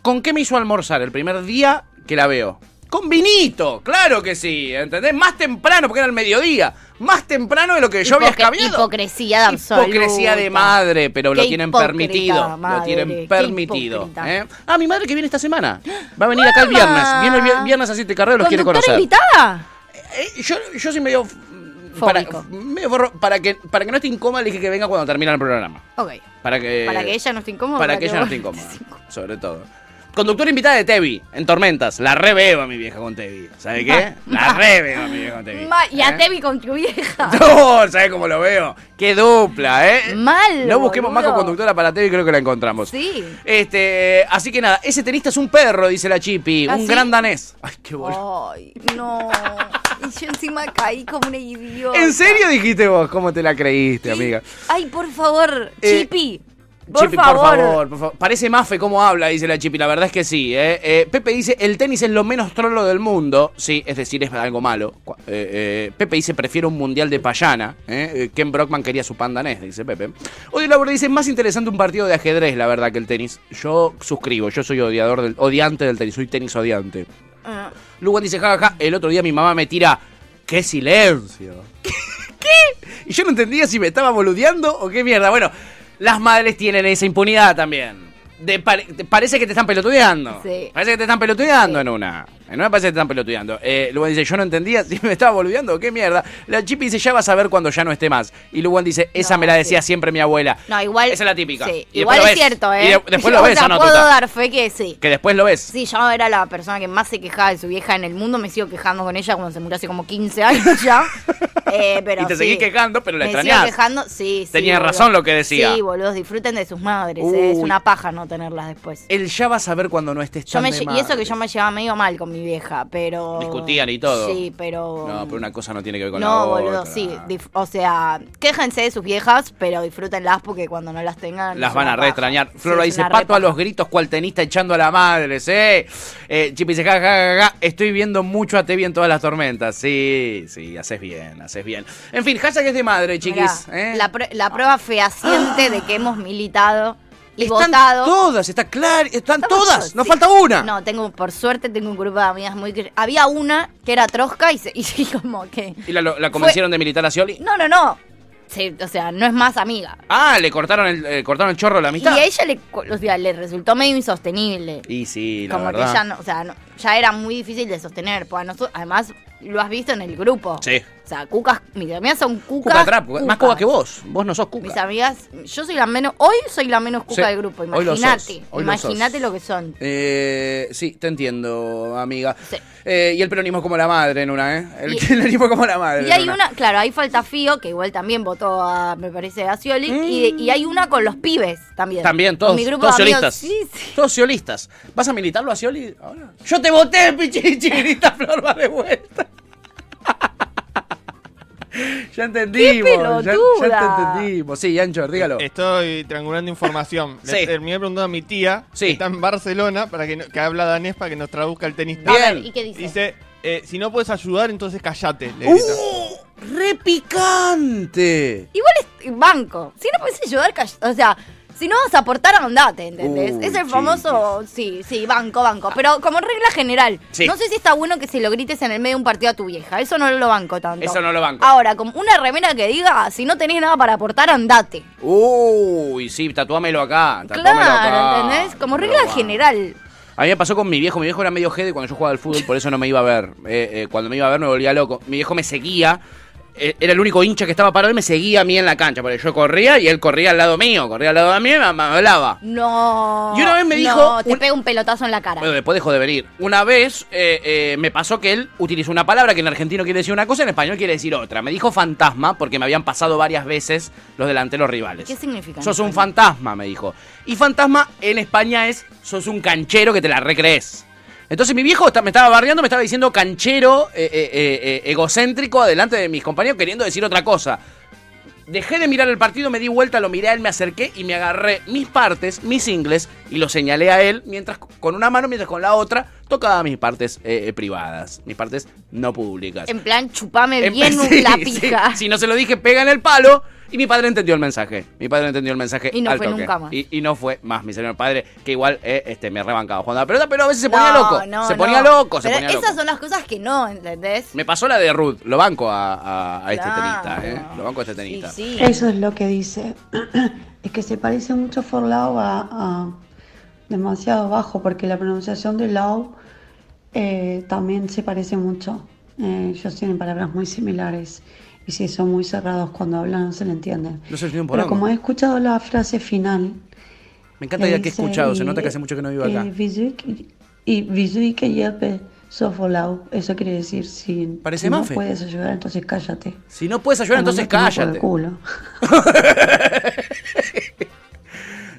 ¿Con qué me hizo almorzar el primer día que la veo? Con vinito, claro que sí, ¿entendés? Más temprano, porque era el mediodía. Más temprano de lo que yo había Hipoque- escabiado. Hipocresía de absoluta. Hipocresía de madre, pero lo tienen permitido. lo tienen permitido. ¿eh? Ah, mi madre que viene esta semana. Va a venir acá el viernes. Viene el vier- viernes a siete carreras, los quiere ¿Conductora conocer. invitada? Eh, yo, yo soy medio. Para, Fóbico. medio forro- para, que, para que no esté incómoda, le dije que venga cuando termine el programa. Ok. Para que, Para que ella no esté incómoda. para que ella no esté incómoda. Sobre todo. Conductora invitada de Tevi, en Tormentas. La reveo a mi vieja con Tevi. ¿Sabe qué? La reveo a mi vieja con Tevi. Ma- y a ¿Eh? Tevi con tu vieja. No, ¿sabes cómo lo veo? Qué dupla, ¿eh? Mal. No busquemos más boludo. con-conductora para Tevi, creo que la encontramos. Sí. Este, así que nada, ese tenista es un perro, dice la Chipi. ¿Ah, un sí? gran danés. Ay, qué boludo. Ay, no. Y yo encima caí como una idiota. ¿En serio dijiste vos? ¿Cómo te la creíste, amiga? Ay, por favor, Eh, Chipi. Por Chipi, favor. por favor, por favor. Parece Mafe cómo habla, dice la Chipi. La verdad es que sí. ¿eh? Eh, Pepe dice, el tenis es lo menos trolo del mundo. Sí, es decir, es algo malo. Eh, eh, Pepe dice, prefiero un mundial de payana. Ken Brockman quería su pandanés, dice Pepe. Odio Laura dice, más interesante un partido de ajedrez, la verdad, que el tenis. Yo suscribo, yo soy odiador del, odiante del tenis, soy tenis odiante. Ah. Lugan dice, jajaja, el otro día mi mamá me tira, ¡qué silencio! ¿Qué? Y yo no entendía si me estaba boludeando o qué mierda. Bueno, las madres tienen esa impunidad también. De pare- te- parece que te están pelotudeando. Sí. Parece que te están pelotudeando en una. En una parece que te están pelotudeando. Eh, dice, yo no entendía si me estaba boludeando qué mierda. La Chipi dice, ya vas a ver cuando ya no esté más. Y Lugan dice, esa No, me la sí. decía siempre mi abuela. No, igual. Esa es la típica. Sí, Y igual es ves. cierto, ¿eh? Y de- después lo O ves, sea, ¿o no, puedo Tuta? dar fe que sí. Que después lo ves. Sí, yo era la persona que más se quejaba de su vieja en el mundo. Me sigo quejando con ella cuando se murió hace como 15 años ya. Eh, pero y te seguís quejando, pero la Me sigo extrañás. quejando, sí, sí. Tenías razón lo que decía. Sí, boludos, disfruten de sus madres. eh, Es una paja no tenerlas después. Él ya va a saber cuando no estés Yo tan me, de lle- y eso que yo me llevaba medio mal con mi vieja, pero... Discutían y todo. Sí, pero... No, pero una cosa no tiene que ver con la No, otra. boludo, sí. dif- O sea, quéjense de sus viejas, pero disfrútenlas porque cuando no las tengan. Las van a re extrañar. Flora dice, pato a los gritos cual tenista echando a la madre, ¿eh? eh Chip dice, ja, ja, ja, ja, estoy viendo mucho a Tevi en todas las tormentas. Sí, sí, haces bien, haces bien. En fin, hashtag es de madre, chiquis. Mirá, ¿eh? la, pr- la prueba fehaciente de que hemos militado y Están votado. todas, está claro, están Estamos todas, sí. falta una. No, tengo, por suerte tengo un grupo de amigas muy... Había una que era trosca y, se, y como que... ¿Y la, la convencieron de militar a Scioli? No, no, no. Sí, o sea, no es más amiga. Ah, le cortaron el, eh, cortaron el chorro la amistad. Y a ella le, o sea, le resultó medio insostenible. Y sí, la como verdad. que ya no, o sea, no- ya era muy difícil de sostener. Pues a nosotros, además, lo has visto en el grupo. Sí. O sea, cucas, mis amigas son cucas. Cuca trap, más cuca que vos. Vos no sos cuca. Mis amigas, yo soy la menos, hoy soy la menos cuca Sí, del grupo, imagínate. lo. Imagínate lo que son. Eh, sí, te entiendo, amiga. Eh, y el peronismo como la madre en una, ¿eh? El Y- peronismo como la madre. Y en hay una, claro, ahí falta Fío, que igual también votó a, me parece, a Scioli. Y, y hay una con los pibes también. También, Con todos, mi grupo todos de amigos. Sí, sí. Todos ciolistas. ¿Vas a militarlo a Scioli ahora? Yo te voté, pichichi, grita Flor va de vuelta. ya entendimos. ya- Ya, te entendimos. Sí, Ancho, dígalo. Estoy triangulando información. Le Sí. terminé preguntando a mi tía, que está en Barcelona, para que, no- que habla danés para que nos traduzca el tenista. Bien. A ver, ¿y qué dice? Dice, eh, si no puedes ayudar, entonces callate. Le ¡Uh! grita. ¡Re picante! Igual es banco. Si no puedes ayudar, call- o sea, si no vas a aportar, andate, ¿entendés? Es el famoso, sí, sí, banco, banco. Pero como regla general, Sí. no sé si está bueno que se lo grites en el medio de un partido a tu vieja. Eso no lo banco tanto. Eso no lo banco. Ahora, como una remera que diga, si no tenés nada para aportar, andate. Uy, sí, tatuámelo acá. Tatuámelo Claro, acá. ¿entendés? Como Pero regla general. A mí me pasó con mi viejo. Mi viejo era medio jede cuando yo jugaba al fútbol, por eso no me iba a ver. Eh, eh, cuando me iba a ver me volvía loco. Mi viejo me seguía. Eh, Era el único hincha que estaba parado y me seguía a mí en la cancha. Porque yo corría y él corría al lado mío. Corría al lado de mí y me, me hablaba. No. Y una vez me dijo No, te un- pega un pelotazo en la cara. Bueno, después dejó de venir. Una vez eh, eh, me pasó que él utilizó una palabra que en argentino quiere decir una cosa, en español quiere decir otra. Me dijo fantasma porque me habían pasado varias veces los delanteros rivales. ¿Qué significa? Sos un fantasma, me dijo. Y fantasma en España es sos un canchero que te la recrees. Entonces mi viejo me estaba bardeando, me estaba diciendo canchero, eh, eh, eh, egocéntrico, delante de mis compañeros, queriendo decir otra cosa. Dejé de mirar el partido, me di vuelta, lo miré a él, me acerqué y me agarré mis partes, mis ingles, y lo señalé a él, mientras con una mano, mientras con la otra tocaba mis partes eh, privadas, mis partes no públicas. En plan, chupame En- bien sí, la sí. pija. Si no se lo dije, pega en el palo. Y mi padre entendió el mensaje. Mi padre entendió el mensaje. Y no al fue toque. nunca más. Y, y no fue más, mi señor padre, que igual eh, este, me rebancaba jugando a la pelota, pero a veces se ponía No, loco. no, se no. ponía loco, se Pero ponía esas loco. son las cosas que no, ¿entendés? Me pasó la de Ruth, lo banco a, a- a este Claro. tenista, ¿eh? Lo banco a este tenista. Eso es lo que dice. Es que se parece mucho Forlau a, a demasiado bajo, porque la pronunciación de Lau eh, también se parece mucho. Eh, ellos tienen palabras muy similares. Y si son muy cerrados cuando hablan no se le entienden. No se entiende Pero algo. como he escuchado la frase final. Me encanta ya que he escuchado, se nota que hace mucho que no vivo acá. y que yepe sofolau. Eso quiere decir si Parece no Mafe. puedes ayudar, entonces cállate. Si no puedes ayudar, entonces cállate. culo.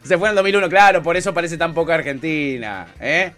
Se fue en el 2001, claro, por eso parece tan poca Argentina, ¿eh?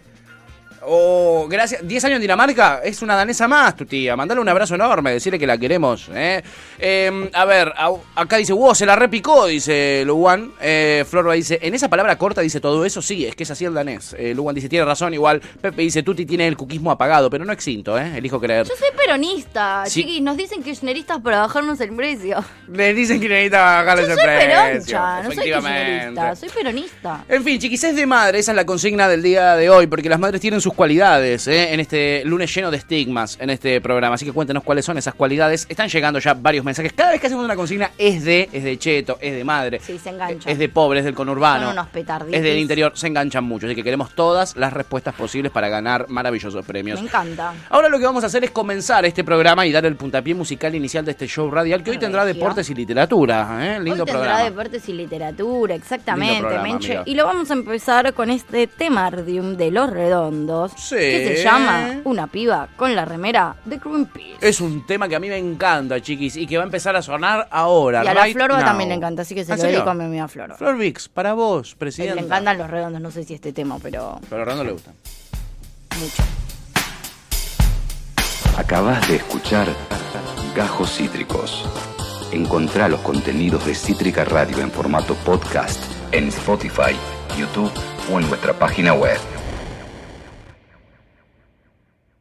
Oh, gracias. 10 años en Dinamarca, es una danesa más, tu tía. Mandale un abrazo enorme, decirle que la queremos, ¿eh? Eh, a ver, acá dice, wow, se la repicó, dice Luwan. Eh, Florba dice, en esa palabra corta dice todo eso, sí, es que es así el danés. Eh, Luwan dice, tiene razón, igual. Pepe dice, Tuti tiene el cuquismo apagado, pero no extinto, ¿eh? Elijo creer. Yo soy peronista, Sí. chiquis. Nos dicen kirchneristas para bajarnos el precio. Le dicen que necesita bajarles Yo el soy precio. peroncha, no soy kirchnerista, soy peronista. En fin, chiquis, es de madre, esa es la consigna del día de hoy, porque las madres tienen sus cualidades ¿eh? en este lunes lleno de estigmas en este programa. Así que cuéntenos cuáles son esas cualidades. Están llegando ya varios mensajes. Cada vez que hacemos una consigna es de, es de cheto, es de madre, Sí, se engancha. es de pobre, es del conurbano. Son unos petarditos. Es del interior, se enganchan mucho. Así que queremos todas las respuestas posibles para ganar maravillosos premios. Me encanta. Ahora lo que vamos a hacer es comenzar este programa y dar el puntapié musical inicial de este show radial que hoy tendrá deportes y literatura. ¿eh? Lindo Hoy tendrá programa. deportes y literatura, exactamente, programa, Menche. Y lo vamos a empezar con este Temardium de Los Redondos. Sí. que se llama Una piba con la remera de Greenpeace. Es un tema que a mí me encanta, chiquis, y que va a empezar a sonar ahora. Y a la right Florba también le encanta, así que se ¿En lo serio? dedico a mi amiga Flor. Flor Vix, para vos, Le presidenta. encantan los redondos, no sé si este tema, pero Pero a Redondo le gusta. mucho. Acabas de escuchar Gajos Cítricos. Encontrá los contenidos de Cítrica Radio en formato podcast en Spotify, YouTube o en nuestra página web.